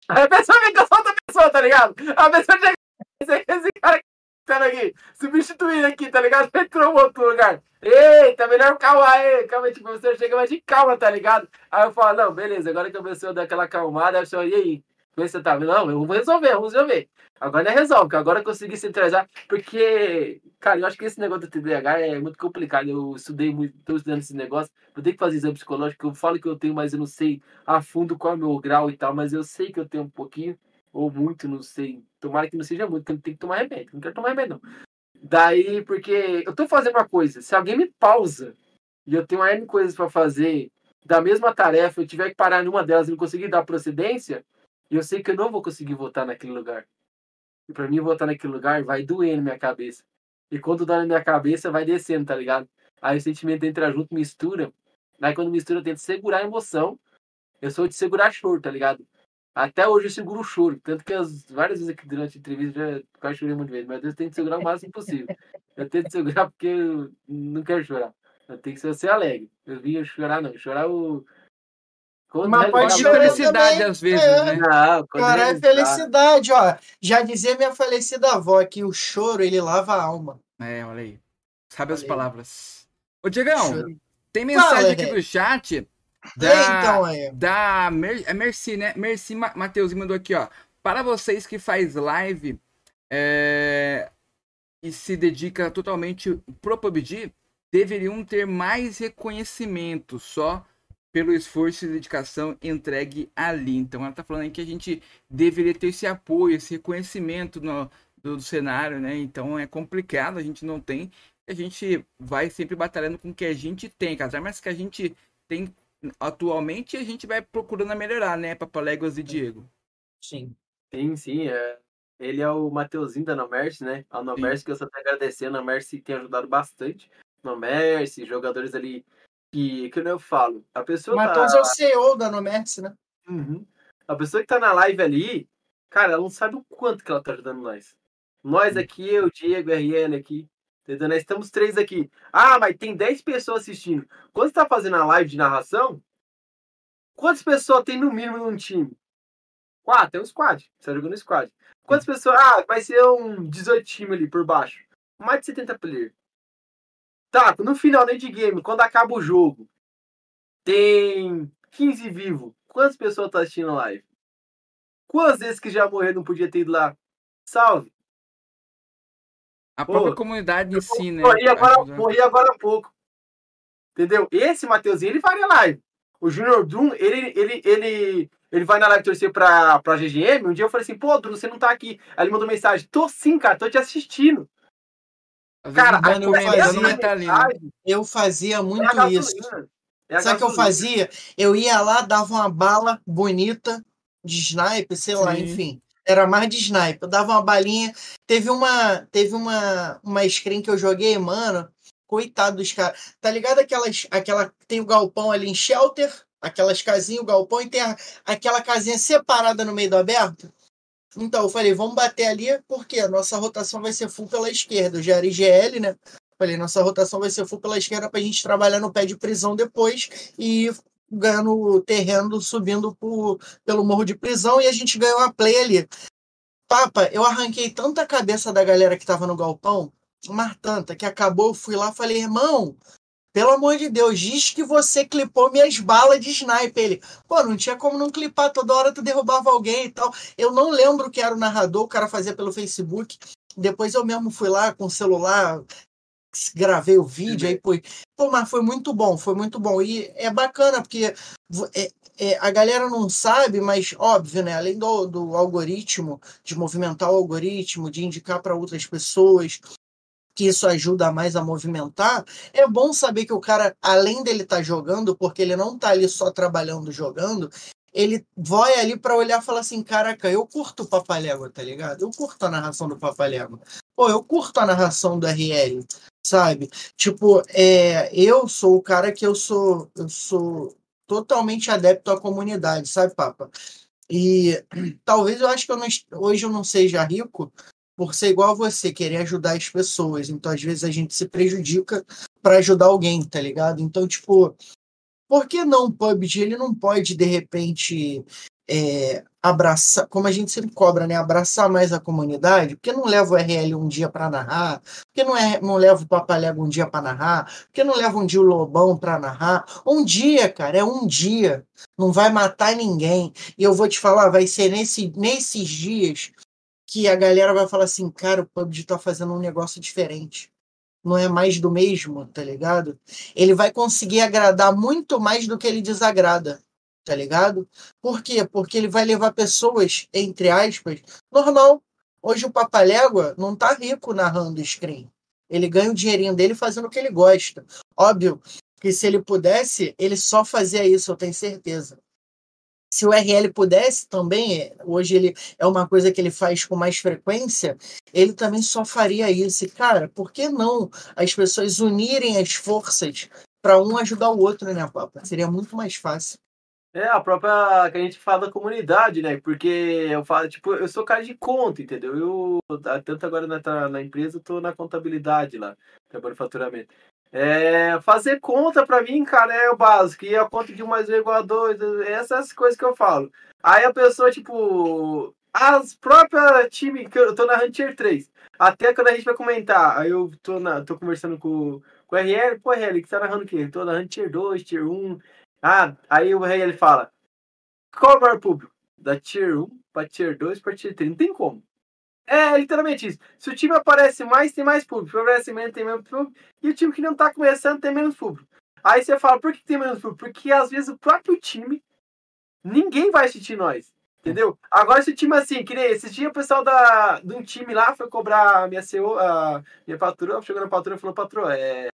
Aí a pessoa que eu sou outra pessoa, tá ligado? A pessoa chega. Esse, cara que tá aqui, substituindo aqui, tá ligado? Entrou em outro lugar. Eita, melhor calma aí, calma. Tipo, a pessoa chega mais de calma, tá ligado? Aí eu falo, não, beleza, agora que a pessoa dá aquela acalmada, a pessoa, e aí? Como você tá? Não, eu vou resolver, vamos resolver. Agora não é resolve, agora eu consegui centralizar. Porque, cara, eu acho que esse negócio do TDAH é muito complicado. Eu estudei muito, estou estudando esse negócio. Eu tenho que fazer exame psicológico. Eu falo que eu tenho, mas eu não sei a fundo qual é o meu grau e tal. Mas eu sei que eu tenho um pouquinho, ou muito, não sei. Tomara que não seja muito, porque eu tenho que tomar remédio. Não quero tomar remédio, não. Daí, porque eu tô fazendo uma coisa. Se alguém me pausa e eu tenho N coisas para fazer da mesma tarefa, eu tiver que parar em uma delas e não conseguir dar procedência, eu sei que eu não vou conseguir voltar naquele lugar. E para mim voltar naquele lugar vai doer na minha cabeça. E quando dá na minha cabeça, vai descendo, tá ligado? Aí o sentimento entra junto, mistura. Aí quando mistura, eu tento segurar a emoção. Eu sou de segurar choro, tá ligado? Até hoje eu seguro o choro. Tanto que as, várias vezes aqui durante a entrevista já quase chorei muito vezes. Mas eu tento segurar o máximo possível. Eu tento segurar porque eu não quero chorar. Eu tenho que ser alegre. Eu vim chorar, não. Chorar o. Quando Mas é- pode de chorar felicidade também. às vezes, É. né? Não, Cara, é realizar. felicidade, ó. Já dizia minha falecida avó que o choro, ele lava a alma. É, olha aí. Sabe as Olha aí. palavras. Ô, Diegão, tem mensagem Fala, aqui do chat da, então aí. da Mer, é Merci, né? Merci Ma- Mateuzinho mandou aqui, ó. Para vocês que faz live é, e se dedica totalmente pro PUBG, deveriam ter mais reconhecimento só pelo esforço e dedicação entregue ali. Então ela tá falando aí que a gente deveria ter esse apoio, esse reconhecimento no, do, do cenário, né? Então é complicado, a gente não tem. A gente vai sempre batalhando com o que a gente tem, com as armas que a gente tem atualmente a gente vai procurando melhorar, né, Papaléguas e Diego? Sim. Sim, sim. É. Ele é o Mateuzinho da Nomerce, né? A Nomerce que eu só tenho a agradecer. A Nomerce tem ajudado bastante. Nomerce, jogadores ali que, que eu falo. A pessoa tá... Matheus é o CEO da Nomerce, né? Uhum. A pessoa que tá na live ali, cara, ela não sabe o quanto que ela tá ajudando nós. Nós aqui, eu, Diego, RL aqui. Entendeu? Nós estamos três aqui. Ah, mas tem 10 pessoas assistindo. Quando você tá fazendo a live de narração, quantas pessoas tem no mínimo num time? Quatro, tem um squad. Você tá jogando squad. Quantas pessoas? Ah, vai ser um 18 time ali por baixo. Mais de 70 players. Tá, no final do endgame, quando acaba o jogo, tem 15 vivos. Quantas pessoas estão assistindo a live? Quantas vezes que já morreram não podia ter ido lá? Salve! A Pô, própria comunidade em si, né? morri, agora, morri agora há pouco. Entendeu? Esse Mateuzinho, ele faria live. O Junior Drum, ele, ele, ele, ele vai na live torcer pra, pra GGM. Um dia eu falei assim, pô, Drum, você não tá aqui. Aí ele mandou mensagem, tô sim, cara, tô te assistindo. Cara, mano, eu tá fazia- né? Eu fazia é a muito gasolina. isso. É Sabe o que eu fazia? Eu ia lá, dava uma bala bonita de sniper, sei lá, Sim. enfim. Era mais de sniper. Eu dava uma balinha. Teve uma, teve uma, uma screen que eu joguei, mano. Coitado dos caras. Tá ligado aquelas, aquela tem o galpão ali em shelter, aquelas casinhas, o galpão e tem a- aquela casinha separada no meio do aberto? Então, eu falei, vamos bater ali, porque a nossa rotação vai ser full pela esquerda. Eu já era IGL, né? Falei, nossa rotação vai ser full pela esquerda pra gente trabalhar no pé de prisão depois e ganhando terreno, subindo por, pelo morro de prisão e a gente ganhou uma play ali. Papa, eu arranquei tanta cabeça da galera que tava no galpão, mas tanta, que acabou, eu fui lá falei, irmão, pelo amor de Deus, diz que você clipou minhas balas de sniper. Ele, pô, não tinha como não clipar, toda hora tu derrubava alguém e tal. Eu não lembro que era o narrador, o cara fazia pelo Facebook. Depois eu mesmo fui lá com o celular, gravei o vídeo, aí foi. Pô, mas foi muito bom, foi muito bom. E é bacana, porque é- é, a galera não sabe, mas óbvio, né? Além do, do algoritmo, de movimentar o algoritmo, de indicar para outras pessoas, que isso ajuda mais a movimentar, é bom saber que o cara, além dele estar jogando, porque ele não tá ali só trabalhando, jogando, ele vai ali para olhar e falar assim: caraca, eu curto o Papalégua, tá ligado? Eu curto a narração do Papalégua. Pô, eu curto a narração do RL, sabe? Tipo, é, eu sou o cara que eu sou, eu sou totalmente adepto à comunidade, sabe, Papa? E talvez eu acho que eu não, hoje eu não seja rico por ser igual a você, querer ajudar as pessoas. Então, às vezes, a gente se prejudica para ajudar alguém, tá ligado? Então, tipo, por que não o PUBG? Ele não pode, de repente, é, abraçar, como a gente sempre cobra, né? Abraçar mais a comunidade, porque não leva o RL um dia para narrar, porque não, é, não leva o Papalega um dia para narrar, porque não leva um dia o Lobão para narrar. Um dia, cara, é um dia. Não vai matar ninguém. E eu vou te falar, vai ser nesse, nesses dias que a galera vai falar assim, cara, o PUBG tá fazendo um negócio diferente. Não é mais do mesmo, tá ligado? Ele vai conseguir agradar muito mais do que ele desagrada tá ligado? Por quê? Porque ele vai levar pessoas, entre aspas, normal. Hoje o Papalégua não tá rico narrando screen. Ele ganha o dinheirinho dele fazendo o que ele gosta. Óbvio que se ele pudesse, ele só fazia isso, eu tenho certeza. Se o RL pudesse também, hoje ele é uma coisa que ele faz com mais frequência, ele também só faria isso. E, cara, por que não as pessoas unirem as forças para um ajudar o outro, né, Papa? Seria muito mais fácil. É, a própria que a gente fala da comunidade, né? Porque eu falo, tipo, eu sou cara de conta, entendeu? Eu, tanto agora na, na empresa, eu tô na contabilidade lá, trabalho faturamento. É, fazer conta pra mim, cara, é o básico. E a conta de um mais um é igual a dois, essas coisas que eu falo. Aí a pessoa, tipo, as próprias time que eu tô na Hunter 3. Até quando a gente vai comentar, aí eu tô, na, tô conversando com, com o RL, pô, RL, que tá narrando o quê? Tô na Hunter 2, Tier 1. Ah, aí o rei ele fala: qual é o público? Da Tier 1 para Tier 2 para Tier 3. Não tem como. É literalmente isso. Se o time aparece mais, tem mais público. Se aparece menos, tem menos público. E o time que não tá começando tem menos público. Aí você fala, por que tem menos público? Porque às vezes o próprio time, ninguém vai assistir nós. Entendeu? Agora esse time assim, que nem esse dia o pessoal da, de um time lá foi cobrar a minha CO, a minha patroa, chegou na patroa e falou, patroa, é.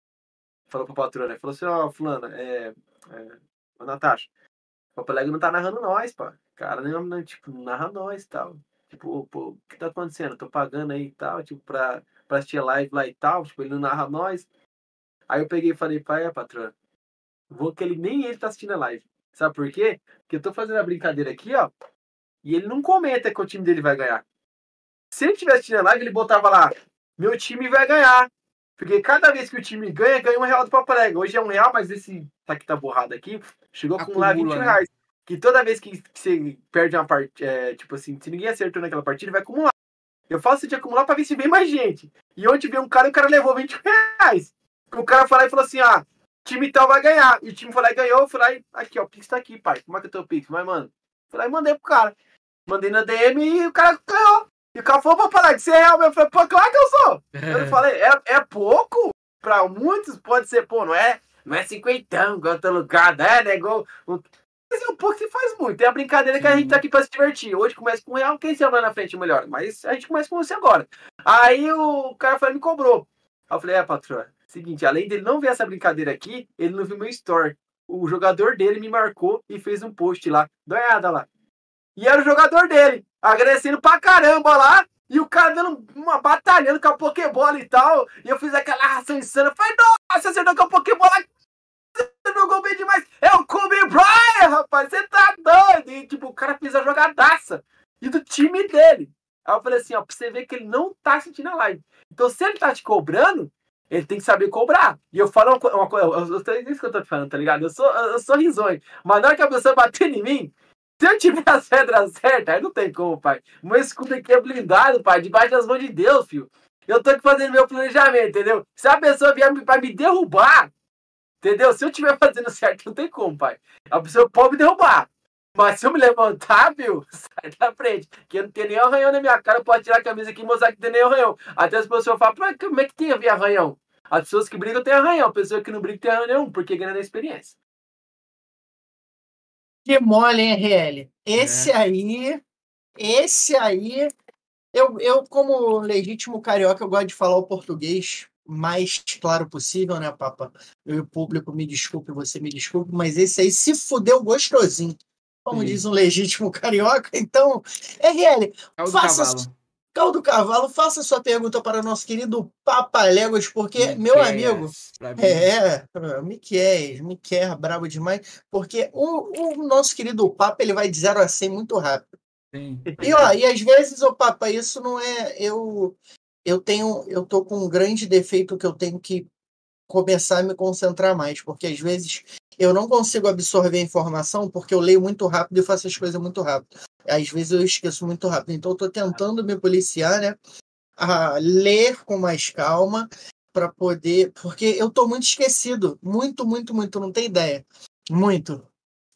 Falou pra patroa, né? Falou assim, ó, oh, fulana, é, é Ô, Natasha, o Papalega não tá narrando nós, pá. Cara, não, tipo, narra nós e tal. Tipo, pô, o que tá acontecendo? Eu tô pagando aí e tal, tipo, pra, pra assistir live lá e tal. Tipo, ele não narra nós. Aí eu peguei e falei, pai, é, patrão, vou que ele nem ele tá assistindo a live. Sabe por quê? Porque eu tô fazendo a brincadeira aqui, ó. E ele não comenta que o time dele vai ganhar. Se ele tivesse assistindo a live, ele botava lá, meu time vai ganhar. Porque cada vez que o time ganha, ganha um real do Papalega. Hoje é um real, mas esse tá aqui tá borrado aqui, chegou a acumular 20 né? reais. Que toda vez que você perde uma partida, é, tipo assim, se ninguém acertou naquela partida, vai acumular. Eu faço isso de acumular pra ver se vem mais gente. E onde vem um cara, o cara levou 20 reais. O cara foi lá e falou assim: ah, time tal vai ganhar. E o time foi lá e ganhou. Eu fui lá e. Aqui, ó, o Pix tá aqui, pai. Como é que é o teu Pix? Mas, mano. Fui lá e mandei pro cara. Mandei na DM e o cara ganhou. E o cara falou pra falar que você é real. Eu falei, pô, claro que eu sou. Eu falei, é, é pouco? Pra muitos pode ser, pô, não é não é cinquentão, igual todo lugar, né? né igual, mas é um pouco se faz muito. É a brincadeira que a gente tá aqui pra se divertir. Hoje começa com um real, quem se lá na frente melhor. Mas a gente começa com você agora. Aí o cara foi me cobrou. Aí eu falei, é, patroa, seguinte, além dele não ver essa brincadeira aqui, ele não viu meu store. O jogador dele me marcou e fez um post lá. Olhada lá. E era o jogador dele, agradecendo pra caramba lá. E o cara dando uma batalhando com a Pokébola e tal. E eu fiz aquela ração insana. Eu falei, nossa, acertou com a Pokébola jogou bem demais. É o Kobe Bryant, rapaz. Você tá doido. E, tipo, o cara fez a jogadaça. E do time dele. Aí eu falei assim, ó, pra você ver que ele não tá sentindo a live. Então, se ele tá te cobrando, ele tem que saber cobrar. E eu falo uma coisa, eu, eu, isso que eu tô te falando, tá ligado? Eu sou, eu, sou risonho. Mas na hora que a pessoa bater em mim, se eu tiver as pedras certas, aí não tem como, pai. Meu escudo aqui é blindado, pai, debaixo das mãos de Deus, filho. Eu tô aqui fazendo meu planejamento, entendeu? Se a pessoa vier pra me derrubar, Entendeu? Se eu estiver fazendo certo, não tem como, pai. A pessoa pode me derrubar. Mas se eu me levantar, viu? Sai da frente. Que eu não tenho nem arranhão na minha cara. Pode tirar a camisa aqui e mostrar que tem nem arranhão. Até as pessoas falam, como é que tem a ver arranhão? As pessoas que brigam têm arranhão. A pessoa que não briga tem arranhão nenhum, porque ganha na experiência. Que mole, hein, RL? Esse é. aí. Esse aí. Eu, eu, como legítimo carioca, eu gosto de falar o português mais claro possível, né, Papa? Eu e o público, me desculpe, você me desculpe, mas esse aí se fudeu gostosinho. Como Sim. diz um legítimo carioca. Então, RL, Caldo faça. cavalo. Caldo Cavalo, faça sua pergunta para o nosso querido Papa Léguas, porque, meu amigo. É, Miquel, Miquel, brabo demais. Porque o, o nosso querido Papa ele vai de 0 a 100 muito rápido. Sim. E, ó, e às vezes, o Papa, isso não é. Eu, eu tenho, eu tô com um grande defeito que eu tenho que começar a me concentrar mais, porque às vezes eu não consigo absorver a informação porque eu leio muito rápido e faço as coisas muito rápido. Às vezes eu esqueço muito rápido. Então eu tô tentando me policiar, né? A ler com mais calma para poder, porque eu tô muito esquecido, muito, muito, muito, não tem ideia. Muito.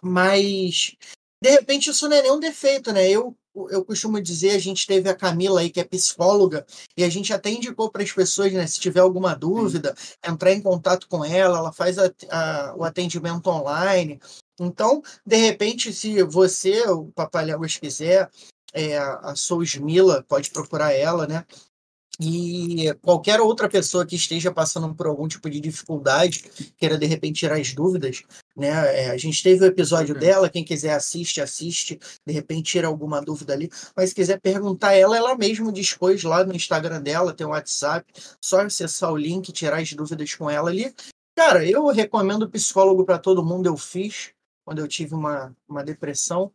Mas de repente isso não é nenhum defeito, né? Eu eu costumo dizer, a gente teve a Camila aí, que é psicóloga, e a gente até indicou para as pessoas, né, se tiver alguma dúvida, entrar em contato com ela, ela faz a, a, o atendimento online. Então, de repente, se você, o Papaléguas, quiser, é, a Sousmila, pode procurar ela, né? E qualquer outra pessoa que esteja passando por algum tipo de dificuldade, queira de repente tirar as dúvidas, né? É, a gente teve o episódio uhum. dela, quem quiser assiste, assiste, de repente tira alguma dúvida ali. Mas se quiser perguntar ela, ela mesmo dispôs lá no Instagram dela, tem o um WhatsApp, só acessar o link, tirar as dúvidas com ela ali. Cara, eu recomendo psicólogo para todo mundo, eu fiz quando eu tive uma, uma depressão.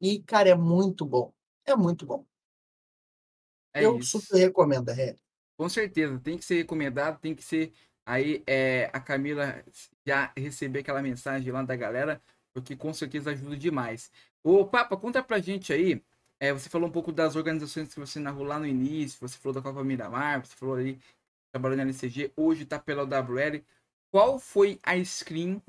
E, cara, é muito bom. É muito bom. É eu isso. super recomendo, é. Com certeza, tem que ser recomendado, tem que ser aí é, a Camila já receber aquela mensagem lá da galera, porque com certeza ajuda demais. Ô, Papa, conta pra gente aí. É, você falou um pouco das organizações que você narrou lá no início, você falou da Copa Miramar, você falou ali trabalhando na LCG, hoje tá pela WL. Qual foi a screen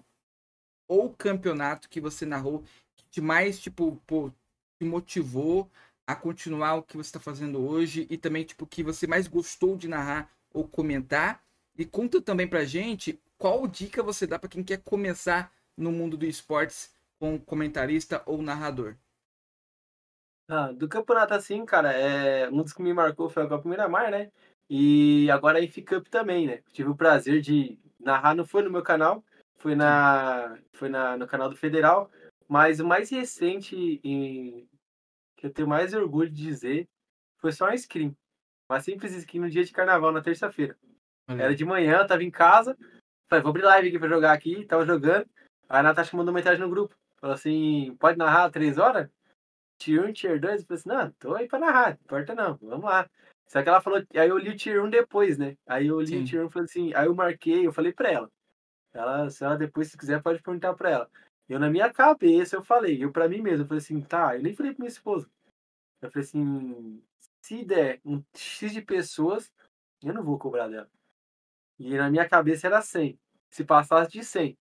ou campeonato que você narrou que te mais, tipo, pô, te motivou a continuar o que você está fazendo hoje e também, tipo, que você mais gostou de narrar ou comentar? E conta também pra gente qual dica você dá para quem quer começar no mundo do esportes com comentarista ou narrador. Ah, do campeonato assim, cara, é... um dos que me marcou foi a Copa Miramar, né? E agora a IF Cup também, né? Tive o prazer de narrar, não foi no meu canal, foi na foi na, no canal do Federal, mas o mais recente em, que eu tenho mais orgulho de dizer foi só uma screen. Uma simples screen no dia de carnaval, na terça-feira. Era de manhã, tava em casa. Falei, vou abrir live aqui pra jogar aqui. Tava jogando. Aí a Natasha mandou uma mensagem no grupo. Falou assim: pode narrar três horas? Tier 1, Tier 2? Eu falei assim: não, tô aí pra narrar, não importa não, vamos lá. Só que ela falou, aí eu li o Tier 1 depois, né? Aí eu li Sim. o Tier 1 e falei assim, aí eu marquei, eu falei pra ela. Ela, se ela depois, se quiser, pode perguntar pra ela. Eu, na minha cabeça, eu falei, eu pra mim mesmo, eu falei assim, tá, eu nem falei pra minha esposa. Eu falei assim, se der um X de pessoas, eu não vou cobrar dela. E na minha cabeça era 100. Se passasse de 100.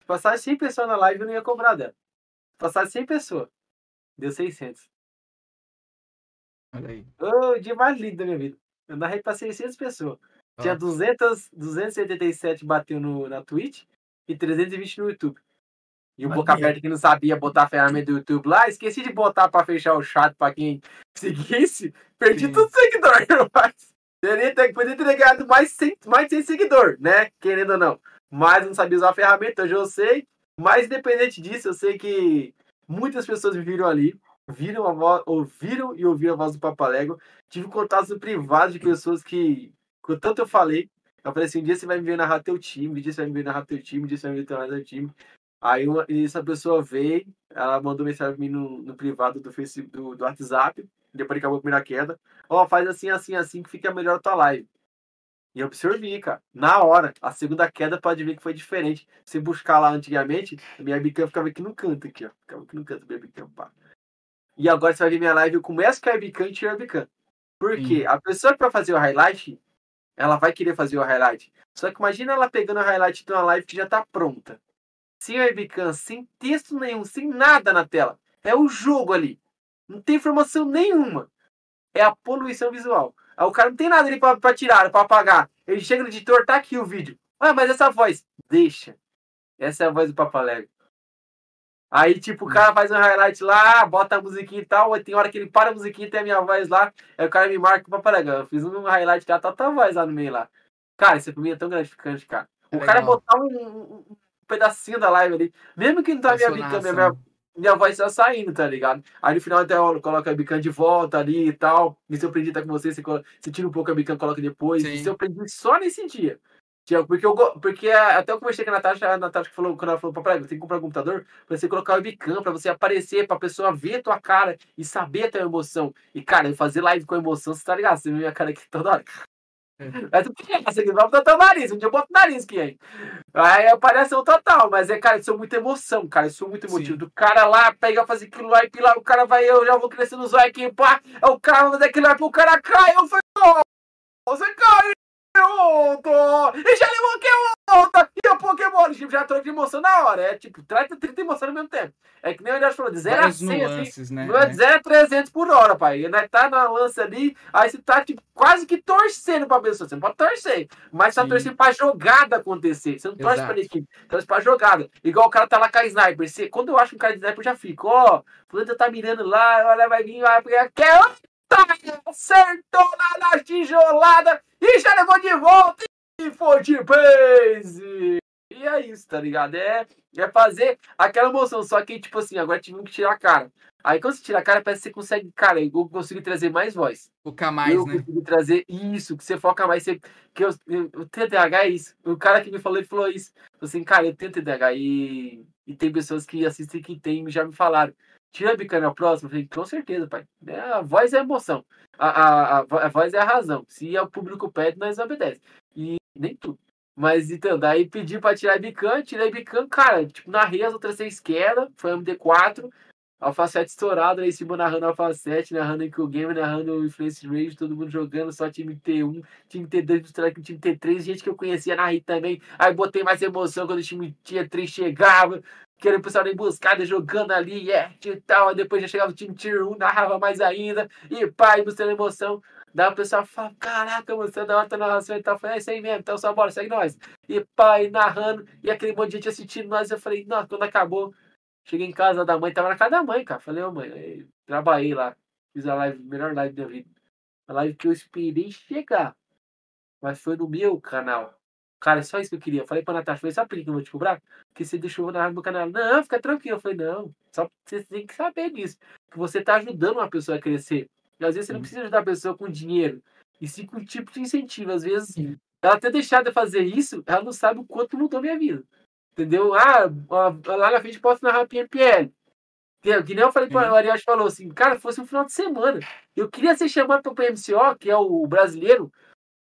Se passasse 100 pessoas na live, eu não ia cobrar dela. Se passasse 100 pessoas, deu 600. Olha aí. Oh, o dia mais lindo da minha vida. Eu narrei pra 600 pessoas. Tinha 200, 277 bateu no, na Twitch e 320 no YouTube. E o Boca Aberta que não sabia botar a ferramenta do YouTube lá, esqueci de botar pra fechar o chat pra quem seguisse. Perdi Sim. tudo seguidor, rapaz. Teria, poderia ter ganhado mais, 100, mais de 100 seguidor, né? Querendo ou não. Mas não sabia usar a ferramenta, hoje eu sei. Mas independente disso, eu sei que muitas pessoas me viram ali, viram a voz, ouviram e ouviram a voz do Papalego. Tive contatos privados de pessoas que, com tanto eu falei, eu falei assim, um dia você vai me ver narrar teu time, um dia você vai me ver narrar teu time, um dia você vai me ver narrar teu time. Aí uma, essa pessoa veio, ela mandou mensagem pra mim no, no privado do Facebook, do, do WhatsApp, depois que acabou a primeira queda. Ó, oh, faz assim, assim, assim, que fica melhor a tua live. E eu absorvi, cara. Na hora. A segunda queda pode ver que foi diferente. Se buscar lá antigamente, a minha webcam ficava aqui no canto, aqui, ó. Ficava aqui no canto da webcam, pá. E agora você vai ver minha live, eu começo com a webcam e tiro a webcam. Por quê? A pessoa que vai fazer o highlight, ela vai querer fazer o highlight. Só que imagina ela pegando o highlight de uma live que já tá pronta sem webcam, sem texto nenhum, sem nada na tela. É o jogo ali. Não tem informação nenhuma. É a poluição visual. Aí o cara não tem nada ali pra, pra tirar, pra apagar. Ele chega no editor, tá aqui o vídeo. Ah, mas essa voz. Deixa. Essa é a voz do Papalego. Aí, tipo, o cara faz um highlight lá, bota a musiquinha e tal. Tem hora que ele para a musiquinha e tem a minha voz lá. Aí o cara me marca o Papalego. Eu fiz um highlight ela tá tua voz lá no meio lá. Cara, isso pra mim é tão gratificante, cara. O é cara botar um, um, pedacinho da live ali. Mesmo que não tá minha webcam, minha, minha voz tá saindo, tá ligado? Aí no final até eu coloco a webcam de volta ali e tal. E se eu aprendi tá com você, você, você tira um pouco a webcam, coloca depois. Sim. Isso eu aprendi só nesse dia. Porque, eu, porque até eu conversei com a Natasha, a Natasha falou, quando ela falou, papai, tem que comprar um computador pra você colocar o webcam, pra você aparecer, pra pessoa ver a tua cara e saber a tua emoção. E, cara, fazer live com emoção, você tá ligado? Você vê minha cara aqui toda hora. Mas tu pensa que vamos botar o nariz, um dia eu boto o nariz aqui, hein? Aí aparece o total, mas é, cara, isso é muita emoção, cara, isso é muito emotivo. Sim. Do cara lá, pega, fazer aquilo lá, e pilar, o cara vai, eu já vou crescendo os olhos aqui, pá, é o cara, fazer aquilo lá, pro cara cai, eu falei, "Ó, você caiu, tô, e já levou que outra, e o Pokémon, tipo, já troca de emoção na hora, é tipo, trata 30 emoções ao mesmo tempo. É que nem o Elias falou, de 0 a Várias 100, assim, nuances, né? não é de 0 a 300 por hora, pai. Nós tá na lança ali, aí você tá tipo, quase que torcendo pra pessoa. Você não pode torcer, mas você tá torcendo pra jogada acontecer. Você não torce Exato. pra equipe, torce pra jogada. Igual o cara tá lá com a sniper. Você, quando eu acho um cara de sniper, eu já fico, ó, fulano tá mirando lá, olha, vai vir, vai pegar, quer outra, acertou lá na tijolada e já levou de volta e foi de base. E é isso, tá ligado? É, é fazer aquela emoção, só que, tipo assim, agora tivemos que tirar a cara. Aí quando você tira a cara, parece que você consegue, cara, eu consigo trazer mais voz. Focar mais, eu né? consigo trazer isso, que você foca mais. Você, que eu, eu, o TDAH é isso. O cara que me falou, ele falou isso. Falou assim, cara, eu tenho TDAH e, e tem pessoas que assistem que tem já me falaram. Tira a bica na próxima. Eu falei, com certeza, pai. É, a voz é a emoção. A, a, a, a voz é a razão. Se o público pede, nós obedece. Nem tudo. Mas então, daí pedi pra tirar bican, tirei a bican, cara, tipo, narrei as outras seis quedas, foi MD4, Alpha 7 estourado, aí em cima narrando 7, narrando Eco Game, narrando Influence Rage, todo mundo jogando, só time T1, time T2 misturado com time T3, gente que eu conhecia narrei também. Aí botei mais emoção quando o time T3 chegava, querendo o pessoal da emboscada jogando ali, é, e tal. Depois já chegava o time Tier 1, narrava mais ainda, e e mostrando emoção. Daí o pessoal fala, caraca, mano, você é da hora narração e tal. Eu falei, é isso aí mesmo, então só bora, segue nós. E pai, narrando, e aquele monte de gente assistindo nós. Eu falei, nossa, quando acabou, cheguei em casa da mãe, tava na casa da mãe, cara. Falei, ô mãe, trabalhei lá, fiz a live, melhor live da minha vida. A live que eu esperei chegar, mas foi no meu canal. Cara, é só isso que eu queria. Falei pra Natasha, falei, sabe por que eu vou te cobrar? Porque você deixou narrar no meu canal. Não, fica tranquilo. Eu falei, não, só você tem que saber disso. Que você tá ajudando uma pessoa a crescer. E às vezes você não precisa ajudar a pessoa com dinheiro, e sim com um tipo de incentivo. Às vezes, Sim. ela ter deixado de fazer isso, ela não sabe o quanto mudou minha vida. Entendeu? Ah, lá na frente posso narrar PMPL. Que nem eu falei para Sim. o Ariel falou assim, cara, fosse um final de semana. Eu queria ser chamado para o PMCO, que é o brasileiro.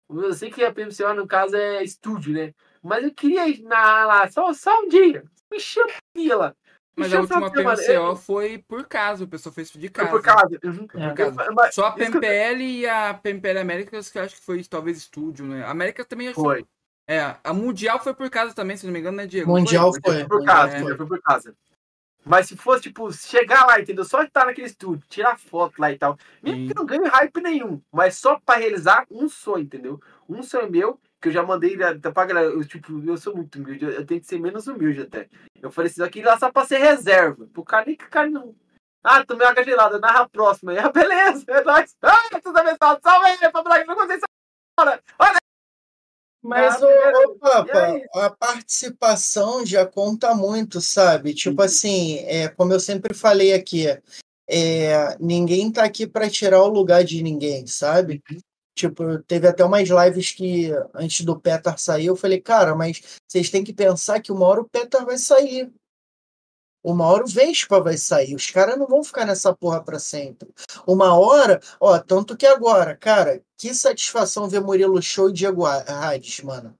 Eu sei que a PMCO, no caso, é estúdio, né? Mas eu queria ir na, lá só, só um dia. Me chama dia lá. Mas a chama um última. PMCO foi por caso, o pessoal fez de Foi casa. por causa. Uhum. Foi É. por mas- Só a eu- PMPL e a PMPL Américas, que eu acho que foi talvez estúdio, né? A América também acho Foi. É, a Mundial foi por casa também, se não me engano, né, Diego? Mundial foi? foi. Foi por casa, É. foi, foi por casa. Mas se fosse, tipo, chegar lá, entendeu? Só estar naquele estúdio, tirar foto lá e tal. Mesmo que não ganhe hype nenhum, mas só pra realizar um sonho, entendeu? Um sonho meu, que eu já mandei né, pra galera. Eu, tipo, eu sou muito humilde, eu- tenho que ser menos humilde até. Eu falei assim, ir lá só pra ser reserva. Pro cara nem que o cara não. Ah, tomei água gelada, narra a próxima. aí, Ah, beleza, é nóis. Ah, tudo abençoado, salve aí, Braga, não consegui Olha, olha, Mas, Ah, ô, Papa, E a participação já conta muito, sabe? Tipo Uhum. assim, é, como eu sempre falei aqui, é, ninguém tá aqui para tirar o lugar de ninguém, sabe? Tipo, teve até umas lives que antes do Petar sair, eu falei, cara, mas vocês têm que pensar que uma hora o Petar vai sair. Uma hora o Vespa vai sair. Os caras não vão ficar nessa porra pra sempre. Uma hora, ó, tanto que agora, cara, que satisfação ver Murilo Show e Diego Hades, mano.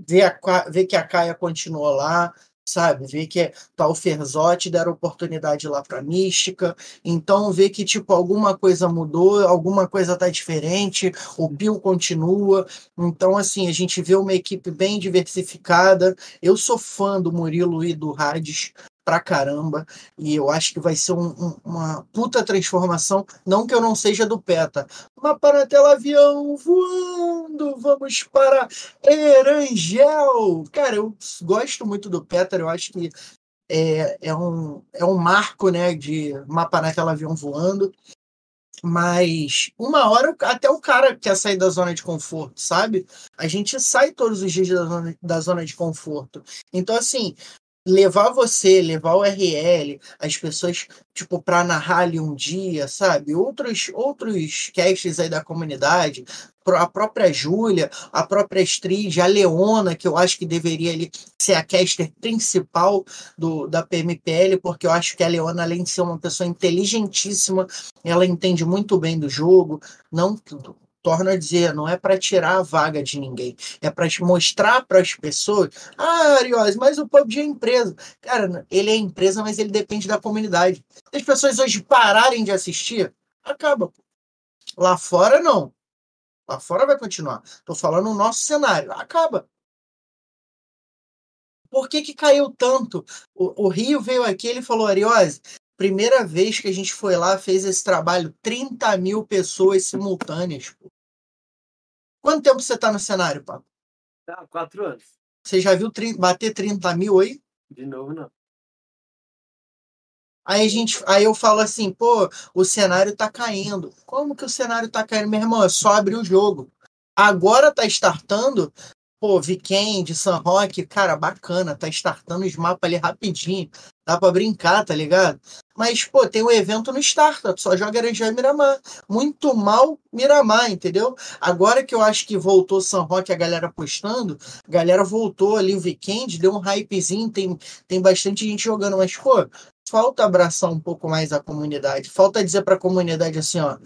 Ver, a, ver que a Caia continuou lá, sabe? Ver que tá o Ferzotti, deram oportunidade lá pra Mística. Então, ver que, tipo, alguma coisa mudou, alguma coisa tá diferente, o Pio continua. Então, assim, a gente vê uma equipe bem diversificada. Eu sou fã do Murilo e do Hades pra caramba. E eu acho que vai ser um- um- uma puta transformação. Não que eu não seja do PETA. Mas para tela avião voando, vamos para Erangel. Cara, eu gosto muito do PETA. Eu acho que é, é, um, é um marco né, de mapa na tela avião voando. Mas uma hora até o cara quer sair da zona de conforto, sabe? A gente sai todos os dias da zona, da zona de conforto. Então, assim, levar você, levar o RL, as pessoas, tipo, para narrar ali um dia, sabe? Outros, outros casts aí da comunidade, a própria Júlia, a própria Strid, a Leona, que eu acho que deveria ali ser a caster principal do, da PMPL, porque eu acho que a Leona, além de ser uma pessoa inteligentíssima, ela entende muito bem do jogo, não torno a dizer, não é para tirar a vaga de ninguém, é para mostrar para as pessoas, ah, Ariose, mas o PUBG é empresa. Cara, ele é empresa, mas ele depende da comunidade. Se as pessoas hoje pararem de assistir, acaba. Lá fora, não. Lá fora vai continuar. Tô falando no nosso cenário. Acaba. Por que, que caiu tanto? O, o Rio veio aqui, ele falou, Ariose, primeira vez que a gente foi lá, fez esse trabalho, 30 mil pessoas simultâneas. Pô. Quanto tempo você tá no cenário, Papo? Tá, quatro anos. Você já viu bater 30 mil aí? De novo, não. Aí, a gente, aí eu falo assim, pô, o cenário tá caindo. Como que o cenário tá caindo, meu irmão? É só abrir o jogo. Agora tá startando, Pô, Weekend, San Roque, cara, bacana, tá startando os mapas ali rapidinho. Dá pra brincar, tá ligado? Mas, pô, tem um evento no Startup, só joga Aranjá e Miramar. Muito mal Miramar, entendeu? Agora que eu acho que voltou San Roque a galera postando, a galera voltou ali o Weekend, deu um hypezinho, tem, tem bastante gente jogando, mas, pô, falta abraçar um pouco mais a comunidade. Falta dizer pra comunidade assim, ó,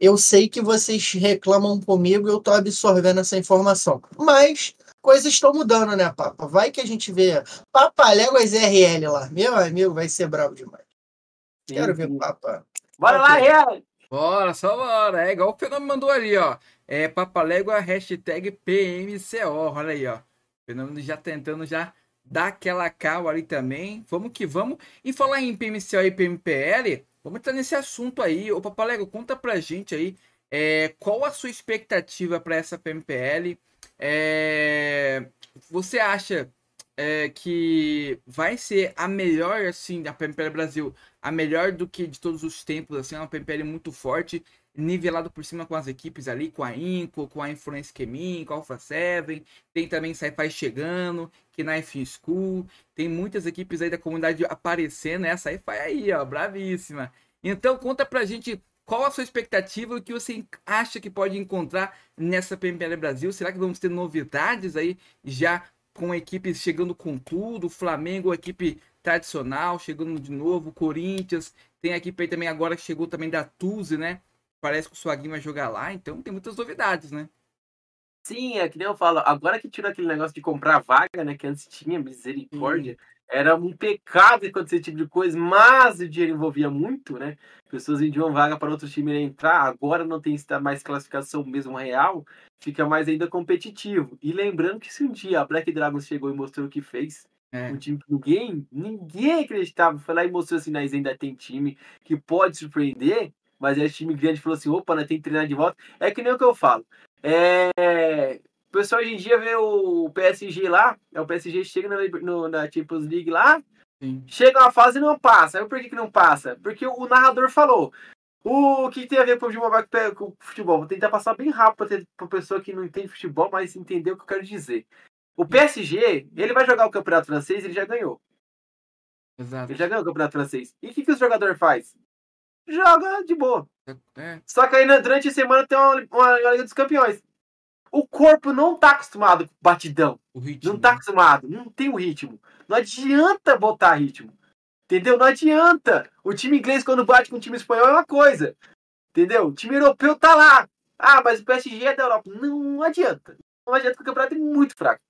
eu sei que vocês reclamam comigo e eu tô absorvendo essa informação. Mas coisas estão mudando, né, Papa? Vai que a gente vê Papaléguas RL lá. Meu amigo, vai ser bravo demais. Sim, Quero ver o Papa. Bora lá, RL! Bora, só bora. É igual o Fernando mandou ali, ó. É Papalégua, hashtag PMCO. Olha aí, ó. O Fernando já tentando já dar aquela cal ali também. Vamos que vamos. E falar em PMCO e PMPL, Vamos entrar nesse assunto aí. Ô, Papalego, conta pra gente aí é, qual a sua expectativa para essa PMPL. É, você acha é, que vai ser a melhor, assim, a PMPL Brasil, a melhor do que de todos os tempos, assim, é uma PMPL muito forte, nivelado por cima com as equipes ali, com a Inco, com a Influence Gaming, com a Alpha 7, tem também Sci-Fi chegando, Knife School, tem muitas equipes aí da comunidade aparecendo, essa Sci-Fi aí, ó, bravíssima. Então conta pra gente qual a sua expectativa, o que você acha que pode encontrar nessa PMPL Brasil, será que vamos ter novidades aí já com equipes chegando com tudo, Flamengo, equipe tradicional, chegando de novo, Corinthians, tem a equipe aí também agora que chegou também da Tuzi, né? Parece que o Suaguinho vai jogar lá, então tem muitas novidades, né? Sim, é que nem eu falo, agora que tirou aquele negócio de comprar vaga, né? Que antes tinha, misericórdia, era um pecado acontecer esse tipo de coisa, mas o dinheiro envolvia muito, né? Pessoas vendiam vaga para outro time entrar, agora não tem mais classificação mesmo real, fica mais ainda competitivo. E lembrando que se um dia a Black Dragons chegou e mostrou o que fez, é. um time que ninguém, ninguém acreditava, foi lá e mostrou assim, nós ainda tem time que pode surpreender, mas aí o time grande falou assim, opa, nós tem que treinar de volta. É que nem o que eu falo. É... O pessoal hoje em dia vê o PSG lá, é o PSG chega na, no, na Champions League lá, Sim. chega uma fase e não passa. Aí por que, que não passa? Porque o narrador falou. O que tem a ver com o futebol, com o futebol? Vou tentar passar bem rápido para pessoa que não entende futebol, mas entender o que eu quero dizer. O PSG, ele vai jogar o Campeonato Francês, ele já ganhou. Exato. Ele já ganhou o Campeonato Francês. E o que, que o jogador faz? Joga de boa. É. Só que aí durante a semana tem uma, uma, uma Liga dos Campeões. O corpo não tá acostumado com batidão. Não tá acostumado, não tem o ritmo. Não adianta botar ritmo. Entendeu? Não adianta. O time inglês, quando bate com o time espanhol, é uma coisa. Entendeu? O time europeu tá lá. Ah, mas o PSG é da Europa. Não, não adianta. Não adianta porque o campeonato é muito fraco.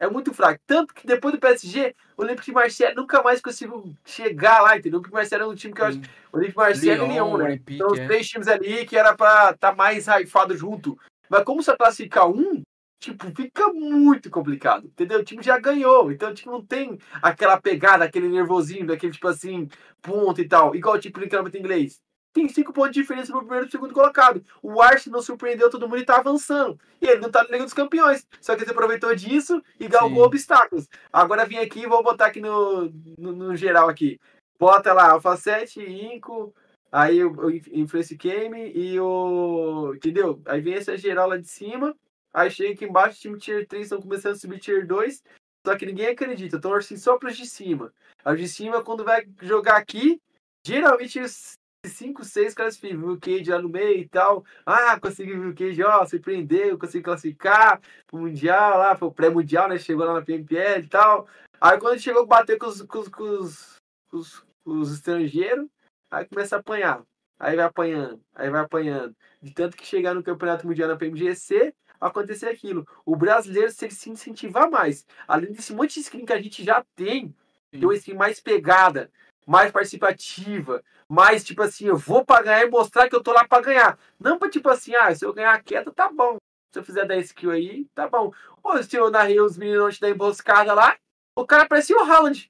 É muito fraco. Tanto que depois do PSG, o Olympique de Marseille nunca mais conseguiu chegar lá, entendeu? O Olympique de Marseille é um time que eu acho. O Olympique de Marseille Lyon, e Lyon, né? Olympique, São os é. três times ali que era pra estar tá mais raifado junto. Mas como você classificar um, tipo, fica muito complicado, entendeu? O time já ganhou, então tipo, não tem aquela pegada, aquele nervosinho, daquele tipo assim, ponto e tal, igual tipo no campeonato inglês. Tem cinco pontos de diferença pro primeiro e segundo colocado. O Arsenal surpreendeu todo mundo e tá avançando. E ele não tá no Liga dos Campeões. Só que ele aproveitou disso e galgou obstáculos. Agora vim aqui e vou botar aqui no, no, no, geral aqui. Bota lá, Alpha 7, Inco, Aí o, o Influence Game e o. Entendeu? Aí vem essa geral lá de cima. Aí chega aqui embaixo, o time Tier 3 estão começando a subir Tier 2. Só que ninguém acredita. Estão assim só para os de cima. Aí os de cima, quando vai jogar aqui, geralmente os 5, 6 classificam. O Cage lá no meio e tal. Ah, consegui o Cage, ó, surpreendeu, consegui classificar pro Mundial lá, pro pré-mundial, né? Chegou lá na PMPL e tal. Aí quando chegou, bater com os, com os, com os, com os, com os estrangeiros. Aí começa a apanhar. aí vai apanhando, aí vai apanhando. De tanto que chegar no Campeonato Mundial na PMGC, acontecer aquilo. O brasileiro, se ele se incentivar mais, além desse monte de skin que a gente já tem, tem uma skin mais pegada, mais participativa, mais tipo assim, eu vou pra ganhar e mostrar que eu tô lá pra ganhar. Não pra tipo assim, ah, se eu ganhar a queda, tá bom. Se eu fizer 10 kills aí, tá bom. Ou se eu narrei os meninos da emboscada lá, o cara parecia o Haaland.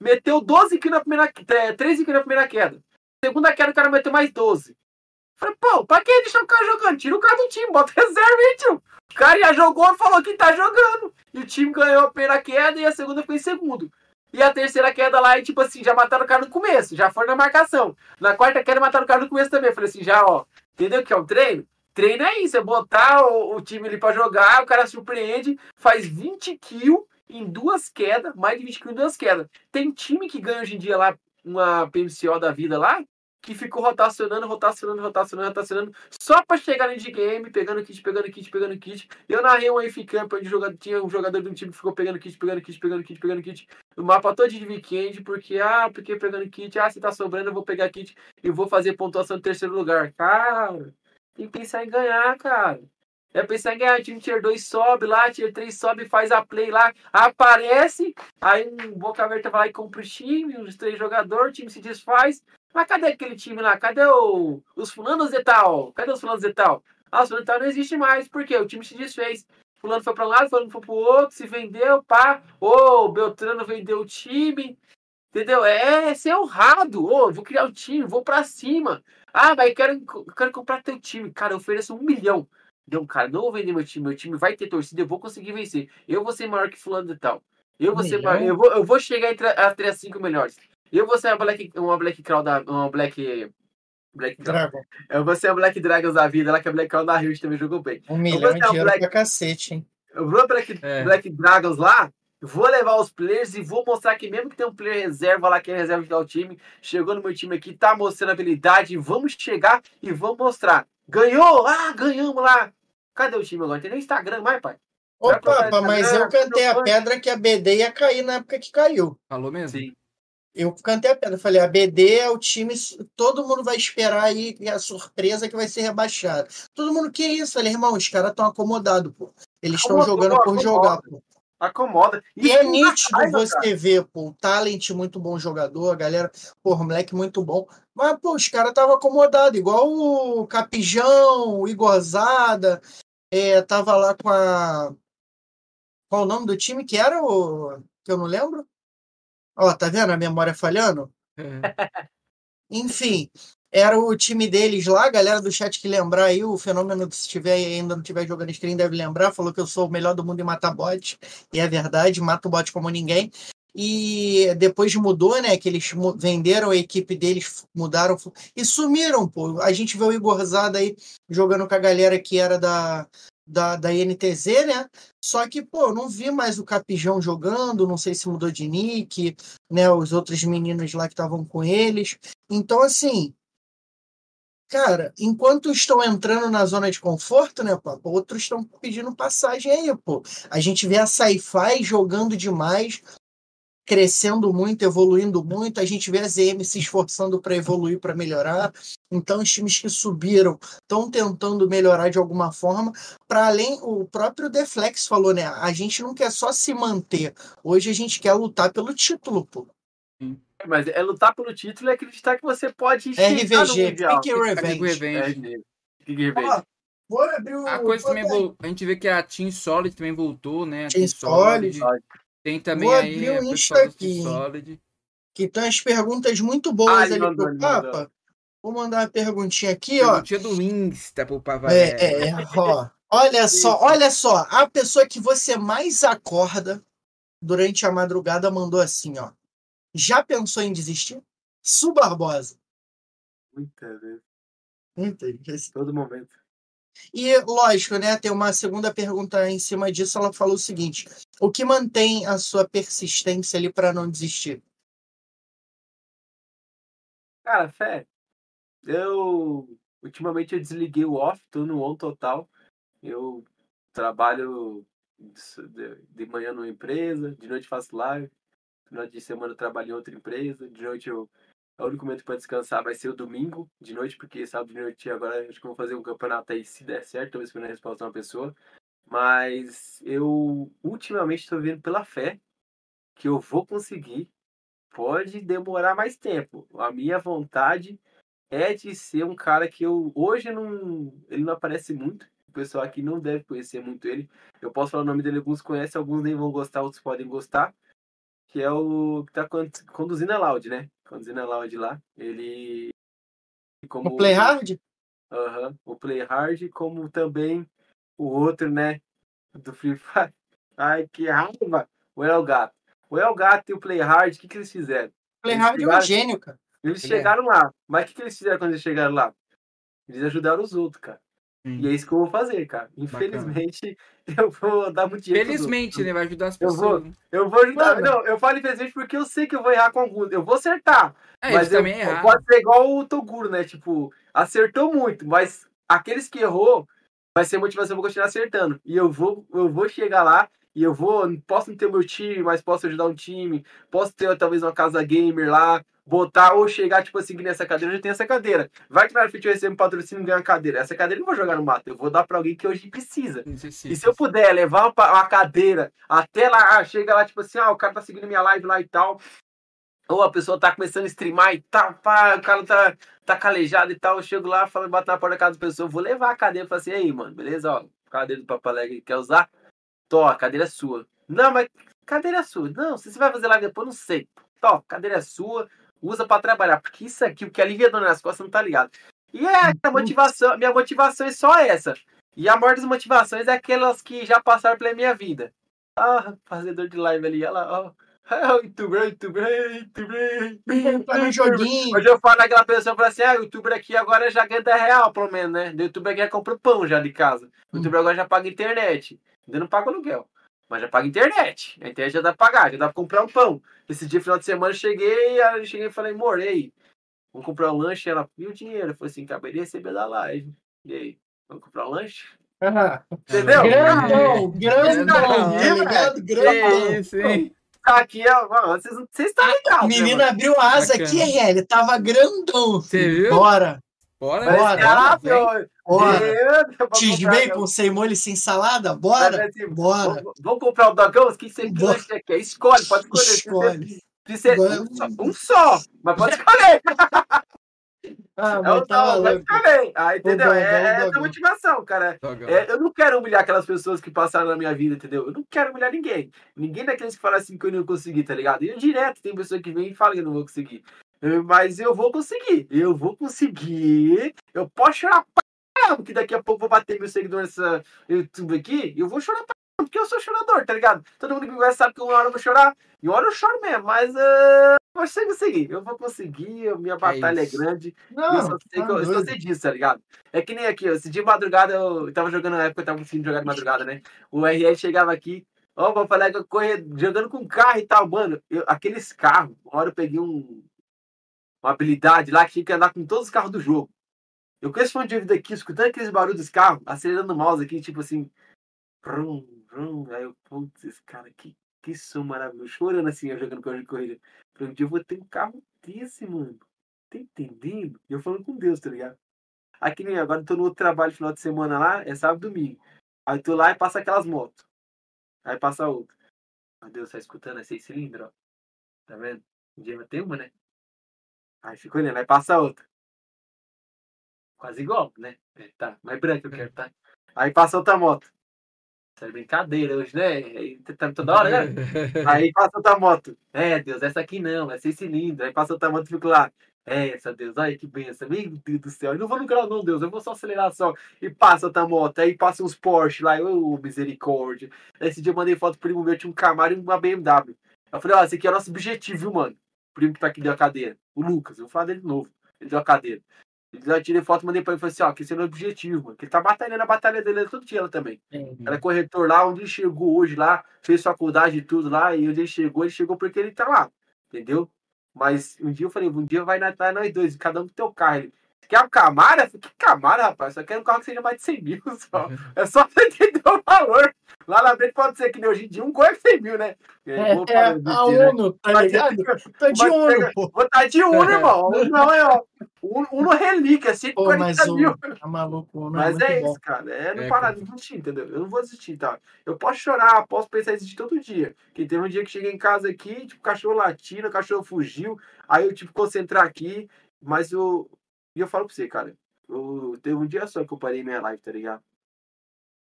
Meteu 12 kills na primeira, 13 kills na primeira queda. Segunda queda, o cara meteu mais 12. Falei, pô, pra que deixar o cara jogando? Tira o cara do time, bota reserva aí, tio. O cara já jogou falou que tá jogando. E o time ganhou a primeira queda e a segunda foi em segundo. E a terceira queda lá, e tipo assim, já mataram o cara no começo, já foram na marcação. Na quarta queda mataram o cara no começo também. Falei assim, já, ó, entendeu o que é o treino? Treino é isso, é botar o, o time ali pra jogar, o cara surpreende, faz 20 kills em duas quedas, mais de 20 kills em duas quedas. Tem time que ganha hoje em dia lá uma PMCO da vida lá, que ficou rotacionando, rotacionando, rotacionando, rotacionando, só para chegar no endgame, pegando kit, pegando kit, pegando kit. Eu narrei um AF Camp onde jogador, tinha um jogador de um time que ficou pegando kit, pegando kit, pegando kit, pegando kit. O mapa todo de weekend, porque, ah, porque pegando kit, ah, se tá sobrando, eu vou pegar kit e vou fazer pontuação em terceiro lugar. Cara, tem que pensar em ganhar, cara. É pensar em ganhar, time tier 2 sobe lá, tier 3 sobe, faz a play lá, aparece, aí um boca aberta vai lá e compra o time, os três jogadores, o time se desfaz, mas cadê aquele time lá? Cadê o, os fulanos e tal? Cadê os fulanos e tal? Ah, os fulanos e tal não existe mais. Por quê? O time se desfez. Fulano foi para um lado, fulano foi para o outro, se vendeu, pá. Ô, oh, Beltrano vendeu o time. Entendeu? É, é ser honrado. Ô, oh, vou criar o um time, vou para cima. Ah, mas quero, quero comprar teu time. Cara, eu ofereço um milhão. Não, cara, não vou vender meu time. Meu time vai ter torcida, eu vou conseguir vencer. Eu vou ser maior que fulano e tal. Eu vou, ser maior, eu vou, eu vou chegar entre as cinco melhores. Eu vou ser uma Black, uma Black Crow da. Uma Black. Black Dragon. Eu vou ser uma Black Dragons da vida, lá que a Black Crow da Rio também jogou bem. Um milhão de Black... pra cacete, hein? Eu vou Black, é. Black Dragons lá, vou levar os players e vou mostrar que mesmo que tem um player reserva lá, que é reserva de dar o time, chegou no meu time aqui, tá mostrando habilidade, vamos chegar e vamos mostrar. Ganhou! Ah, ganhamos lá! Cadê o time agora? Tem nem Instagram mais, pai. Ô, Papa, mas eu cantei a pedra que a BD ia cair na época que caiu. Falou mesmo? Sim eu cantei a pedra. Falei, a BD é o time, todo mundo vai esperar aí a surpresa que vai ser rebaixado. Todo mundo quer isso. Falei, irmão, os caras estão acomodados, pô. Eles estão jogando por acomoda. jogar, pô. Acomoda. E é nítido raiva, você cara. ver, pô, o Talent, muito bom jogador, a galera, pô, moleque muito bom. Mas, pô, os caras estavam acomodados, igual o Capijão, o Igorzada, é, tava lá com a. Qual o nome do time que era? O... Que eu não lembro? Ó, tá vendo a memória falhando? É. Enfim, era o time deles lá, a galera do chat que lembrar aí, o fenômeno, se tiver ainda não tiver jogando screen, deve lembrar, falou que eu sou o melhor do mundo em matar bot, e é verdade, mato bot como ninguém. E depois mudou, né? Que eles venderam a equipe deles, mudaram e sumiram, pô. A gente vê o Igor Zada aí jogando com a galera que era da, da, da INTZ, né? Só que, pô, não vi mais o Capijão jogando, não sei se mudou de nick, né? Os outros meninos lá que estavam com eles. Então, assim, cara, enquanto estão entrando na zona de conforto, né, pô, outros estão pedindo passagem aí, pô. A gente vê a Sci-Fi jogando demais, crescendo muito, evoluindo muito. A gente vê a ZM se esforçando para evoluir, para melhorar. Então, os times que subiram estão tentando melhorar de alguma forma. Para além, o próprio Deflex falou, né? A gente não quer só se manter. Hoje a gente quer lutar pelo título, pô. Mas é lutar pelo título e acreditar que você pode RVG, Pick Revenge. Revenge. Revenge. Ó, a coisa também a gente vê que a Team Solid também voltou, né? Team, Team Solid. Solid. Tem também Vou aí abrir o Insta aqui, que tem as perguntas muito boas ali mandou, pro Papa. Mandou. Vou mandar uma perguntinha aqui, perguntinha ó. do Insta pro Papa. É, é, ó. Olha só, olha só. A pessoa que você mais acorda durante a madrugada mandou assim, ó. Já pensou em desistir? Su Barbosa. Muita vez. Muita vez. Todo momento. E, lógico, né, tem uma segunda pergunta em cima disso. Ela falou o seguinte: o que mantém a sua persistência ali para não desistir? Cara, fé. Eu ultimamente eu desliguei o off, tô no on total. Eu trabalho de manhã numa empresa, de noite faço live, final de semana eu trabalho em outra empresa, de noite eu O único momento para descansar vai ser o domingo de noite, porque sábado de noite agora acho que vou fazer um campeonato aí se der certo, talvez a resposta de uma pessoa. Mas eu ultimamente estou vendo pela fé que eu vou conseguir. Pode demorar mais tempo. A minha vontade é de ser um cara que eu hoje não ele não aparece muito. O pessoal aqui não deve conhecer muito ele. Eu posso falar o nome dele, alguns conhecem, alguns nem vão gostar, outros podem gostar. Que é o que tá conduzindo a Loud, né? Conduzindo a Loud lá. Ele. Como... O Play Hard? Aham, uhum, o Play Hard, como também o outro, né? Do Free Fire. Ai, que raiva! O El Gato. O El Gato e o Play Hard, o que, que eles fizeram? O Play Hard chegaram... é um gênio, cara. Eles Ele chegaram é. lá. Mas o que, que eles fizeram quando eles chegaram lá? Eles ajudaram os outros, cara. Hum. E é isso que eu vou fazer, cara. Infelizmente, Bacana. eu vou dar muito dinheiro. Felizmente, né? Vai ajudar as pessoas. Eu vou, eu vou ajudar. Mano. Não, eu falo infelizmente porque eu sei que eu vou errar com alguns. Eu vou acertar. É, mas eu, também errar. pode ser igual o Toguro, né? Tipo, acertou muito, mas aqueles que errou vai ser motivação pra continuar acertando. E eu vou, eu vou chegar lá e eu vou, posso não ter o meu time, mas posso ajudar um time, posso ter talvez uma casa gamer lá, botar ou chegar, tipo assim, nessa cadeira, eu já tenho essa cadeira. Vai que na frente eu recebo um patrocínio e ganhar uma cadeira. Essa cadeira eu não vou jogar no mato, eu vou dar pra alguém que hoje precisa. E se eu puder levar uma, uma cadeira até lá, ah, chega lá, tipo assim, ah, o cara tá seguindo minha live lá e tal. Ou a pessoa tá começando a streamar e tal, pá, o cara tá, tá calejado e tal. Eu chego lá, falo, bato na porta da casa da pessoa, vou levar a cadeira e falo assim, aí, mano, beleza, ó, cadeira do Papo Alegre, quer usar? Tô, a cadeira é sua. Não, mas cadeira é sua. Não, se você vai fazer lá depois, não sei. Tó, cadeira é sua, usa para trabalhar, porque isso aqui, o que alivia a dor nas costas, não tá ligado. E é a uhum. motivação, minha motivação é só essa. E a maior das motivações é aquelas que já passaram pela minha vida. Ah, fazedor de live ali, olha lá, ó. Ah, youtuber, youtuber, youtuber. No joguinho. Hoje eu falo naquela pessoa, falo assim, ah, youtuber aqui agora já ganha 10 real, pelo menos, né? O youtuber aqui já compra pão já de casa. O youtuber agora já paga internet. Ainda não paga aluguel. Mas já paga internet. A internet já dá pra pagar, já dá pra comprar um pão. Esse dia, final de semana, eu cheguei, eu cheguei e falei, morei. Vamos comprar um lanche. Ela, e o dinheiro? Eu falei assim, acabei de receber da live. E aí, vamos comprar um lanche? Entendeu? Grandão, grandão, grandão, grandão. Sim, sim. Aqui, ó, vocês, vocês estão ligados. O menino né, abriu asa aqui, ele tava grandão. Você viu? Bora. Bora, bora. bora. Bora. X-Bacon sem molho sem salada? Bora. Assim, Bora. Vamos, comprar o dogão? O que você quer? Escolhe, pode escolher. Escolhe. Ser um, só, um só, mas pode escolher. Ah, mas é tá louco. Ah, entendeu? é, é essa motivação, cara. É, eu não quero humilhar aquelas pessoas que passaram na minha vida, entendeu? Eu não quero humilhar ninguém. Ninguém daqueles que falam assim que eu não consegui, tá ligado? E eu direto tem pessoa que vem e fala que eu não vou conseguir. Mas eu vou conseguir. Eu vou conseguir. Eu posso chorar pra porque daqui a pouco vou bater mil seguidores nessa YouTube aqui. Eu vou chorar pra porque eu sou chorador, tá ligado? Todo mundo que me conhece sabe que uma hora eu vou chorar. E uma hora eu choro mesmo, mas uh, eu vou conseguir. Eu vou conseguir, minha é batalha é, é grande. Não, eu só sei, tá que eu, sei disso, tá ligado? É que nem aqui, esse dia de madrugada, eu tava jogando na época, eu tava conseguindo jogar de madrugada, né? O RL chegava aqui, ó, vou falar que eu corria jogando com carro e tal, mano. Eu, aqueles carros, uma hora eu peguei um, uma habilidade lá que tinha que andar com todos os carros do jogo. Eu conheço fone de vida aqui, escutando aqueles barulhos dos carros, acelerando o mouse aqui, tipo assim. Brum, brum, aí eu, putz, esse cara, que, que som maravilhoso. Chorando assim, eu jogando carro de corrida. Falei, um dia eu vou ter um carro desse, mano. Tá entendendo? E eu falando com Deus, tá ligado? Aqui nem agora, eu tô no outro trabalho final de semana lá, é sábado e domingo. Aí tô lá e passa aquelas motos. Aí passa outra. Meu Deus, tá escutando? É seis cilindros, ó. Tá vendo? Um dia vai ter uma, né? Aí fica olhando, aí passa outra. Quase igual, né? É, tá, mais branca eu quero, tá? Aí passa outra moto. Isso é brincadeira hoje, né? Tá toda hora, né? Aí passa outra moto. É, Deus, essa aqui não, é seis cilindros. Aí passa outra moto e fico lá. É, essa Deus, ai que benção, meu Deus do céu. Eu não vou no grau, não, Deus, eu vou só acelerar só. E passa outra moto, aí passa uns Porsche lá, ô oh, misericórdia. Esse dia eu mandei foto pro primo meu, tinha um Camaro e uma BMW. Eu falei, ó, esse aqui é o nosso objetivo, viu, mano? O primo que tá aqui deu a cadeira, o Lucas, eu vou falar dele de novo. Ele deu a cadeira. Eu tirei foto, mandei pra ele e falei assim, ó, que esse é o objetivo, mano. Que ele tá batalhando a batalha dele todo dia ela também. Uhum. Ela é corretor lá, onde ele chegou hoje lá, fez faculdade e tudo lá, e onde ele chegou, ele chegou porque ele tá lá, entendeu? Mas um dia eu falei, um dia vai nós dois, cada um com teu carro. Ele, quer um Camaro? que Camaro, rapaz? Só quero um carro que seja mais de 100 mil só. É só pra entender o valor. Lá na frente pode ser que nem hoje em dia um é 100 mil, né? É, Vou é, parar a de dizer, né? ONU, tá Mas ligado? Tá de mas ONU, pega- pô. Vou estar de Uno, irmão. Não, é, ó. Uno, Uno relíquia, Pô, mas 140 o. mil. Tá maluco, ONU Mas é é isso, cara. É não É, parar de desistir, entendeu? Eu não vou desistir, tá? Eu posso chorar, posso pensar em desistir todo dia. Que teve um dia que cheguei em casa aqui, tipo, o cachorro latindo, o cachorro fugiu. Aí eu tive que concentrar aqui. Mas eu. E eu falo pra você, cara. Eu, teve um dia só que eu parei minha live, tá ligado?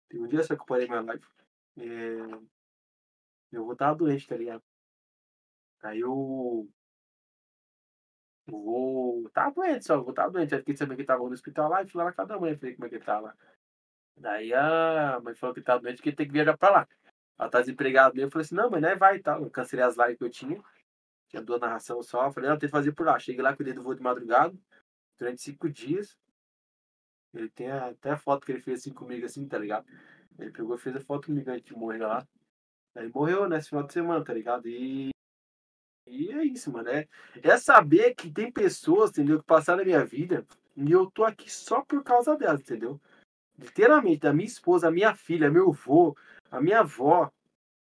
Teve um dia só que eu parei minha live. É, Eu vou estar doente, tá ligado? Aí eu. Vou. Tava doente só, vou estar doente. Aí fiquei sabendo que tava no hospital lá e fui lá na casa da mãe. Falei como é que ele tava. Daí a mãe falou que tava doente que tem que viajar pra lá. Ela tá desempregada mesmo. Eu falei assim: não, mas não é vai e tal. Eu cancelei as lives que eu tinha. Tinha duas narração só. Eu falei: não, tem que fazer por lá. Cheguei lá, cuidei do voo de madrugada. Durante cinco dias. Ele tem até a foto que ele fez assim comigo, assim, tá ligado? Ele pegou e fez a foto comigo antes de morrer lá. Aí morreu nesse final de semana, tá ligado? E. E é isso, mano. É, é saber que tem pessoas, entendeu, que passaram na minha vida e eu tô aqui só por causa delas, entendeu? Literalmente, a minha esposa, a minha filha, meu avô, a minha avó,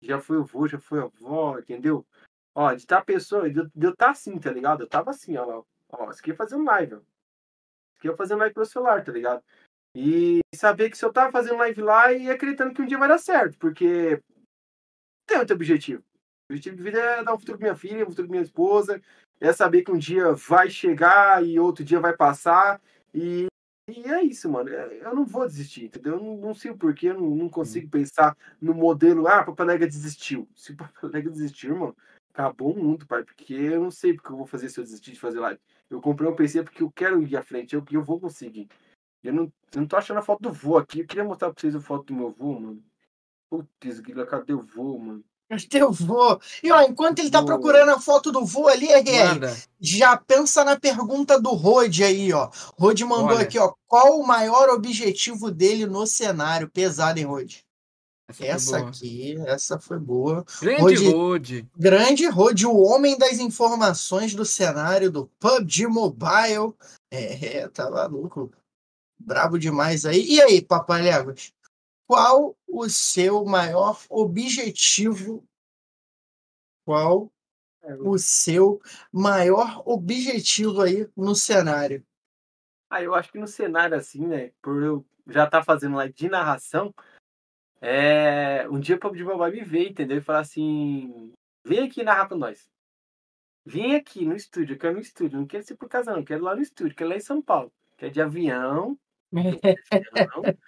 já foi o avô, já foi a avó, entendeu? Ó, de tá pessoa, de, eu- eu tá assim, tá ligado? Eu tava assim, ó, ó, isso aqui é fazendo live, ó. É fazendo live pelo celular, tá ligado? E saber que se eu tava fazendo live lá e acreditando que um dia vai dar certo, porque tem outro objetivo. O objetivo de vida é dar um futuro pra minha filha, um futuro pra minha esposa, é saber que um dia vai chegar e outro dia vai passar, e, e é isso, mano. É- Eu não vou desistir, entendeu? Eu não, não sei o porquê, eu não, não consigo pensar no modelo, ah, Papai Lega desistiu. Se o Papai Lega desistiu, mano, acabou o mundo, pai, porque eu não sei porque eu vou fazer se eu desistir de fazer live. Eu comprei um PC porque eu quero ir à frente, eu, eu vou conseguir. Eu não, eu não tô achando a foto do vô aqui, eu queria mostrar pra vocês a foto do meu vô, mano. Putz, grila, cadê o vô, mano? Mas teu vô. E ó, enquanto ele tá procurando a foto do vô ali, RR, Manda. já pensa na pergunta do Rod aí, ó. Rod mandou Olha. aqui, ó. Qual o maior objetivo dele no cenário? Pesado, hein, Rod? Essa, Essa aqui, essa foi boa. Grande Rod- Rode. Grande Rod, o homem das informações do cenário do PUBG Mobile. É, tá maluco. Brabo demais aí. E aí, Papaléguas? Qual o seu maior objetivo? Qual É, o seu maior objetivo aí no cenário? Ah, eu acho que no cenário assim, né? Por eu já estar fazendo live de narração, é... um dia o PUBG Mobile me ver, entendeu? E falar assim: vem aqui narrar com nós. Vem aqui no estúdio, eu quero no estúdio, não quero ser por casa, não, quero lá no estúdio, quero lá em São Paulo. Quero de avião.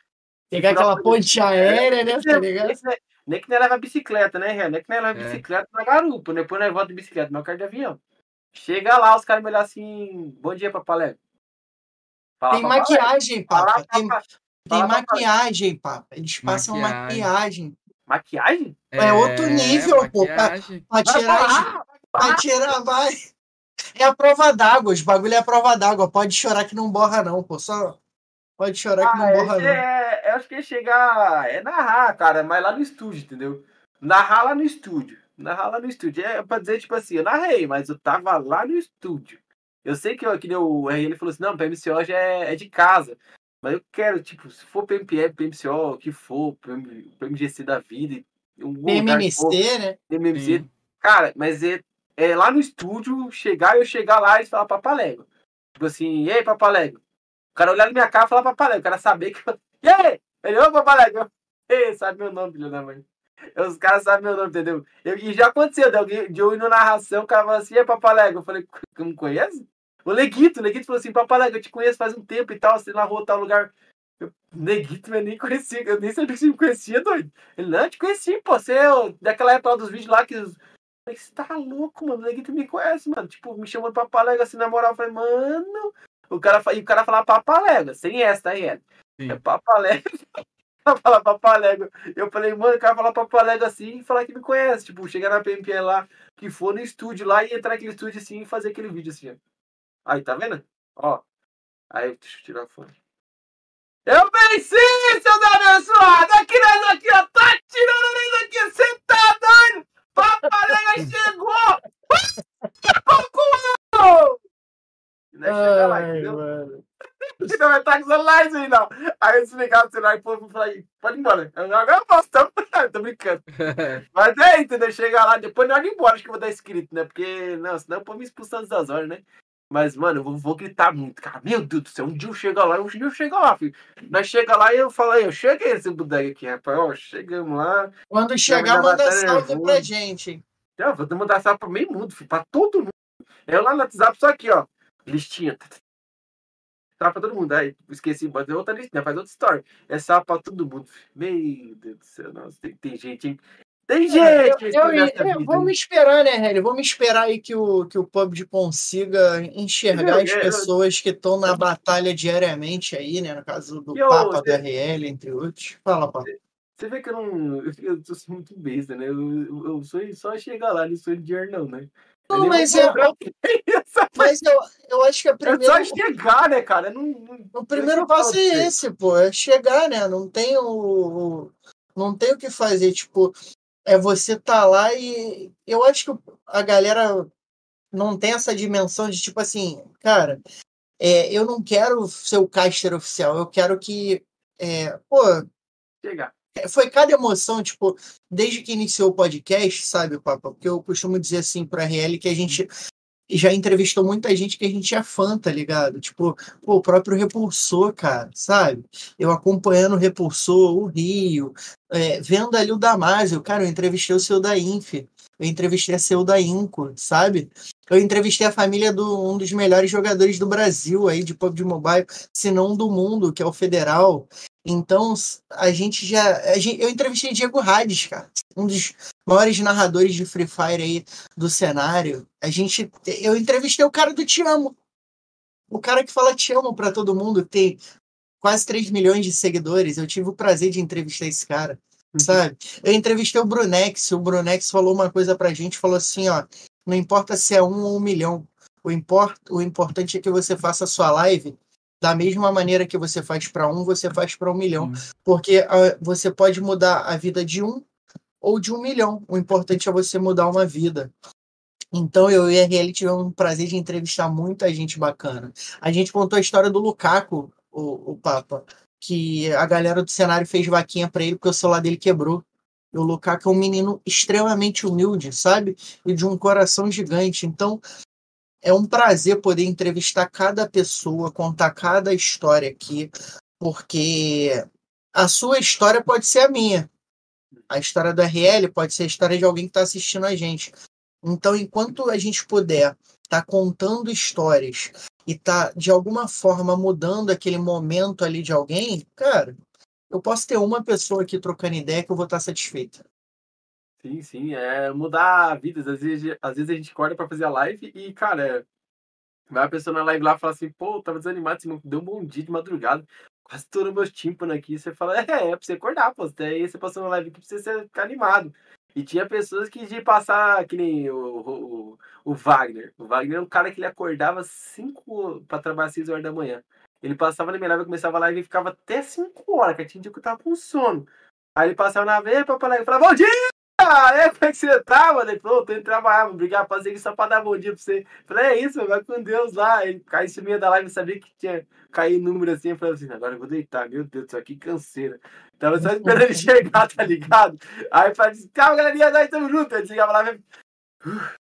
Pegar aquela ponte aérea, né? Tá ligado? Nem que Nem que nem leva bicicleta, né, Renan? Nem que nem leva É. bicicleta na garupa, né? Depois nós volta de bicicleta, mas eu quero de avião. Chega lá, os caras me olham assim, bom dia, papalé. Tem papalé. maquiagem, Fala, Papa. Tem, papalé. Tem maquiagem, Papa. Eles passam Maquiagem. maquiagem. Maquiagem? É outro nível, pô, pra-. Pra tirar, pra tirar, vai. É a prova d'água, os bagulho é a prova d'água. Pode chorar que não borra, não, pô. Só pode chorar que não Ah, borra, não. é, eu acho que é chegar. É narrar, cara, mas lá no estúdio, entendeu? Narrar lá no estúdio. Narrar lá no estúdio. É pra dizer, tipo assim, eu narrei, mas eu tava lá no estúdio. Eu sei que, eu, que nem o ele falou assim, não, PMCO já é, é de casa. Mas eu quero, tipo, se for PMPF, PMCO, o que for, PM, PMGC da vida, um que for, né? MMC. Sim. Cara, mas é, é lá no estúdio, chegar eu chegar lá e falar papalego. Tipo assim, e aí, papalego? O cara olhar na minha cara e falar papalego. O cara saber que eu. E aí? Ele, ô papalego. Ei, sabe meu nome, filho da mãe. Os caras sabem meu nome, entendeu? Eu- e já aconteceu, de, alguém, de eu ir na narração, o cara falou assim, e aí, papalego? Eu falei, como conhece? O Leguito, o Leguito falou assim, papalego, eu te conheço faz um tempo e tal, você narrou tal lugar. Eu, Neguito, eu nem conhecia, eu nem sabia que você me conhecia, doido. Ele, não, eu te conheci, pô, você é daquela época lá dos vídeos lá que os, falei, você tá louco, mano. O Neguito me conhece, mano. Tipo, me chamando pra palega assim, na moral. Eu falei, mano. O cara, e o cara falava papalega, sem essa, é. Sim. É papalega. O cara fala papalega. Eu falei, mano, o cara fala papalega assim e falar que me conhece. Tipo, chegar na PMP lá, que for no estúdio lá e entrar naquele estúdio assim e fazer aquele vídeo assim, ó. Aí, tá vendo? Ó. Aí, deixa eu tirar a fone. Eu venci, seus abençoados! Aqui nós aqui, ó, tá tirando nós aqui, você tá doido? Papalega chegou! Pouco! Não é chegar lá, entendeu? mano. Não vai estar com os celulares aí, não. Aí eu desligava o celular e falei, pode ir embora. Eu, agora eu posso, tá? tô brincando. Mas é, entendeu? Chega lá, depois não é embora, acho que eu vou dar escrito, né? Porque, não, senão eu vou me expulsar antes das horas, né? Mas, mano, eu vou, vou, gritar muito, cara. Meu Deus do céu, um dia eu chego lá, um dia eu chego lá, filho. Nós chega lá e eu falo aí, eu cheguei esse bodega aqui, rapaz. Ó, chegamos lá. Quando chegar, manda salve pra gente. Já, vou mandar salve pra meio mundo, filho, pra todo mundo. Eu lá no WhatsApp, só aqui, ó. Listinha. Tá pra todo mundo. Aí, esqueci, bota outra listinha, faz outra story. É salve pra todo mundo. Meu Deus do céu, nossa, tem, tem gente, hein? Tem gente! eu, eu, eu, vamos esperar, né, Hélio? Vamos esperar aí que o, que o PUBG consiga enxergar as pessoas que estão na batalha diariamente aí, né? No caso do Papa do RL, entre outros. Fala, Papa. Você vê que eu não. Eu, eu sou muito besta, né? Eu, eu sou só chegar lá, não sou de dinheiro, não, né? Não, mas eu, mas eu, eu acho que a primeira. É só chegar, né, cara? Não, não, o primeiro passo é esse, pô. É chegar, né? Não tem o. Não tem o que fazer. Tipo, é você tá lá e eu acho que a galera não tem essa dimensão de tipo assim, cara, é, eu não quero ser o caster oficial, eu quero que, é, pô, chegar. É, foi cada emoção, tipo, desde que iniciou o podcast, sabe, Papa? Porque eu costumo dizer assim pro RL que a gente já entrevistou muita gente que a gente é fã, tá ligado? Tipo, pô, o próprio Repulsor, cara, sabe? Eu acompanhando o Repulsor, o Rio, é, vendo ali o Damásio, cara, eu entrevistei o seu da Inf, eu entrevistei a seu da Inco, sabe? Eu entrevistei a família do um dos melhores jogadores do Brasil aí de PUBG Mobile, se não do mundo, que é o Federal. Então, a gente já. A gente, eu entrevistei Diego Hades, cara, um dos maiores narradores de Free Fire aí do cenário. A gente. Eu entrevistei o cara do Te Amo. O cara que fala Te Amo pra todo mundo, tem quase 3 milhões de seguidores. Eu tive o prazer de entrevistar esse cara, uhum. sabe? Eu entrevistei o Brunex. O Brunex falou uma coisa pra gente: falou assim, ó. Não importa se é um ou um milhão. O, import, o importante é que você faça a sua live da mesma maneira que você faz para um, você faz para um milhão. Hum. Porque uh, você pode mudar a vida de um ou de um milhão. O importante é você mudar uma vida. Então eu e a RL tivemos um prazer de entrevistar muita gente bacana. A gente contou a história do Lukaku, o, o Papa, que a galera do cenário fez vaquinha para ele porque o celular dele quebrou. E o Lukaku é um menino extremamente humilde, sabe? E de um coração gigante. Então, é um prazer poder entrevistar cada pessoa, contar cada história aqui, porque a sua história pode ser a minha. A história do RL pode ser a história de alguém que está assistindo a gente. Então, enquanto a gente puder estar tá contando histórias e tá de alguma forma mudando aquele momento ali de alguém, cara, eu posso ter uma pessoa aqui trocando ideia que eu vou estar tá satisfeita. Sim, sim, é mudar vidas. Às vezes, às vezes a gente acorda pra fazer a live e, cara, vai a pessoa na live lá e fala assim, pô, tava desanimado, você deu um bom dia de madrugada, quase estourou meus tímpanos aqui. Você fala, é, é pra você acordar, pô, aí você passou na live aqui pra você ficar animado. E tinha pessoas que de passar, que nem o, o, o Wagner. O Wagner é um cara que ele acordava 5 para trabalhar às 6 horas da manhã. Ele passava na minha live, começava a live e ficava até 5 horas, que tinha dia que eu tava com sono. Aí ele passava na pra live e falava, bom dia! Ah, é, como é que você tá, mano? Ele falou, tô indo trabalhar, vou brigar, fazer isso só pra dar bom dia pra você. falei, é isso, vai com Deus lá. Ele caiu em cima da live, sabia que tinha caído número assim. Eu falei assim, agora eu vou deitar, meu Deus céu, que canseira. Tava só esperando ele chegar, tá ligado? Aí eu falei, calma, galerinha, nós estamos juntos. Aí chegava lá e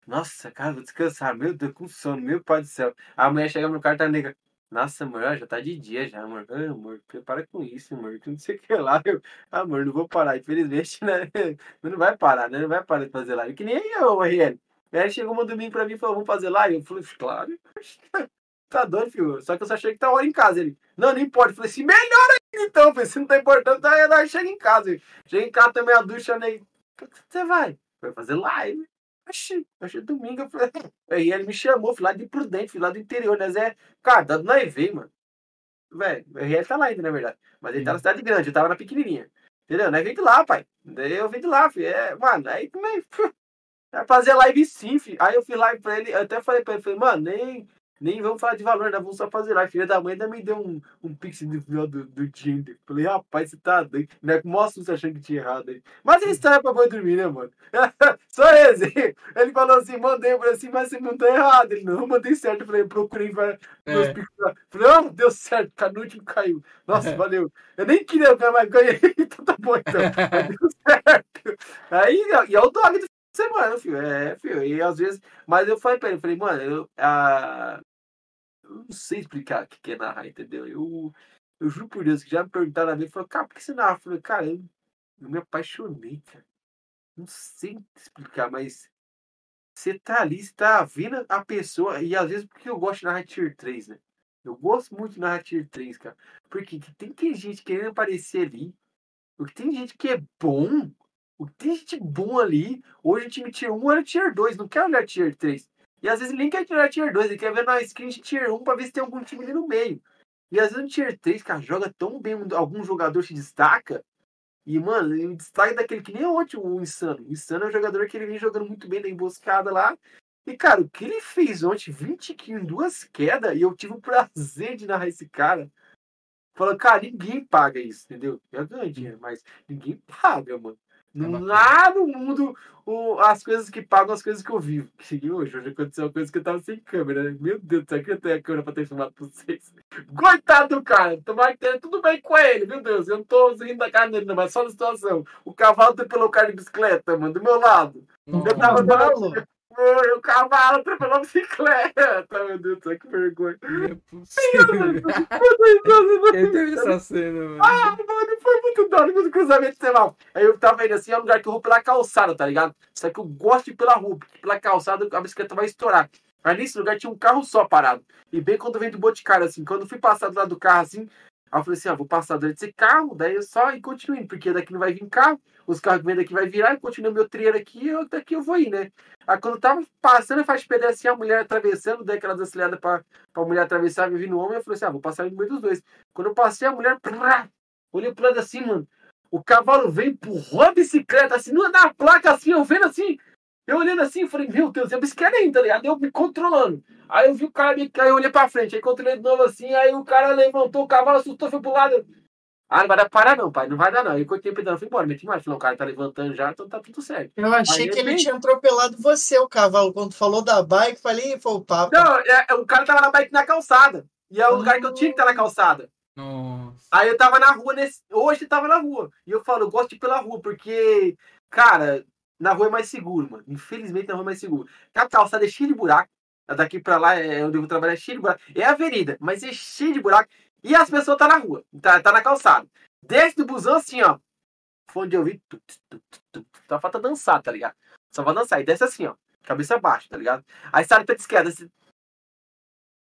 nossa, cara, vou descansar. Meu Deus, com sono, meu pai do céu. A mulher chegava no carro, tá nega. Nossa, amor, já tá de dia já, amor. Ai, amor, para com isso, amor. Que não sei o que lá. Eu, amor, não vou parar. Infelizmente, né? Não vai parar, né? Não vai parar de fazer live. Que nem eu, RL. Aí chegou um domingo pra mim e falou, vamos fazer live? Eu falei, claro. Tá doido, filho. Só que eu só achei que tá hora em casa. Ele, não, não importa. Eu falei assim, melhor ainda então. Falei, se não tá importando, tá, chega em casa. Chega em casa também a ducha, né? Você vai? Vai fazer live. Oxi, hoje é domingo. Eu falei, aí ele me chamou, fui lá de Prudente, fui lá do interior, né? Zé, cara, dando na EV, mano. Velho, o RL tá lá ainda, na verdade. Mas ele tá na cidade grande, eu tava na pequenininha. Entendeu? Nós vem de lá, pai. Daí eu vim de lá, filho. É, mano, aí também. Vai fazer live sim, filho. Aí eu fui live pra ele, eu até falei pra ele, falei, mano, nem, Nem vamos falar de valor, né? Vamos só fazer lá. Filha da mãe ainda me deu um, um pix no final do, do Tinder. Falei, rapaz, você tá doido. Né? Mostra você achando que tinha errado aí. Mas é história pra boi dormir, né, mano? só esse. Ele falou assim, mandei, eu falei assim, mas você não tá errado. Ele, não, mandei certo. Eu falei, procurei vai, meus É. pix lá. Falei, ah, deu certo, tá no último caiu. Nossa, valeu. Eu nem queria ganhar, mas ganhei. Então tá bom, então. Deu certo. Aí, e é o dog do semana, filho. É, filho. E às vezes. Mas eu falei pra ele, falei, mano, eu, ah, eu não sei explicar o que é narrar, entendeu? Eu, eu juro por Deus que já me perguntaram a mim, falou, cara, por que você narra? Eu falei, cara, eu, eu me apaixonei, cara. Não sei explicar, mas você tá ali, você tá vendo a pessoa, e às vezes porque eu gosto de narrar Tier 3, né? Eu gosto muito de narrar Tier 3, cara. Porque que tem que gente querendo aparecer ali. O que tem gente que é bom. O que tem gente bom ali. Hoje o time Tier 1 era Tier 2, não quer olhar Tier 3. E às vezes ele nem quer olhar Tier 2, ele quer ver na screen de Tier 1 pra ver se tem algum time ali no meio. E às vezes no Tier 3, cara, joga tão bem, um- algum jogador se destaca. E, mano, ele destaca daquele que nem ontem o Insano. O Insano é um jogador que ele vem jogando muito bem na emboscada lá. E, cara, o que ele fez ontem, 20 kills em duas quedas, e eu tive o prazer de narrar esse cara. Falando, cara, ninguém paga isso, entendeu? Eu ganho dinheiro, mas ninguém paga, mano. Não bacana. há no mundo o- as coisas que pagam as coisas que eu vivo. Que hoje, hoje aconteceu uma coisa que eu tava sem câmera, né? Meu Deus do céu, eu queria ter a câmera pra ter filmado pra vocês. Coitado do cara, tomara que tudo bem com ele, meu Deus. Eu não tô rindo da cara dele, não, mas só na situação. O cavalo atropelou o cara de bicicleta, mano, do meu lado. Eu tava Cavalo? O cavalo atropelou a bicicleta, meu Deus do céu, que vergonha. Não é possível. Ele teve essa cena, mano. Ah, mano, foi muito dano, muito cruzamento semanal. Aí eu tava indo assim, é um lugar que eu vou pela calçada, tá ligado? Só que eu gosto de ir pela rua, porque pela calçada a bicicleta vai estourar. Mas nesse lugar tinha um carro só parado. E bem quando eu venho do Boticário, assim, quando eu fui passar do lado do carro, assim, aí eu falei assim, ó, vou passar dentro desse carro, daí eu só e continuo porque daqui não vai vir carro, os carros que vêm daqui vai virar, e continua meu trailer aqui, eu, daqui eu vou ir, né? Aí quando tava passando, faz pedra assim, a mulher atravessando, dei aquela desacelerada pra, pra mulher atravessar, me vindo o homem, eu falei assim, ah, vou passar no meio dos dois. Quando eu passei, a mulher, prá, olhei pro lado assim, mano, o cavalo veio, empurrou a bicicleta, assim, no- na placa, assim, eu vendo assim, eu olhando assim, falei, meu Deus, a bicicleta ainda, tá ligado? Eu me controlando. Aí eu vi o cara, me... aí eu olhei pra frente, aí controlei de novo assim, aí o cara levantou, o cavalo assustou, foi pro lado. Ah, não vai dar parar não, pai, não vai dar não. Aí eu cortei pedalando, fui embora, meti mais, falei, o cara tá levantando já, então tá tudo certo. Eu achei Aí que eu ele tinha atropelado você, o cavalo. Quando falou da bike, falei, foi o papo. Não, é, é, o cara tava na bike na calçada, e é o lugar que eu tinha que estar na calçada. Nossa. Aí eu tava na rua nesse. Hoje eu tava na rua. E eu falo, eu gosto de ir pela rua, porque, cara, na rua é mais seguro, mano. Infelizmente na rua é mais seguro. A calçada é cheia de buraco. Daqui pra lá é onde eu vou trabalhar, é cheia de buraco. É a avenida, mas é cheia de buraco. E as pessoas tá na rua, tá, tá na calçada. Desce do busão assim, ó. Fone de ouvido. tu, tu, tu. Só falta dançar, tá ligado? Só vai dançar. E desce assim, ó. Cabeça baixa, tá ligado? Aí sai pra esquerda. Você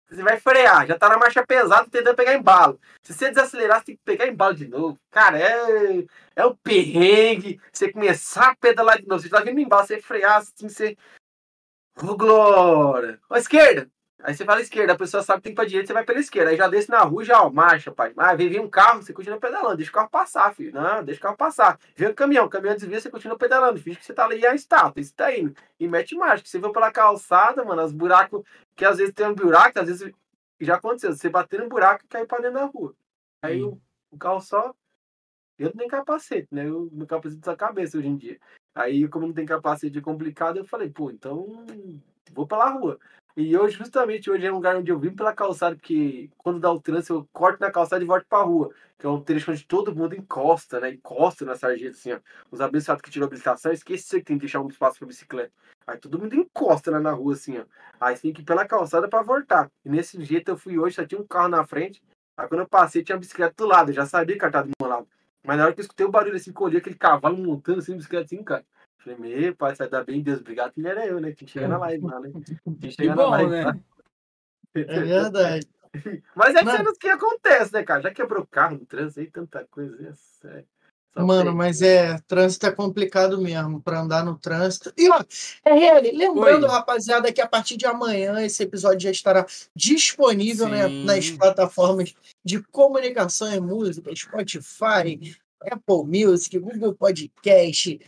você vai frear, já tá na marcha pesada tentando pegar embalo. Se você desacelerar, você tem que pegar embalo de novo. Cara, é, é um perrengue. Você começar a pedalar de novo. Você tá vindo embalo, você frear assim, você. Ô, Glória! Ó, esquerda! Aí você fala esquerda, a pessoa sabe que tem que ir pra direita, você vai pela esquerda. Aí já desce na rua, já, ó, marcha, pai. Ah, vem, vem um carro, você continua pedalando. Deixa o carro passar, filho. Não, deixa o carro passar. Vem o caminhão, o caminhão desvia, você continua pedalando. Finge que você tá ali e está, você tá indo. E mete marcha. Você vai pela calçada, mano, os buracos, que às vezes tem um buraco, às vezes já aconteceu. Você bater no buraco e cair pra dentro da rua. Aí o, o carro só. Eu não tenho capacete, né? Eu, meu capacete tá cabeça hoje em dia. Aí, como não tem capacete complicado, eu falei, pô, então vou pela rua. E hoje, justamente, hoje é um lugar onde eu vim pela calçada, porque quando dá o trânsito, eu corto na calçada e volto pra rua. Que é um trecho onde todo mundo encosta, né? Encosta na sarjeta, assim, ó. Os abençoados que tirou a habilitação, esqueci que tem que deixar um espaço pra bicicleta. Aí todo mundo encosta lá na rua, assim, ó. Aí você tem que ir pela calçada pra voltar. E nesse jeito eu fui hoje, só tinha um carro na frente. Aí quando eu passei, tinha uma bicicleta do lado. Eu já sabia que tava do meu lado. Mas na hora que eu escutei o barulho assim, colhi aquele cavalo montando assim, bicicleta assim, cara. Falei, meu pai, sai dar bem, Deus, obrigado, que não era eu, né? Que chegar na live lá, né? Que Que chegar na bom, live. né? lá. É verdade. Mas é Mano. cenas que acontece, né, cara? Já quebrou carro no trânsito aí, tanta coisa. É Mano, tem. mas é, trânsito é complicado mesmo pra andar no trânsito. E ó, é ele, lembrando, Oi. rapaziada, que a partir de amanhã esse episódio já estará disponível né, nas plataformas de comunicação e música, Spotify, Apple Music, Google Podcast,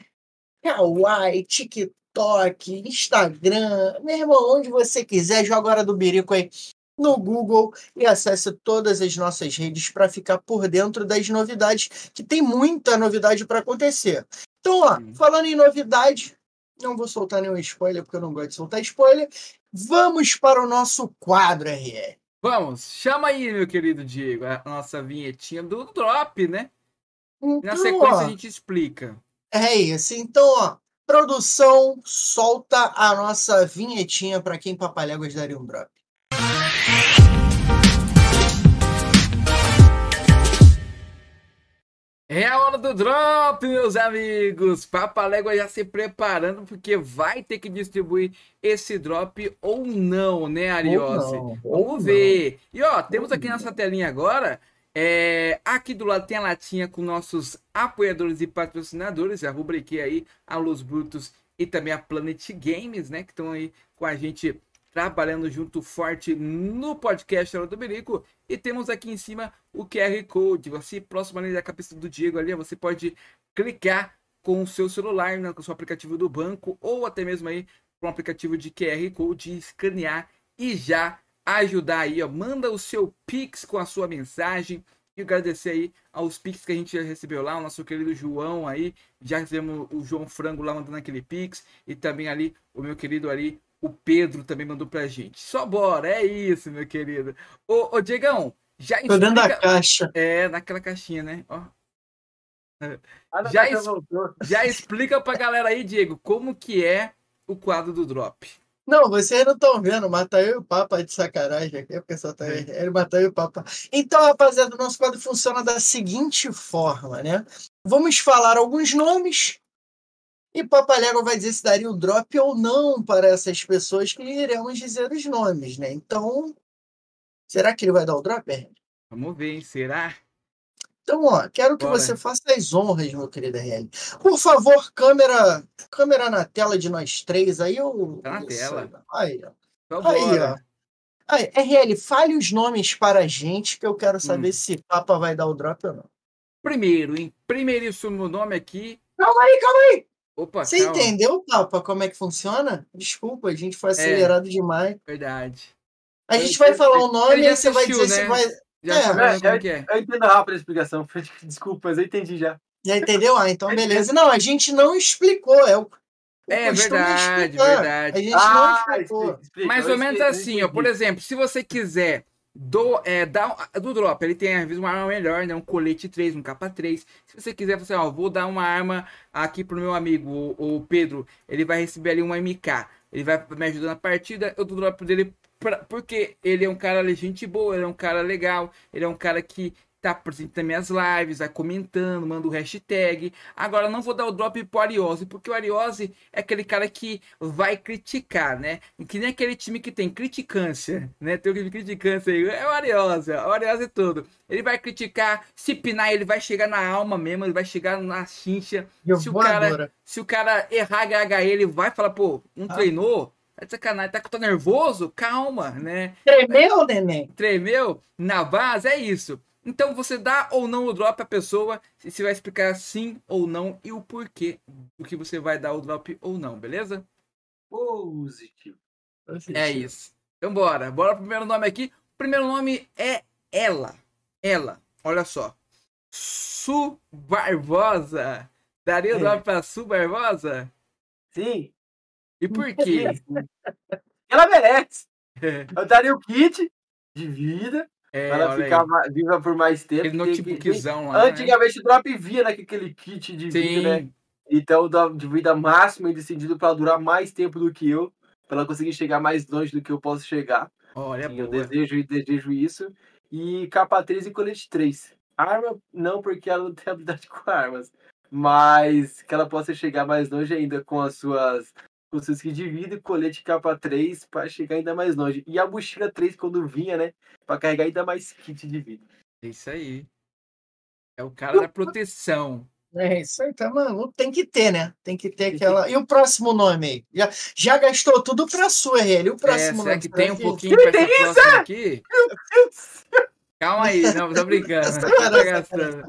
Kawaii, TikTok, Instagram, meu irmão, onde você quiser, joga a hora do birico aí no Google e acesse todas as nossas redes para ficar por dentro das novidades, que tem muita novidade para acontecer. Então, ó, falando em novidade, não vou soltar nenhum spoiler, porque eu não gosto de soltar spoiler. Vamos para o nosso quadro, RL. Vamos, chama aí, meu querido Diego, a nossa vinhetinha do Drop, né? E na Então, sequência ó, a gente explica. É isso. Então, ó, produção, solta a nossa vinhetinha para quem Papaléguas daria um drop. É a hora do drop, meus amigos! Papalégua já se preparando, porque vai ter que distribuir esse drop ou não, né, Ariose? Ou não, ou Vamos ver. E ó, temos aqui nessa telinha agora. É, aqui do lado tem a latinha com nossos apoiadores e patrocinadores. Já rubriquei aí a Los Brutos e também a Planet Games, né? Que estão aí com a gente trabalhando junto forte no podcast Hora do Berico. E temos aqui em cima o QR Code. Você, próximo ali da cabeça do Diego ali, você pode clicar com o seu celular, né, com o seu aplicativo do banco, ou até mesmo aí com o aplicativo de QR Code, escanear e já ajudar aí, ó. Manda o seu Pix com a sua mensagem. E agradecer aí aos Pix que a gente já recebeu lá, o nosso querido João aí. Já recebemos o João Frango lá mandando aquele Pix. E também ali o meu querido ali, o Pedro também mandou pra gente. Só bora, é isso, meu querido. Ô, ô Diegão, já Tô dentro da explica... caixa. É, naquela caixinha, né? Ó, Ah, Já já es- já explica pra galera aí, Diego, como que é o quadro do Drop. Não, vocês não estão vendo, mas tá eu e o Papa de sacanagem aqui, porque só tá É. ele, mas tá eu e o Papa. Então, rapaziada, o nosso quadro funciona da seguinte forma, né? Vamos falar alguns nomes e Papalégua vai dizer se daria o drop ou não para essas pessoas que iremos dizer os nomes, né? Então, será que ele vai dar o drop? Vamos ver, hein? Será? Então, ó, quero que Bora. você faça as honras, meu querido RL. Por favor, câmera, câmera na tela de nós três aí. Eu, Tá na tela. Aí, ó. Então Aí, ó. Aí, RL, fale os nomes para a gente, que eu quero saber Hum. se Papa vai dar o drop ou não. Primeiro, em primeiríssimo nome aqui. Calma aí, calma aí. Opa, Você calma. entendeu, Papa, como é que funciona? Desculpa, a gente É. foi acelerado demais. Verdade. A gente vai falar o nome e você vai dizer se né? vai. Já É, sabe é, como que é. Eu entendo rápido a explicação. Desculpa, mas eu entendi já. Já entendeu? Ah, então beleza. Não, a gente não explicou. É, o, o É costume verdade, explicar. verdade. A gente Ah, não explicou. explica. Mais Eu ou menos assim, eu ó. Por exemplo, se você quiser do, é, dar, do drop, ele tem às vezes uma arma melhor, né? Um colete 3, um capa 3. Se você quiser, você, ó, vou dar uma arma aqui pro meu amigo, o, o Pedro. Ele vai receber ali uma MK. Ele vai me ajudar na partida. Eu dou o drop dele pra- porque ele é um cara gente boa, ele é um cara legal, ele é um cara que tá presente nas minhas lives, vai comentando, manda o hashtag. Agora não vou dar o drop pro Ariose, porque o Ariose é aquele cara que vai criticar, né? Que nem aquele time que tem criticância, né? Tem o criticância aí, é o Ariose, o Ariose é tudo. Ele vai criticar, se pinar, ele vai chegar na alma mesmo, ele vai chegar na chincha. Eu Se o cara- agora. Se o cara errar HH, ele vai falar, pô, não Ah. treinou? Tá de sacanagem, tá, tá nervoso? Calma, né? Tremeu, neném? tremeu na base, é isso. Então você dá ou não o drop à pessoa, e você vai explicar sim ou não e o porquê do que você vai dar o drop ou não, beleza? Positivo. É isso. Então bora, bora pro primeiro nome aqui. O primeiro nome é ela. Ela, olha só. Su Barbosa. Daria o É. drop pra Su Barbosa? Sim. E por quê? Ela merece. Eu daria o kit de vida É, pra ela ficar aí. viva por mais tempo. Aquele porque que- notebookzão lá. né? Antigamente o drop via naquele kit de vida, né? Sim, Então de vida máximo e decidido pra durar mais tempo do que eu. Pra ela conseguir chegar mais longe do que eu posso chegar. olha, Sim, eu boa. desejo, desejo isso. E capa 3 e colete 3. Arma, não, porque ela não tem habilidade com armas. Mas que ela possa chegar mais longe ainda com as suas. Com os seus kits de vida e colete capa 3 para chegar ainda mais longe. E a mochila 3 quando vinha, né? Pra carregar ainda mais kit de vida. É isso aí. É o cara da proteção. É isso aí, tá maluco. Tem que ter, né? Tem que ter que- aquela. E o próximo nome aí? Já, já gastou tudo pra sua, RL. E o É, próximo será nome? que tem um que- pouquinho pra essa aqui? Calma aí, não, tô brincando. né? Tá gastando.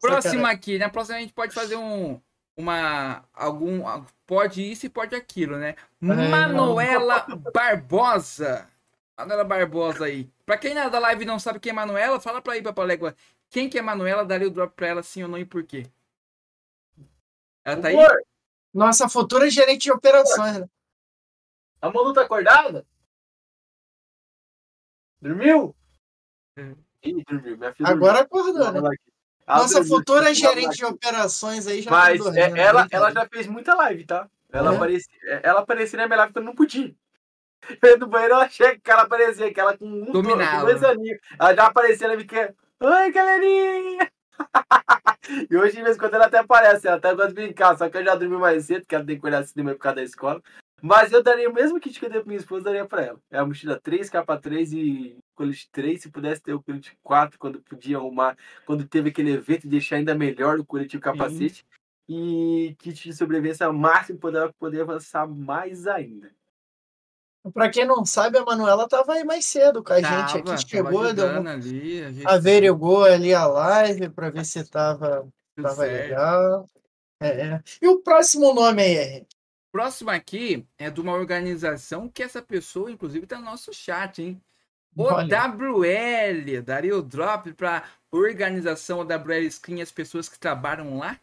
Próxima aqui, na próxima a gente pode fazer um. Uma. Algum. Pode isso e pode aquilo, né? Manuela Barbosa. Manuela Barbosa aí. Pra quem é da live não sabe quem é Manuela, fala pra aí, Papalégua. Quem que é Manuela? Daria o drop pra ela sim ou não e por quê? Ela tá aí? Nossa futura gerente de operações, né? A Manu tá acordada? Dormiu? É. Ih, dormiu. Minha filha Agora dormiu. acordou, né? Nossa futura gerente de operações aí já Mas tá é, dormindo. ela, né, ela já fez muita live, tá? Ela, É? aparecia, ela aparecia na minha live quando não podia. Eu no banheiro ela chega, que ela aparecia, que ela com um Dominava. com dois aninhos. Ela já aparecia, ela fica. Oi, galerinha! e hoje, de vez em quando, ela até aparece, ela até gosta de brincar, só que eu já dormi mais cedo, porque ela tem que olhar cinema por causa da escola. Mas eu daria o mesmo kit que eu dei pra minha esposa, daria pra ela. É a mochila 3, capa 3 e colete 3. Se pudesse ter o colete 4, quando podia arrumar, quando teve aquele evento, de deixar ainda melhor o colete e o capacete. E kit de sobrevivência máximo para poder avançar mais ainda. Pra quem não sabe, a Manuela tava aí mais cedo com a gente Tava, aqui. tava Chegou, deu um- ali. A gente averigou ali a live pra ver se tava, tudo tava certo. legal. É, é. E o próximo nome aí, R? Próximo aqui é de uma organização que essa pessoa, inclusive, tá no nosso chat, hein? OWL, daria o drop pra organização OWL Screen e as pessoas que trabalham lá?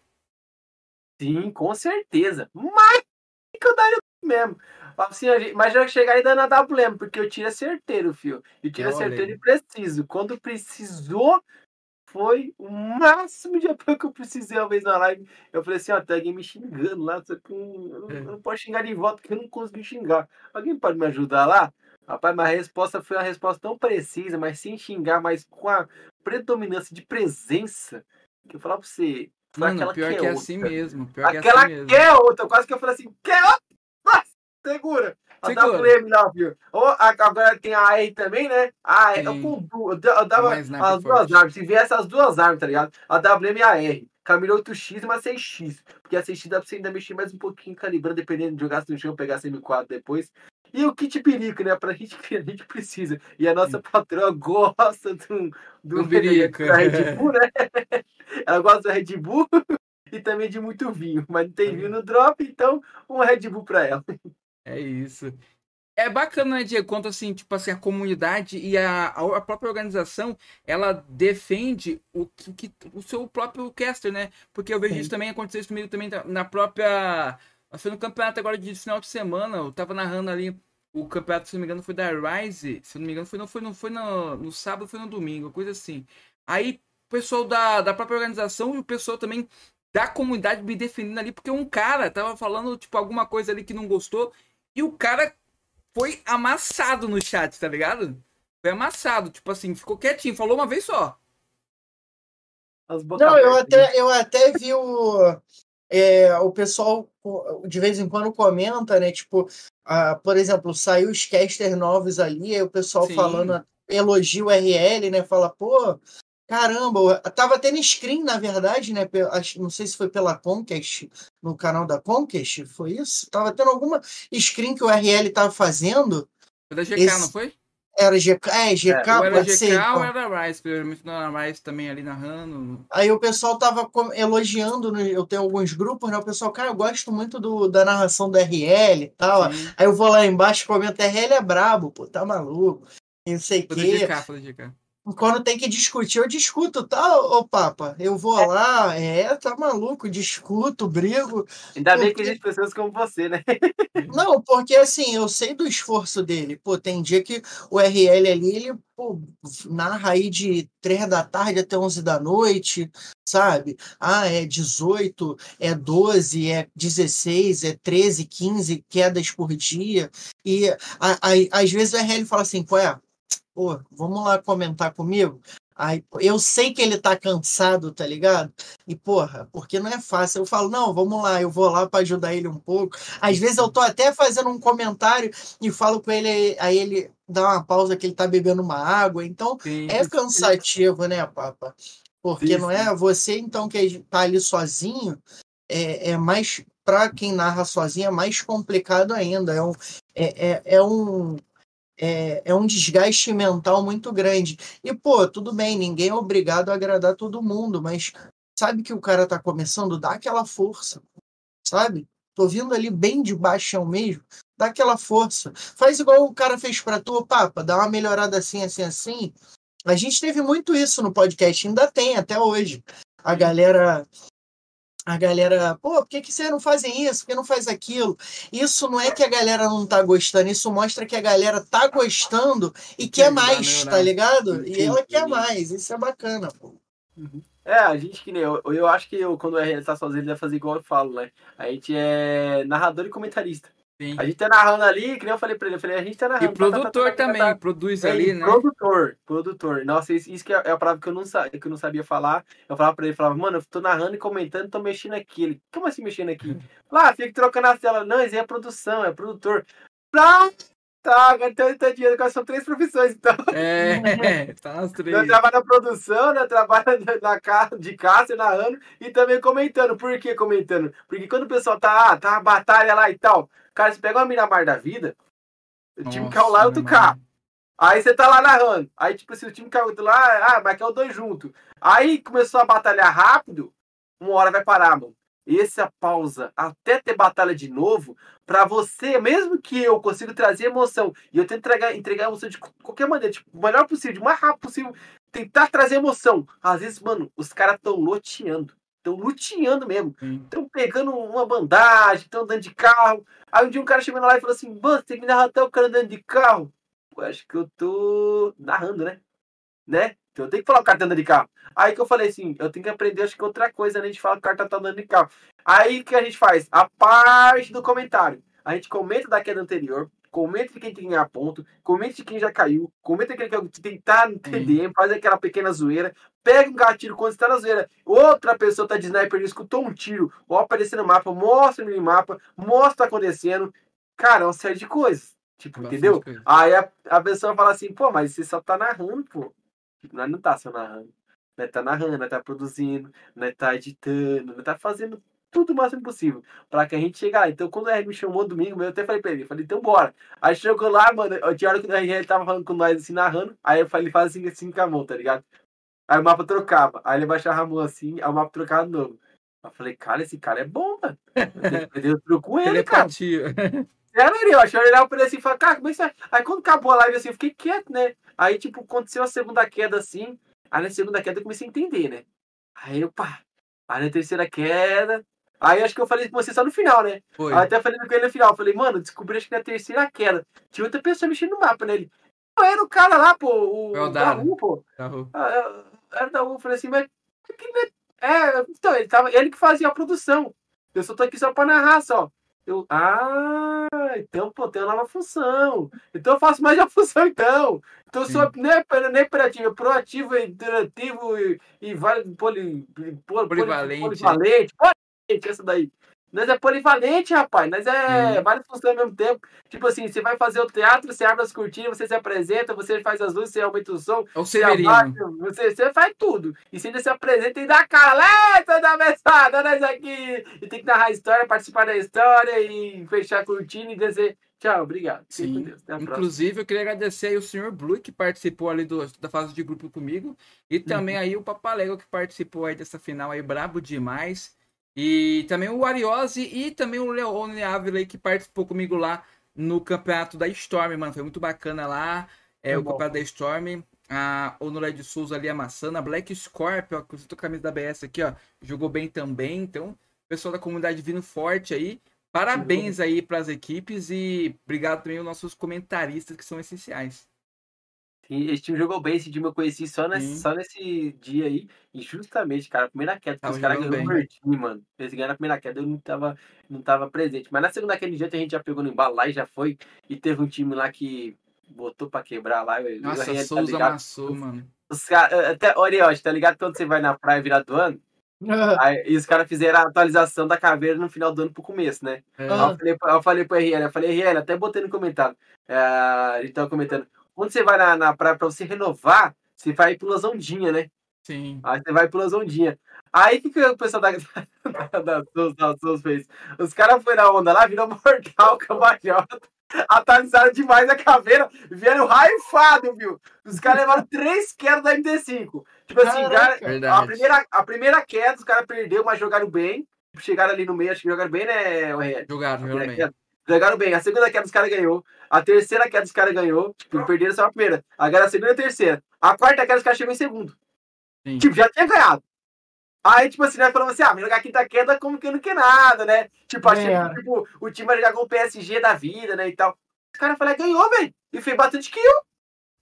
Sim, com certeza. Mas que eu daria mesmo. Assim, a gente- mas já chegar ainda na WM, porque eu tiro é certeiro, fio. Eu tiro Olha certeiro e preciso. Quando precisou, foi o máximo de apoio que eu precisei uma vez na live. Eu falei assim, ó, tem alguém me xingando lá, só que eu não, eu não- É. posso xingar de volta, porque eu não consegui xingar. Alguém pode me ajudar lá? Rapaz, mas a resposta foi uma resposta tão precisa, mas sem xingar, mas com a predominância de presença, que eu falar pra você, Mano, aquela pior que que é é assim mesmo. Pior que é Aquela assim mesmo. quer outra. Quase que eu falei assim, quer outra? Segura. A Segura. WM lá, viu? Ou a- agora tem a R também, né? A R, eu eu eu dava sniper as duas forte. armas. Se viesse as duas armas, tá ligado? A WM e a R. Camila 8X e uma 6X. Porque a 6X dá pra você ainda mexer mais um pouquinho calibrando, dependendo de jogar no chão, pegar M4 depois. E o kit perico, né? Pra gente que a gente precisa. E a nossa patroa gosta do, do, Do perico. da Red Bull, né? Ela gosta do Red Bull e também de muito vinho. Mas não tem vinho no drop, então um Red Bull pra ela. É isso. É bacana, né, Diego? Quanto assim, tipo assim, a comunidade e a, a própria organização, ela defende o, que, que- o seu próprio caster, né? Porque eu vejo Sim. isso também acontecer isso comigo também na- própria. Foi no campeonato agora de final de semana. Eu tava narrando ali. O campeonato, se não me engano, foi da Rise. Se não me engano, foi, no, foi, no, foi no, no sábado, foi no domingo, coisa assim. Aí, o pessoal da, da própria organização e o pessoal também da comunidade me defendendo ali, porque um cara tava falando, tipo, alguma coisa ali que não gostou. E o cara foi amassado no chat, tá ligado? Foi amassado, tipo assim, ficou quietinho, falou uma vez só. Não, eu aberta, né? até, eu até vi o, é, o pessoal de vez em quando comenta, né? Tipo, ah, por exemplo, saiu os casters novos ali, aí o pessoal Sim. falando, elogia o RL, né? Fala, pô, caramba, tava tendo screen, na verdade, né? Não sei se foi pela Conquest, no canal da Conquest, foi isso? Tava tendo alguma screen que o RL tava fazendo, Foi da GK, Esse- não foi? era GK, é, GK, ou era GK ser. ou então. era Rise, provavelmente não era Rise também ali narrando. Aí o pessoal tava elogiando, eu tenho alguns grupos, né? O pessoal, cara, eu gosto muito do, da narração do RL e tal. Sim. Aí eu vou lá embaixo e comento, RL é brabo, pô, tá maluco. Não sei o Foi quê. GK, foi GK. Quando tem que discutir, eu discuto, tá, ô Papa? Eu vou lá, é, tá maluco, discuto, brigo. Ainda bem que porque- existe pessoas como você, né? Não, porque assim, eu sei do esforço dele. Pô, tem dia que o RL ali, ele pô, narra aí de 3 da tarde até 11 da noite, sabe? Ah, é 18, é 12, é 16, é 13, 15 quedas por dia. E a- a- às vezes o RL fala assim, pô, é, pô, vamos lá comentar comigo? Aí, eu sei que ele tá cansado, tá ligado? E, porra, porque não é fácil. Eu falo, não, vamos lá, eu vou lá para ajudar ele um pouco. Às vezes eu tô até fazendo um comentário e falo com ele, aí ele dá uma pausa que ele tá bebendo uma água. Então, Sim. é cansativo, né, Papa? Porque Sim, não é você, então, que tá ali sozinho, é, é mais, para quem narra sozinho, é mais complicado ainda. É um, é, é, é um, é, é um desgaste mental muito grande. E, pô, tudo bem, ninguém é obrigado a agradar todo mundo, mas sabe que o cara tá começando, dá aquela força, sabe? Tô vindo ali bem de baixão mesmo, dá aquela força. Faz igual o cara fez pra tu, papa, dá uma melhorada assim, assim, assim. A gente teve muito isso no podcast, ainda tem até hoje. A galera a galera, pô, por que, que vocês não fazem isso? Por que não faz aquilo? Isso não é que a galera não tá gostando, isso mostra que a galera tá gostando e quer mais, tá ligado? E ela quer mais, isso é bacana, pô. É, a gente que nem eu, eu acho que eu, quando ele tá sozinho, ele vai fazer igual eu falo, né? A gente é narrador e comentarista. Sim. A gente tá narrando ali, que nem eu falei pra ele, eu falei, a gente tá E narrando. tá, tá, produtor tá, tá, tá, também, produz ali, e né? Produtor, produtor. Nossa, isso, que é, é a palavra que eu, não que eu não sabia falar. Eu falava pra ele, falava, mano, eu tô narrando e comentando, tô mexendo aqui. Ele, como assim mexendo aqui? Lá, fica trocando as telas. Não, isso aí é produção, é produtor. Ah, tá, agora então tá dinheiro, agora são três profissões, então. É, tá nas três. Eu trabalho na produção, né? Eu trabalho na, na ca- de caça, narrando e também comentando. Por que comentando? Porque quando o pessoal tá, ah, tá uma batalha lá e tal, cara, você pega uma Miramar da vida, o time Nossa, caiu lá e outro cá. Aí você tá lá narrando. Aí, tipo, se o time caiu do lá, ah, mas caiu dois junto. Aí começou a batalhar rápido, uma hora vai parar, mano. Essa pausa até ter batalha de novo, pra você, mesmo que eu consiga trazer emoção, e eu tento entregar, entregar emoção de qualquer maneira, tipo, o melhor possível, o mais rápido possível, tentar trazer emoção. Às vezes, mano, os caras tão loteando. Estão luteando mesmo. Estão pegando uma bandagem, estão andando de carro. Aí um dia um cara chegou lá e falou assim: Mano, você me narrar até o cara andando de carro. Eu acho que eu tô narrando, né? Né? Então eu tenho que falar o cara tá andando de carro. Aí que eu falei assim: eu tenho que aprender, acho que outra coisa, né? A gente fala que o cara tá andando de carro. Aí que a gente faz? A parte do comentário. A gente comenta da queda anterior, comenta de quem tem que ganhar ponto, comenta de quem já caiu, comenta aquele que tentar no TDM, faz aquela pequena zoeira, pega um gatilho quando você tá na zoeira, outra pessoa tá de sniper, escutou um tiro, ou apareceu no mapa, mostra no minimapa, mostra o que tá acontecendo. Cara, é uma série de coisas. Tipo, Bastante entendeu? coisa. Aí a, a pessoa fala assim, pô, mas você só tá narrando, pô. Tipo, Nós não tá só narrando. Nós tá narrando, nós tá produzindo, nós tá editando, nós tá fazendo tudo o máximo possível pra que a gente chegue lá. Então, quando a me chamou domingo, eu até falei pra ele, falei, então bora. Aí chegou lá, mano, eu tinha hora que a gente tava falando com nós, assim, narrando, aí eu falei, ele faz assim, assim com a mão, tá ligado? Aí o mapa trocava, aí ele baixava a mão assim, aí o mapa trocava de novo. Eu falei, cara, esse cara é bom, mano. Eu o truque com ele, cara. Telepatia. Era ali, ó. Eu pra ele assim e falava, cara, como é que você. Aí quando acabou a live assim, eu fiquei quieto, né? Aí, tipo, aconteceu a segunda queda assim. Aí na segunda queda eu comecei a entender, né? Aí eu, pá. Aí na terceira queda. Aí acho que eu falei com você só no final, né? Foi. Aí até falei com ele no final. Falei, mano, descobri acho que na terceira queda. Tinha outra pessoa mexendo no mapa, né? Ele. "Não, Era o cara lá, pô. O, É o o Dara. da rua, pô. Ah, eu- Era da rua. Eu falei assim, mas. É, É, então, ele, tava, ele que fazia a produção. Eu só tô aqui só pra narrar só. Eu, ah, então, pô, tem uma nova função. Então eu faço mais a função, então. Então eu sou não é, não é operativo, é proativo, é interativo e, e vale, poli, poli, Polivalente. polivalente. Essa daí. Nós é polivalente, rapaz. Nós é Hum. várias funções ao mesmo tempo. Tipo assim, você vai fazer o teatro, você abre as cortinas, você se apresenta, você faz as luzes, você aumenta o som, É o você abaixa, você, você faz tudo. E você ainda se apresenta e dá a cara, lá, toda da mesada, nós aqui. E tem que narrar a história, participar da história e fechar a cortina e dizer tchau, obrigado. Sim. Inclusive, eu queria agradecer aí o senhor Blue, que participou ali do, da fase de grupo comigo. E também aí o Papalego, que participou aí dessa final aí, brabo demais. E também o Ariose e também o Leone Ávila aí, que participou comigo lá no campeonato da Storm, mano. Foi muito bacana lá. É, Foi o bom. campeonato da Storm. A Honoré de Souza ali amassando. A Black Scorpio, ó, que eu tô com a camisa da BS aqui, ó. Jogou bem também. Então, pessoal da comunidade vindo forte aí. Parabéns aí para as equipes e obrigado também aos nossos comentaristas que são essenciais. Esse time jogou bem, esse time eu conheci só nesse, só nesse dia aí. E justamente, cara, a primeira queda, que os caras ganharam o time, mano. Eles ganharam a primeira queda, eu não tava, não tava presente. Mas na segunda queda em diante a gente já pegou no embalo lá e já foi. E teve um time lá que botou pra quebrar lá. Nossa, ganhei, tá Souza ligado? amassou, mano. Os caras, até, Oriote, tá ligado? Quando você vai na praia virar do ano, aí, e os caras fizeram a atualização da caveira no final do ano pro começo, né? É, Aí eu falei, eu falei pro RL, eu falei, RL, até botei no comentário. É, ele tava comentando. Quando você vai na, na praia pra você renovar, você vai pelas ondinhas, né? sim. Aí você vai pelas ondinhas. Aí o que, que o pessoal da, da, da, da Souza fez? Os caras foram na onda lá, virou mortal, cambalhota. Atualizaram demais a caveira, vieram raifado, viu? Os caras levaram três quedas da MD5. Tipo assim, Caraca. cara, a primeira, a primeira queda, os caras perderam, mas jogaram bem. Chegaram ali no meio, acho que jogaram bem, né? Jogaram, jogaram bem. Ganharam Jogaram bem. A segunda queda dos caras ganhou. A terceira queda dos caras ganhou. Tipo, perderam só a primeira. Agora a segunda e a terceira. A quarta queda os caras chegou em segundo. Sim. Tipo, já tinha ganhado. Aí, tipo assim, nós falamos assim, ah, jogar a quinta queda como que não quer nada, né? Tipo, achei É. que tipo, o time vai jogar com o PSG da vida, né, e tal. Os caras falaram, ganhou, velho. E fez bastante kill.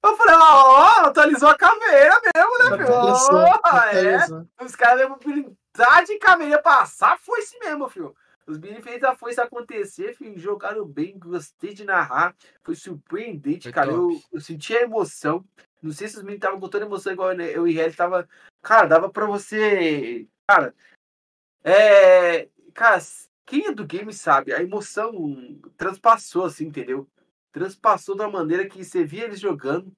Eu falei, ó, atualizou a caveira mesmo, né, Ó, é. Os caras mesmo habilidade de caveira passar, foi esse mesmo, filho. Os meninos fez a força acontecer, filho. Jogaram bem, gostei de narrar. Foi surpreendente, Foi cara. Eu, eu senti a emoção. Não sei se os meninos estavam com toda a emoção igual eu e Red tava. Cara, dava pra você. Cara, é. Cara, quem é do game sabe, a emoção transpassou, assim, entendeu? Transpassou uma maneira que você via eles jogando.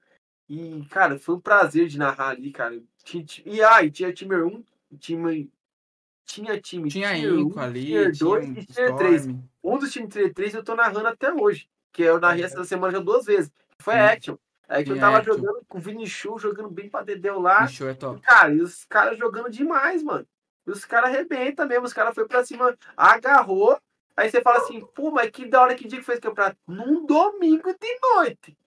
E, cara, foi um prazer de narrar ali, cara. E ah, e tinha time 1, time. Tinha time Tinha tier Inco 1, ali, tier tinha 2 um e tier 3. Storm. Um dos times tier 3 eu tô narrando até hoje. Que eu narrei essa semana já duas vezes. que Foi a Action. A Action Sim, tava Action. jogando com o Vini Show, jogando bem pra Dedéu lá. Show é top. Cara, e os caras jogando demais, mano. E os caras arrebentam mesmo. Os caras foi pra cima, agarrou. Aí você fala assim, pô, mas que da hora que dia que foi esse campeonato? Num domingo de noite.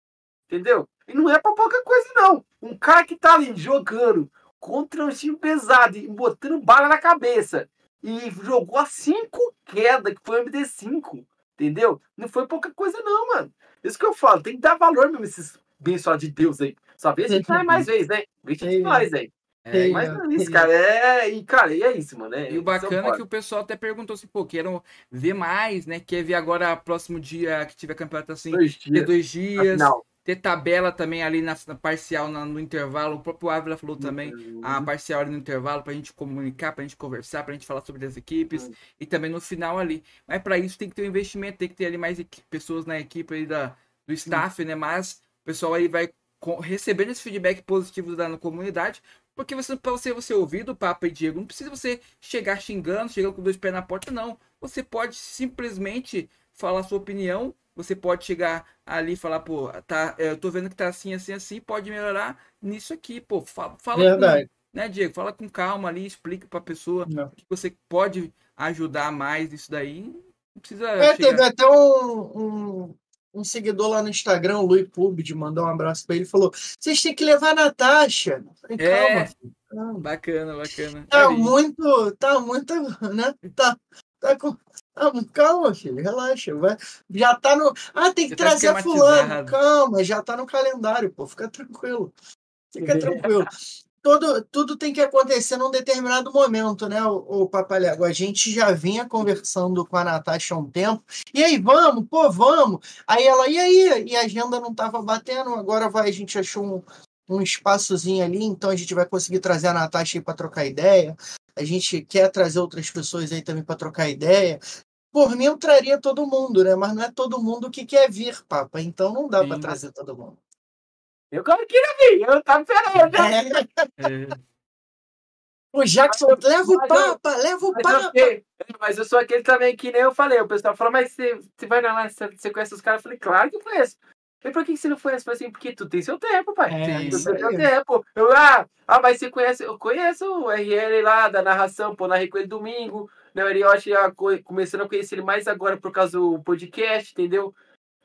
Entendeu? E não é pra pouca coisa, não. Um cara que tá ali jogando contra um time pesado e botando bala na cabeça. E jogou a cinco quedas, que foi o MD5. Entendeu? Não foi pouca coisa, não, mano. Isso que eu falo, tem que dar valor mesmo esses abençoados de Deus aí. Só vê se vai mais vezes, né? Se Sim. nós aí. É, Mas é. não é isso, cara. É, e, cara, e é isso, mano. É, E o bacana é que o pessoal até perguntou assim, pô, queiram ver mais, né? Quer ver agora próximo dia que tiver campeonato assim, dois ter dias. dois dias, Afinal. Ter tabela também ali na, na parcial, na- no intervalo. O próprio Ávila falou também a Uhum. parcial ali no intervalo pra gente comunicar, pra gente conversar, pra gente falar sobre as equipes Uhum. e também no final ali. Mas pra isso tem que ter um investimento, tem que ter ali mais equi- pessoas na equipe aí da, do staff, né? Mas o pessoal aí vai recebendo esse feedback positivo da na comunidade. Porque você, pra você, você ouvir do Papo e Diego, não precisa você chegar xingando, chegando com dois pés na porta, não. Você pode simplesmente falar a sua opinião. Você pode chegar ali e falar, pô, tá, eu tô vendo que tá assim, assim, assim, pode melhorar nisso aqui, pô. Fala, fala com- né, Diego? Fala com calma ali, explica pra pessoa Não. que você pode ajudar mais nisso daí. Não precisa É, chegar- teve até um, um, um seguidor lá no Instagram, o Luiz Pub, de mandar um abraço pra ele, falou: vocês têm que levar a Natasha. Falei, É. calma. Bacana, bacana. Tá muito, tá muito, né? Tá, tá com. Tá- calma, filho, relaxa. Vai, já tá no. Ah, tem que tá trazer fulano. Calma, já tá no calendário, pô. Fica tranquilo. Fica tranquilo. Todo, tudo tem que acontecer num determinado momento, né, o, o Papalego? A gente já vinha conversando com a Natasha há um tempo. E aí, vamos, pô, vamos. Aí ela, e aí? E a agenda não tava batendo, agora vai, a gente achou um, um espaçozinho ali, então a gente vai conseguir trazer a Natasha aí para trocar ideia. A gente quer trazer outras pessoas aí também para trocar ideia. Por mim, eu traria todo mundo, né? Mas não é todo mundo que quer vir, Papa. Então não dá para trazer todo mundo. Eu quero queria vir, eu tava esperando. É. É, O Jackson, eu- leva o mas eu- Papa, leva o Mas eu, Papa. fiquei- mas eu sou aquele também que nem eu falei. O pessoal falou, mas você, você vai lá, você, você conhece os caras? Eu falei, claro que eu conheço. E por que que você não conhece? Eu falei assim, porque tu tem seu tempo, pai. É. Tu tem seu tempo. Eu, ah, ah, mas você conhece? Eu conheço o RL lá da narração, pô, narrei com ele domingo. Né, o Eriote já co- começando a conhecer ele mais agora por causa do podcast, entendeu?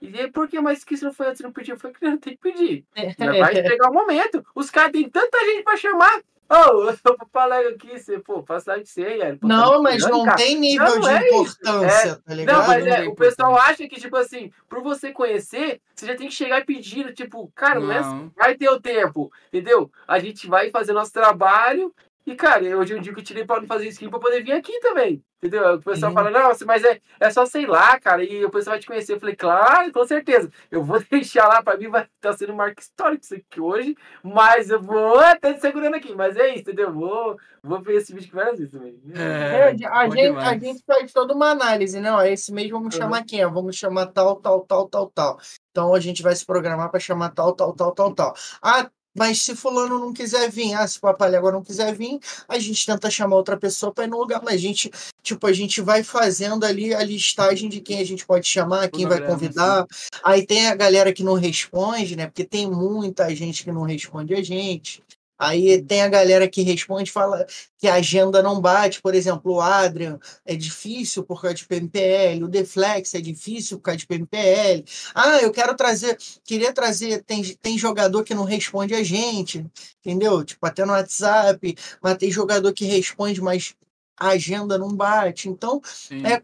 E aí, por que? Mas que você não foi antes, não pediu? Eu falei, não, tem que pedir. Mas Vai chegar o momento. Os caras têm tanta gente pra chamar. Ô, eu vou falar aqui, você, pô, passar de ser, Pô, tá Não, mas não cara. tem nível Não, de é isso. importância, tá ligado? Não, mas Não é, tem o pessoal acha que, tipo assim, por você conhecer, você já tem que chegar e pedir, tipo, cara, não, é assim, Não. vai ter o tempo, entendeu? A gente vai fazer nosso trabalho e, cara, hoje eu digo que eu tirei pra não fazer skin pra poder vir aqui também, entendeu? O pessoal Sim. fala, não, mas é, é só sei lá, cara, e o pessoal vai te conhecer. Eu falei, claro, com certeza, eu vou deixar lá, pra mim vai estar sendo um marco histórico isso aqui hoje, mas eu vou até te segurando aqui, mas é isso, entendeu? Vou, vou ver esse vídeo que várias vezes também. É, É, a, gente, a gente faz toda uma análise, né? Ó, esse mês vamos Uhum. chamar quem? Vamos chamar tal, tal, tal, tal, tal. Então a gente vai se programar para chamar tal, tal, tal, tal, tal. Ah, mas se fulano não quiser vir, ah, se o papai agora não quiser vir, a gente tenta chamar outra pessoa para ir no lugar. Mas a gente, tipo, a gente vai fazendo ali a listagem de quem a gente pode chamar, quem vai convidar. Aí tem a galera que não responde, né? Porque tem muita gente que não responde a gente. Aí tem a galera que responde, fala que a agenda não bate. Por exemplo, o Adrian é difícil por causa de PMPL, o Deflex é difícil por causa de PMPL. Ah, eu quero trazer, queria trazer, tem, tem jogador que não responde a gente, entendeu? Tipo, até no WhatsApp, mas tem jogador que responde, mas a agenda não bate. Então, Sim. é,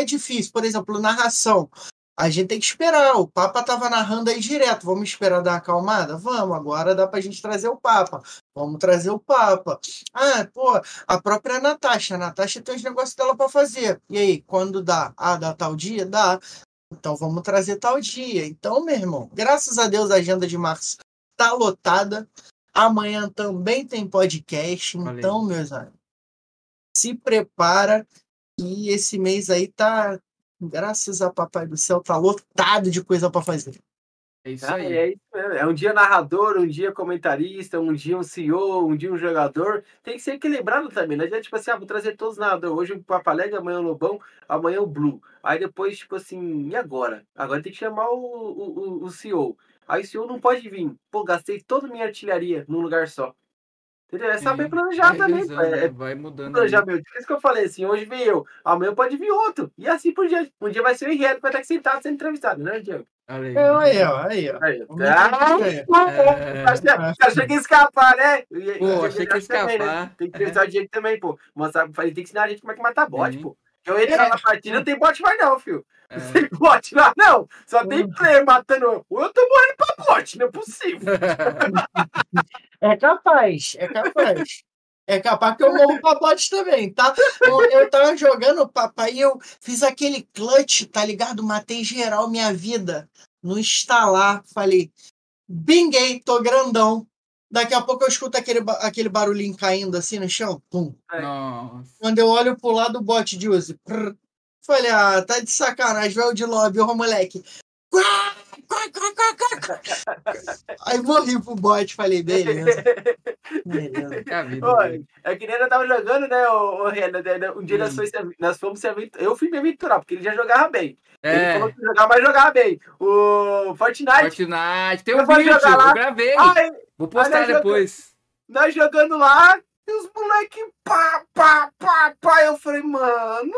é difícil. Por exemplo, narração. A gente tem que esperar. O Papa tava narrando aí direto. Vamos esperar dar uma acalmada? Vamos. Agora dá pra gente trazer o Papa. Vamos trazer o Papa. Ah, pô, a própria Natasha. A Natasha tem os negócios dela pra fazer. E aí, quando dá? Ah, dá tal dia? Dá. Então vamos trazer tal dia. Então, meu irmão, graças a Deus a agenda de março tá lotada. Amanhã também tem podcast. Aí. Então, meus amigos, se prepara que esse mês aí tá, graças a Papai do Céu, tá lotado de coisa pra fazer. É isso Ah, aí. é isso mesmo. É um dia narrador, um dia comentarista, um dia um CEO, um dia um jogador. Tem que ser equilibrado também. Não adianta, tipo assim, ah, vou trazer todos os narradores. Hoje o Papalega, amanhã o Lobão, amanhã o Blue. Aí depois, tipo assim, e agora? Agora tem que chamar o, o, o- o CEO. Aí o CEO não pode vir. Pô, gastei toda a minha artilharia num lugar só. Entendeu? É saber planejar também. Revisando, pô. É, é vai mudando. ali. planejamento. Por isso que eu falei assim, hoje vem eu, amanhã pode vir outro. E assim por diante. Um dia vai ser o Henrique, vai estar aqui sentado sendo entrevistado, né, Diego? Aí. É, aí, ó, aí, ó. Aí, Vamos ah, ver. É. Achei, achei que ia escapar, né? Pô, achei que ia acho também, né? escapar. Tem que entrevistar o Diego também, pô. Mostrar, ele tem que ensinar a gente como é que mata bot, Sim. pô. Eu entrar na partida, não tem bot mais não, filho. É. Não tem bot lá, não. Só tem player matando. eu. Ou eu tô morrendo pra bot, não é possível. É capaz, é capaz. É capaz que eu morro pra bot também, tá? Eu, eu tava jogando, papai, e eu fiz aquele clutch, tá ligado? Matei geral minha vida no instalar. Falei, binguei, tô grandão. Daqui a pouco eu escuto aquele, aquele barulhinho caindo assim no chão. Pum. Nossa. Quando eu olho pro lado, o bot de use. Prr. Falei, ah, tá de sacanagem, velho de lobby, ô moleque. Quá, Aí morri pro bot, falei, beleza. beleza. É a vida. Dele. é que nem eu tava jogando, né, o, o Renan, né, né, Um dia nós, Hum. foi nós fomos se aventurar. Eu fui me aventurar, porque ele já jogava bem. Ele É. falou que jogava, mas jogava bem. O Fortnite. Fortnite. Tem um Eu vou vídeo, jogar lá. eu gravei. Ai, Vou postar depois. nós jogando lá, e os moleque pá, pá, pá, pá. Eu falei, mano,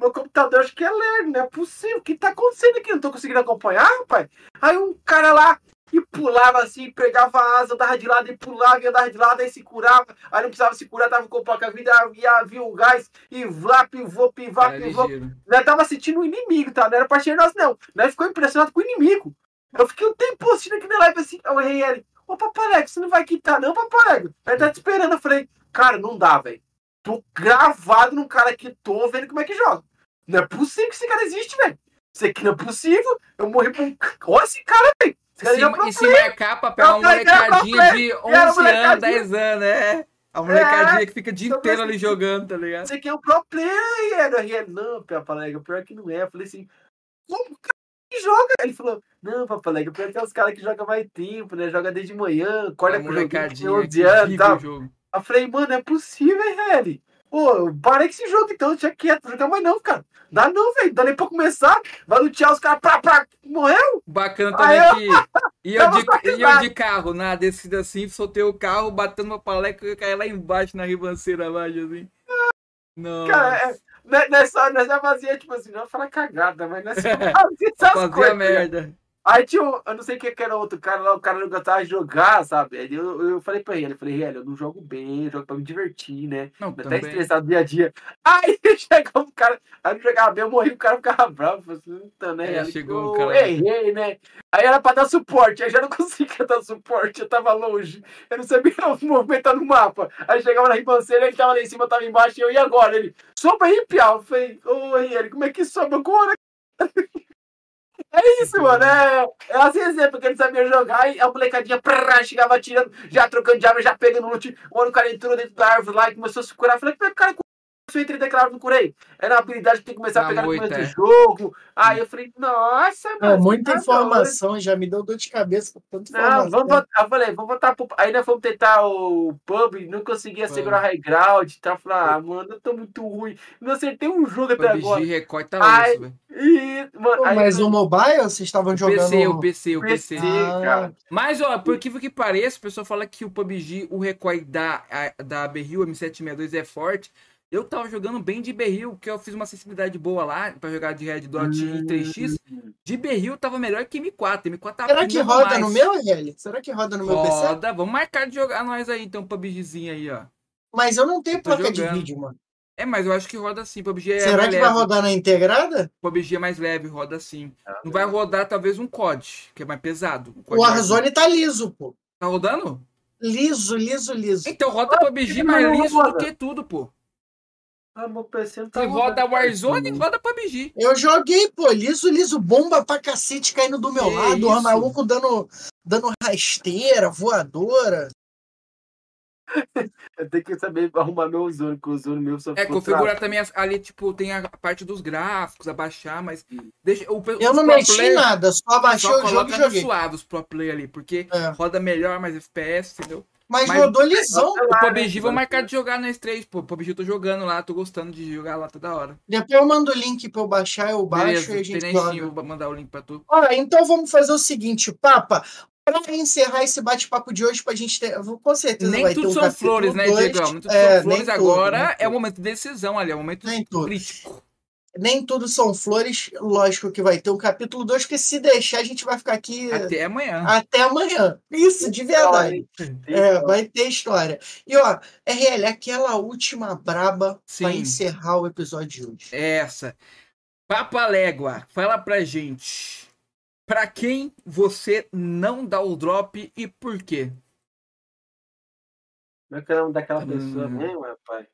meu computador acho que é lerdo, não é possível. O que tá acontecendo aqui? Não tô conseguindo acompanhar, rapaz. Aí um cara lá e pulava assim, pegava a asa, dava de lado e pulava, e andava de lado, aí se curava. Aí não precisava se curar, tava com pouca vida, ia vir o gás, e vlá, pivô, pivá, pivô. Nós tava sentindo o inimigo, tá? Não era parceiro nosso, não. Nós ficou impressionado com o inimigo. Eu fiquei um tempo assistindo aqui na live assim, eu errei ele. Ô, Papalega, você não vai quitar, não, Papalega? Ele tá te esperando. Eu falei, cara, não dá, velho. Tô gravado num cara que tô vendo como é que joga. Não é possível que esse cara existe, velho. Isso aqui não é possível. Eu morri por um. Olha esse cara, velho. É pro e se marcar pra pegar uma molecadinha de era 11 anos, molecadinha. 10 anos, é. A molecadinha que fica o dia então inteiro ali ser- jogando, tá ligado? Aqui é o pro player, ele. Ele, não, Papalega, pior que não é. Eu falei assim, como o cara que joga? Ele falou, não, Papalega, pior que é os caras que jogam mais tempo, né? Joga desde manhã, acorda com o joguinho, tem molecadinha 11 que anos e tal. Eu falei, mano, é possível, hein, velho? Pô, parei com esse jogo então, deixa quieto, não jogar mais não, cara. Dá não, velho, dá nem pra começar. Vai lutear os caras, pra, pra, morreu? Bacana Aí também que ia de, ia de carro na descida assim, soltei o carro, batendo uma paleca e caí lá embaixo na ribanceira abaixo assim. Não. Cara, é, não é- não é só, não é só fazia, tipo assim, não fala cagada, mas essas fazia coisas. né? merda. Aí tinha, um- eu não sei quem que era outro cara lá, o cara não gostava de jogar, sabe? Aí eu, eu falei pra ele, eu falei, ele, eu não jogo bem, eu jogo pra me divertir, né? Não, Até estressado dia a dia. Aí chegou um cara, aí não jogava bem, eu morri, o cara ficava bravo. Falei assim, então, né? É, Ele, chegou um eu cara- errei, né? Aí era pra dar suporte, aí já não conseguia dar suporte, eu tava longe. Eu não sabia movimentar no mapa. Aí chegava na ribanceira, ele tava lá em cima, eu tava embaixo, e eu, e agora? Ele, sobe aí, Piau. Eu falei, ô, ele, como é que sobe agora? É isso, mano. É, é assim exemplo, porque ele sabia jogar e a molecadinha prrr, chegava atirando, já trocando de arma, já pegando loot. O ano o cara entrou dentro da árvore lá e começou a se curar. Eu falei, que cara eu árvore e não curei? Era uma habilidade que tem que começar a pegar no moita, começo é. do jogo. Aí eu falei, nossa, É, mano. muita informação, já me deu dor de cabeça com tanta não, informação. vamos botar, eu falei, vamos botar pro. Aí nós fomos tentar o pub, não conseguia Pub. segurar high ground. Tá? Falei, ah, mano, eu tô muito ruim. Não acertei um jogo até agora. Recorta osso, velho. E, mano, Pô, aí, mas o mobile, vocês estavam O jogando. PC, o PC, o PC, PC. Ah. cara. Mas, ó, por que que pareça, o pessoal fala que o PUBG, o recorde da, a- da Berril M762 é forte. Eu tava jogando bem de Berril, porque eu fiz uma sensibilidade boa lá pra jogar de Red Dot e 3x. De Berril tava melhor que M4. M4 tava Será que roda mais. no meu, RL? Será que roda no meu PC? Roda, vamos marcar de jogar nós aí, então, PUBGzinho aí, ó. Mas eu não tenho Eu placa de jogando. vídeo, mano. É, mas eu acho que roda sim. PUBG é Será mais que leve. vai rodar na integrada? PUBG é mais leve, roda sim. Ah, Não vai rodar talvez um COD, que é mais pesado. O COD Warzone tá liso, pô. Tá rodando? Liso, liso, liso. Então roda PUBG mais liso do roda. que tudo, pô. Ah, meu PC não tá Se roda rodando. Warzone, roda PUBG. Eu joguei, pô, liso, liso, bomba pra cacete caindo do meu Que lado, o maluco dando, dando rasteira, voadora. Eu tenho que saber arrumar meu ozônio, porque o ozônio meu só É, configurar também as- ali, tipo, tem a parte dos gráficos, abaixar, mas deixa o Eu não mexi player nada, só abaixei Só o jogo e joguei. suave os pro play ali, porque É. roda melhor, mais FPS, entendeu? Mas, Mas- rodou lisão. O Ah, PUBG né? vou marcar de jogar nós três, pô. PUBG eu tô jogando lá, tô gostando de jogar lá toda hora. Depois eu mando o link pra eu baixar, eu baixo Beleza, e a gente joga. vou mandar o link pra tu. Ó, então vamos fazer o seguinte, Papa. Pra encerrar esse bate-papo de hoje, pra gente ter. Com certeza Nem vai tudo ter um são flores, né, dois. Diegão? Nem tudo É, são flores tudo, agora. nem É tudo. o momento de decisão ali, é o momento Nem tudo. Nem tudo são flores. Lógico que vai ter um capítulo 2, porque se deixar, a gente vai ficar aqui Até amanhã. até amanhã. Isso, de verdade. É, vai ter história. E ó, RL, aquela última braba Sim. pra encerrar o episódio de hoje. Essa. Papa Légua, fala pra gente. Pra quem você não dá o drop e por quê? Como é que é o nome daquela pessoa Hum. mesmo, rapaz?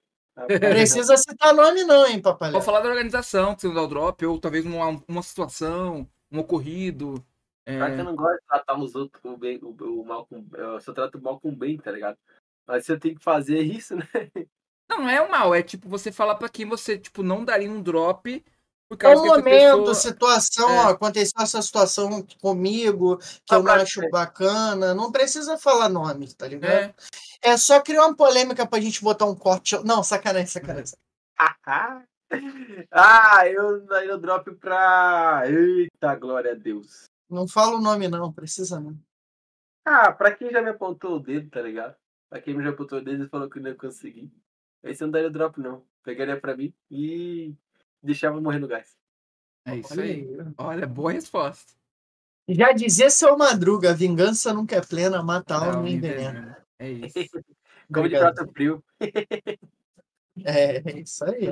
Precisa citar nome, não, hein, Papalé? Pode falar da organização que você não dá o drop, ou talvez uma, uma situação, um ocorrido. É, Só que eu não gosto de tratar os outros com o, bem, o, o mal com. Eu só trato o mal com o bem, tá ligado? Mas você tem que fazer isso, né? Não, não é o mal, é tipo você falar pra quem você tipo não daria um drop É momento, pessoa... situação, É. ó, aconteceu essa situação comigo, que Só eu não acho bacana. Não precisa falar nome, tá ligado? É, É só criar uma polêmica pra gente botar um corte. Não, sacanagem, sacanagem. ah, eu o drop pra. Eita, glória a Deus. Não fala o nome, não, precisa não. Ah, pra quem já me apontou o dedo, tá ligado? Pra quem me já apontou o dedo e falou que não ia conseguir. Esse eu não daria o drop, não. Pegaria pra mim e deixava morrer no gás. é isso Olha aí. aí. Olha, boa resposta. Já dizia seu Madruga, vingança nunca é plena, mata a Não, alma e envenena. É isso. Como de prato frio. É, é isso aí.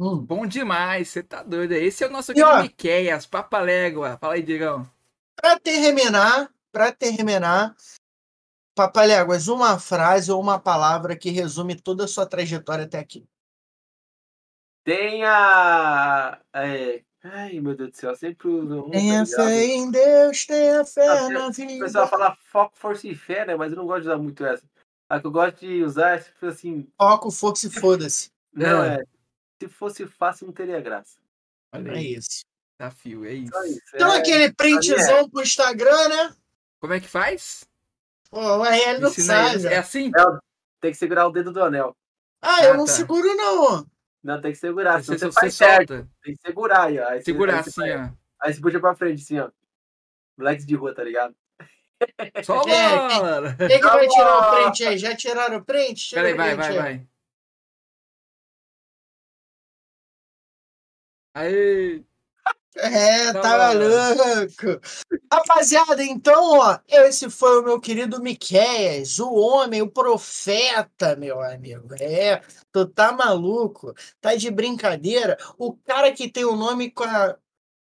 Hum. Bom demais, você tá doido. Esse é o nosso querido Miqueias, Papalégua. Fala aí, Diegão. Pra terminar, pra terminar, Papaléguas, uma frase ou uma palavra que resume toda a sua trajetória até aqui. Tenha. É... Ai, meu Deus do céu, sempre uso um. Tenha tá fé em Deus, tenha fé Ah, na O vida. pessoal fala foco, força e fé, né? Mas eu não gosto de usar muito essa. A que eu gosto de usar é tipo assim. Foco, força e foda-se. Não, É. é. Se fosse fácil, não teria graça. Olha É isso. desafio, é isso. Isso. Então, é... aquele printzão pro Instagram, né? Como é que faz? Pô, o RL não Ensina. É assim? Tem que segurar o dedo do anel. Ah, eu Ah, não tá. seguro, não. Não, tem que segurar. Você, Senão você, você, faz certo. solta. Tem que segurar aí, ó. Aí você- Segurar aí você assim, ó. Aí você puxa pra frente, assim, ó. Moleques de rua, tá ligado? Só É, bola! Quem que vai tirar o print aí? Já tiraram o print? Tira Peraí, vai, vai, aí. vai. Aê! É, Tá louco. Rapaziada, então, ó, esse foi o meu querido Miqueias, o homem, o profeta, meu amigo. É, tu tá maluco, tá de brincadeira. O cara que tem o nome com, a-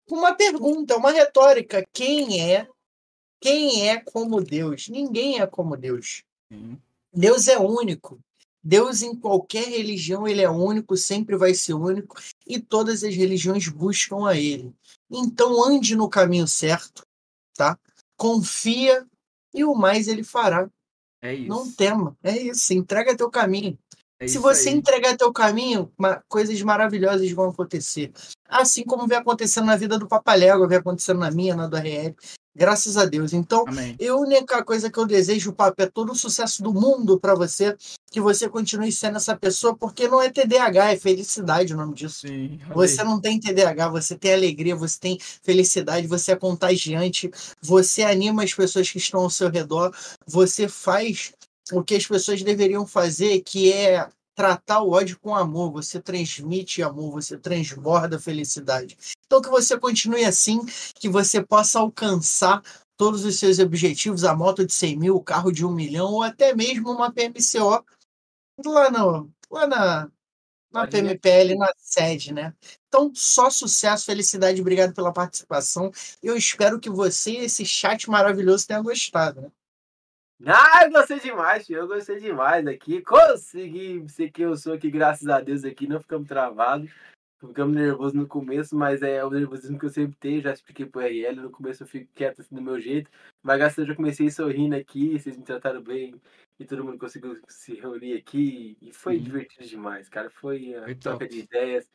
uma pergunta, uma retórica. Quem é? Quem é como Deus? Ninguém é como Deus. Sim. Deus é único. Deus em qualquer religião ele é único, sempre vai ser único e todas as religiões buscam a ele. Então ande no caminho certo, tá? Confia e o mais ele fará. É isso. Não tema. É isso, entrega teu caminho. É Se você aí. entregar teu caminho, coisas maravilhosas vão acontecer. Assim como vem acontecendo na vida do Papalégua, vem acontecendo na minha, na do RL. Graças a Deus. Então, Amém. a única coisa que eu desejo, Papo, é todo o sucesso do mundo para você, que você continue sendo essa pessoa, porque não é TDAH, é felicidade o nome disso. Sim. Você não tem TDAH, você tem alegria, você tem felicidade, você é contagiante, você anima as pessoas que estão ao seu redor, você faz o que as pessoas deveriam fazer, que é tratar o ódio com amor, você transmite amor, você transborda felicidade. Então que você continue assim, que você possa alcançar todos os seus objetivos, a moto de 100 mil, o carro de um milhão, ou até mesmo uma PMCO lá, no, lá na, na? PMPL, na sede, né? Então, só sucesso, felicidade, obrigado pela participação. Eu espero que você e esse chat maravilhoso tenham gostado. Né? Ah, eu gostei demais, tio. Eu gostei demais aqui. Consegui ser quem eu sou aqui, graças a Deus, aqui. Não ficamos travados. Ficamos nervosos no começo, mas é o nervosismo que eu sempre tenho. Já expliquei pro RL. No começo eu fico quieto assim do meu jeito. Mas graças a Deus eu comecei sorrindo aqui. Vocês me trataram bem. E todo mundo conseguiu se reunir aqui. E foi Sim. divertido demais, cara. Foi a Foi troca top. de ideias,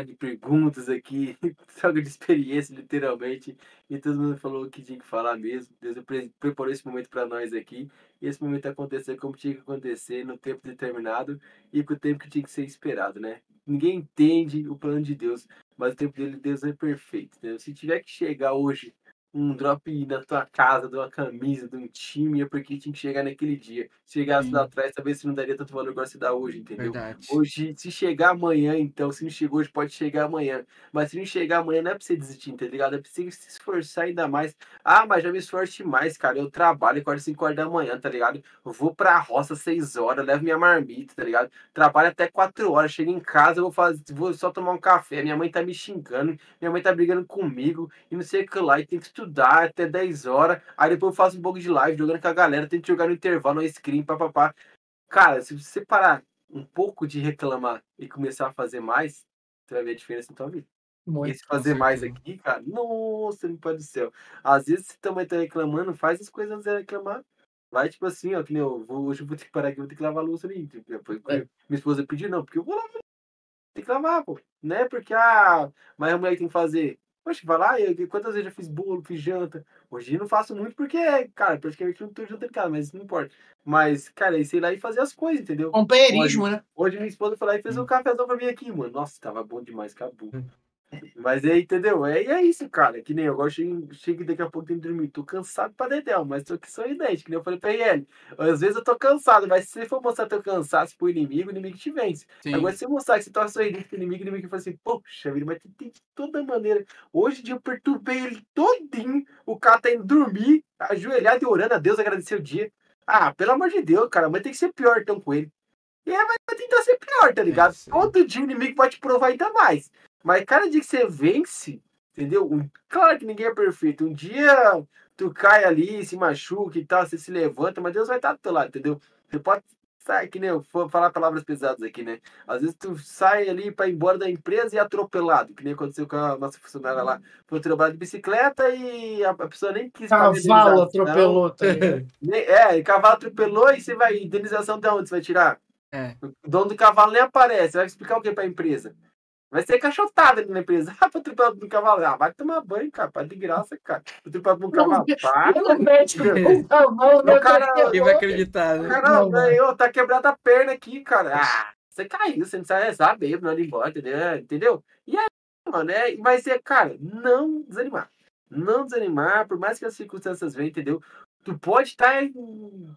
de perguntas aqui, troca de experiência, literalmente. E todo mundo falou o que tinha que falar mesmo. Deus pre- preparou esse momento para nós aqui. E esse momento aconteceu como tinha que acontecer, no tempo determinado e com o tempo que tinha que ser esperado, né? Ninguém entende o plano de Deus, mas o tempo dele, Deus é perfeito. Né? Se tiver que chegar hoje um drop na tua casa, de uma camisa, de um time, é porque tinha que chegar naquele dia. Se chegasse Sim. lá atrás, talvez você não daria tanto valor igual você dá hoje, entendeu? Verdade. Hoje, se chegar amanhã, então, se não chegou hoje, pode chegar amanhã. Mas se não chegar amanhã, não é pra você desistir, tá ligado? É pra você se esforçar ainda mais. Ah, mas já me esforço mais, cara. Eu trabalho, acordo 5 horas da manhã, tá ligado? Eu vou pra roça 6 horas, levo minha marmita, tá ligado? Trabalho até 4 horas. Chego em casa, eu vou, fazer, vou só tomar um café. Minha mãe tá me xingando, minha mãe tá brigando comigo e não sei o que lá. E tem que estudar até 10 horas. Aí depois eu faço um pouco de live, jogando com a galera. Tento jogar no intervalo, no screen, papapá. Cara, se você parar um pouco de reclamar e começar a fazer mais, você vai ver a diferença na tua vida. Muito. Esse fazer mais aqui, cara, nossa, meu pai do céu. Às vezes você também tá reclamando, faz as coisas antes de reclamar. Vai, tipo assim, ó, que nem eu vou, hoje eu vou ter que parar aqui, vou ter que lavar a louça ali. É. Minha esposa pediu, não, porque eu vou lavar. Tem que lavar, pô. Não é porque, ah, mas a mulher tem que fazer. Poxa, vai lá, eu, quantas vezes eu fiz bolo, fiz janta. Hoje eu não faço muito porque, cara, praticamente eu não tô jantando em casa, mas não importa. Mas, cara, aí sei lá e fazer as coisas, entendeu? Companheirismo, né? Hoje minha esposa foi lá e fez um cafezão pra mim aqui, mano. Nossa, tava bom demais, acabou. Mas aí, entendeu? É, é isso, cara. Que nem eu agora chego, daqui a pouco tenho que dormir. Tô cansado pra dedéu, mas tô aqui sorridente, que nem eu falei pra ele. Às vezes eu tô cansado, mas se você for mostrar teu cansaço pro inimigo, o inimigo te vence. Sim. Agora, se você mostrar que você tá sorridente pro inimigo, o inimigo fala assim, poxa vida, mas tem, tem de toda maneira. Hoje em dia eu perturbei ele todinho. O cara tá indo dormir, ajoelhado e orando a Deus, agradecer o dia. Ah, pelo amor de Deus, cara, mas tem que ser pior então com ele. E aí vai tentar ser pior, tá ligado? sim. Todo dia o inimigo vai te provar ainda mais. Mas cada dia que você vence, entendeu? Claro que ninguém é perfeito. Um dia tu cai ali, se machuca e tal, você se levanta, mas Deus vai estar do teu lado, entendeu? Você pode sair, que nem eu vou falar palavras pesadas aqui, né? Às vezes tu sai ali pra ir embora da empresa e é atropelado, que nem aconteceu com a nossa funcionária lá. Foi trabalhar de bicicleta e a a pessoa nem quis Cavalo atropelou, tá ligado? Nem- É, cavalo atropelou e você vai. Indenização de onde você vai tirar? É. O dono do cavalo nem aparece. Vai explicar o que pra empresa? Vai ser cachotada ali na empresa. Ah, pra atropelar no cavalo. Ah, vai tomar banho, cara. Para de graça, cara. Atropelar no cavalo. Para. Não o cavalo Meu na cara- Quem vai acreditar, né? Cara, Não, ganhou, tá quebrada a perna aqui, cara. Ah, você caiu, você não sabe, sabe, não anda embora, entendeu? entendeu? E aí, mano, é, mas é, cara, não desanimar. Não desanimar, por mais que as circunstâncias venham, entendeu? Tu pode estar em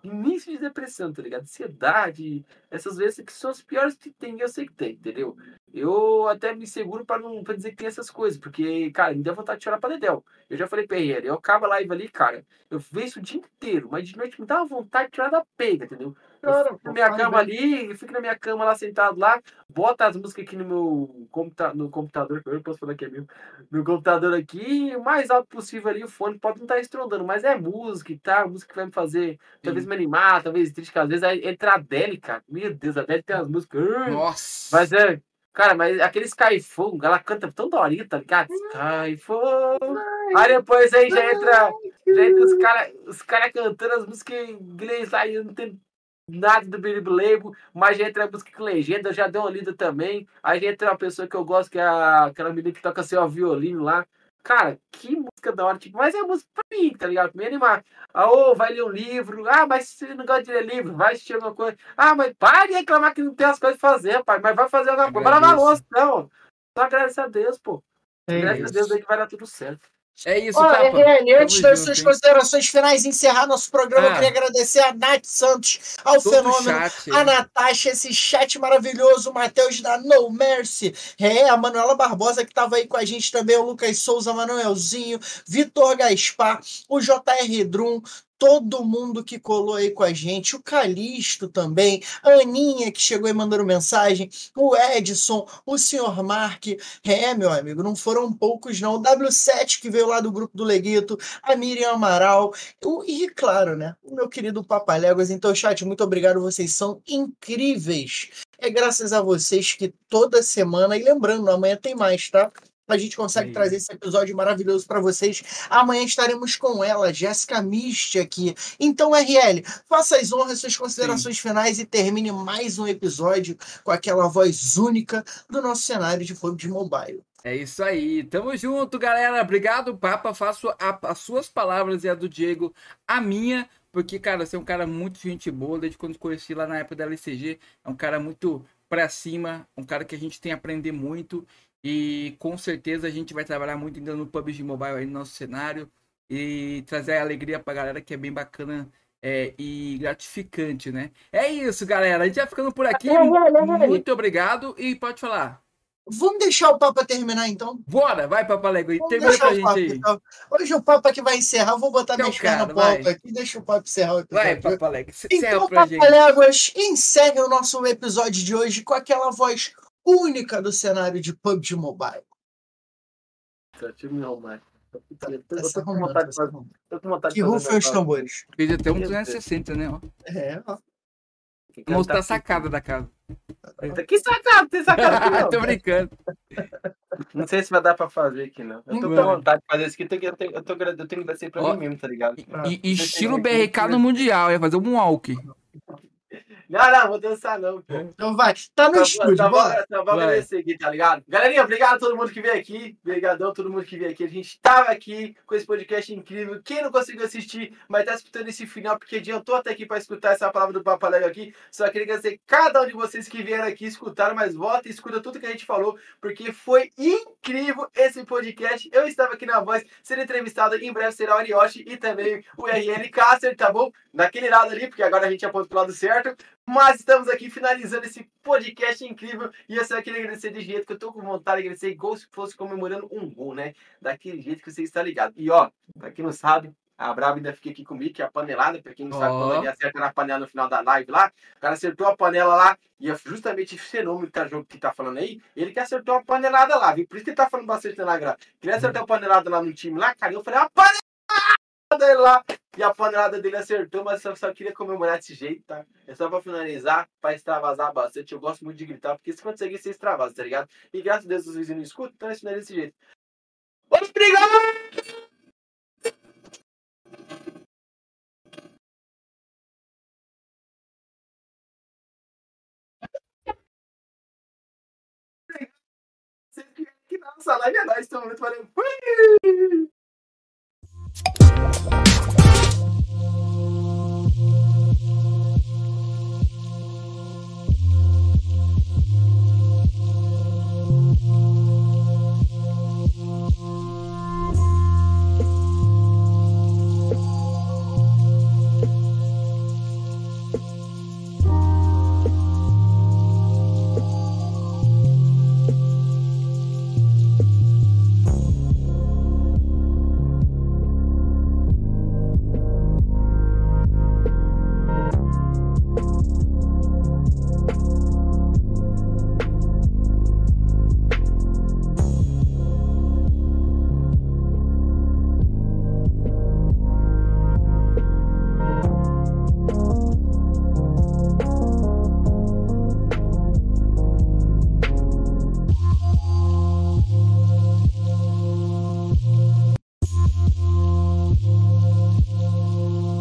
início de depressão, tá ligado? Ansiedade, essas vezes que são as piores que tem, eu sei que tem, entendeu? Eu até me seguro pra não pra dizer que tem essas coisas, porque, cara, me dá vontade de chorar pra Dedéu. Eu já falei pra ele, eu acabo a live ali, cara, eu vejo o dia inteiro, mas de noite me dá uma vontade de chorar da pega, entendeu? Eu Cara, fico na minha cama bem. ali, eu fico na minha cama lá sentado lá, bota as músicas aqui no meu computa no computador, que eu não posso falar que é meu, no computador aqui, o mais alto possível ali, o fone pode não estar estrondando, mas é música e tal, música que vai me fazer, talvez me animar, talvez triste, às vezes aí entra a Adele, cara, meu Deus, a Adele tem as músicas, Nossa. mas é, cara, mas aquele Skyfall, ela canta tão daorinha, tá ligado? Skyfall, aí depois aí já entra, já entra os caras os cara cantando as músicas em inglês lá, e eu não tenho nada do Billy Label, mas já entra a música com legenda, já dei uma lida também. Aí já entra uma pessoa que eu gosto, que é a- aquela menina que toca seu violino lá. cara, que música da hora, tipo, mas é música pra mim, tá ligado? Pra me animar. Ah, ô, vai ler um livro. Ah, mas você não gosta de ler livro, vai assistir alguma coisa. Ah, mas para de reclamar que não tem as coisas pra fazer, pai. Mas vai fazer alguma coisa. Vai lavar a louça, não. Só agradecer a Deus, pô. É Graças a isso. Deus aí que vai dar tudo certo. É isso, Ó, Papa. RL, antes das junto, suas hein? considerações finais encerrar nosso programa, eu Ah. queria agradecer a Nath Santos, ao Fenômeno, chat. a Natasha, esse chat maravilhoso, o Matheus da No Mercy, é, a Manuela Barbosa que estava aí com a gente também, o Lucas Souza, Manuelzinho, Vitor Gaspar, o JR Drum, todo mundo que colou aí com a gente, o Calixto também, a Aninha que chegou aí mandando mensagem, o Edson, o Sr. Mark, é, meu amigo, não foram poucos não, o W7 que veio lá do grupo do Leguito, a Miriam Amaral, o- e claro, né, o meu querido Papaléguas. Então, chat, muito obrigado, vocês são incríveis. É graças a vocês que toda semana, e lembrando, amanhã tem mais, tá? A gente consegue Sim. trazer esse episódio maravilhoso para vocês. Amanhã estaremos com ela, Jéssica Mist aqui. Então, RL, faça as honras, suas considerações finais e termine mais um episódio com aquela voz única do nosso cenário de fogo de mobile. É isso aí. Tamo junto, galera. Obrigado, Papa. Faço a- as suas palavras e a do Diego a minha. Porque, cara, você é um cara muito gente boa. Desde quando conheci lá na época da LCG. É um cara muito pra cima. Um cara que a gente tem a aprender muito. E com certeza a gente vai trabalhar muito ainda no PUBG Mobile aí no nosso cenário. E trazer alegria pra galera que é bem bacana é, e gratificante, né? É isso, galera. A gente vai ficando por aqui. Muito obrigado. E pode falar. Vamos deixar o Papa terminar, então? Bora, vai, Papalego. E Vamos termina pra o gente Papa, aí. então. Hoje o Papa que vai encerrar. Eu vou botar Então, minhas cara, pernas pro alto aqui. Deixa o Papa encerrar o episódio. Vai, Papalego. Encerra Então, pra gente. Papaléguas, encerre o nosso episódio de hoje com aquela voz única do cenário de PUBG Mobile. Tá. Eu tô- eu tô- Tá eu tô com vontade tá de fazer- arrumando. tô com vontade de Que rufem os tambores. Fez até um Meu Deus. 260, né? Ó. É, ó. a sacada da casa. Que sacada, tem sacada aqui não. Tô brincando. Não sei se vai dar pra fazer aqui, não. Eu tô com vontade de fazer isso aqui, eu tenho, eu tenho, eu tô, eu tenho que agradecer pra Ó. mim mesmo, tá ligado? E, e estilo BRK no Mundial. Ia fazer um walk. Não, não, vou dançar não, pô. Então vai. Tá no Tá, estúdio, tá, bora. tá, vamos agradecer aqui, tá ligado? Galerinha, obrigado a todo mundo que veio aqui. Obrigadão a todo mundo que veio aqui. A gente tava aqui com esse podcast incrível. Quem não conseguiu assistir, mas tá escutando esse final, porque adiantou até aqui pra escutar essa palavra do Papo Alegre aqui. Só queria agradecer cada um de vocês que vieram aqui, escutaram, mas volta e escuta tudo que a gente falou, porque foi incrível esse podcast. Eu estava aqui na voz, sendo entrevistado. Em breve será o Arioshi e também o RL Caster, tá bom? Naquele lado ali, porque agora a gente aponta pro lado certo. Mas estamos aqui finalizando esse podcast incrível. E eu só queria agradecer de jeito que eu tô com vontade de agradecer, igual se fosse comemorando um gol, né? Daquele jeito que você está ligado. E ó, pra quem não sabe, a Brava ainda fica aqui comigo, que é a panelada. Pra quem não sabe, Ó. quando ele acerta na panela no final da live lá, o cara acertou a panela lá. E é justamente esse fenômeno que tá, que tá falando aí, ele que acertou a panelada lá, viu? Por isso que ele tá falando bastante na grava. Queria acertar a panelada lá no time lá, cara. Eu falei, a panelada lá. E a panelada dele acertou, mas só queria comemorar desse jeito, tá? É só pra finalizar, pra extravasar bastante. Eu gosto muito de gritar, porque se conseguir, você extravasa, tá ligado? E graças a Deus os vizinhos não escutam, então é finaliza desse jeito. Obrigado! Nossa live é nóis, valeu. Fui!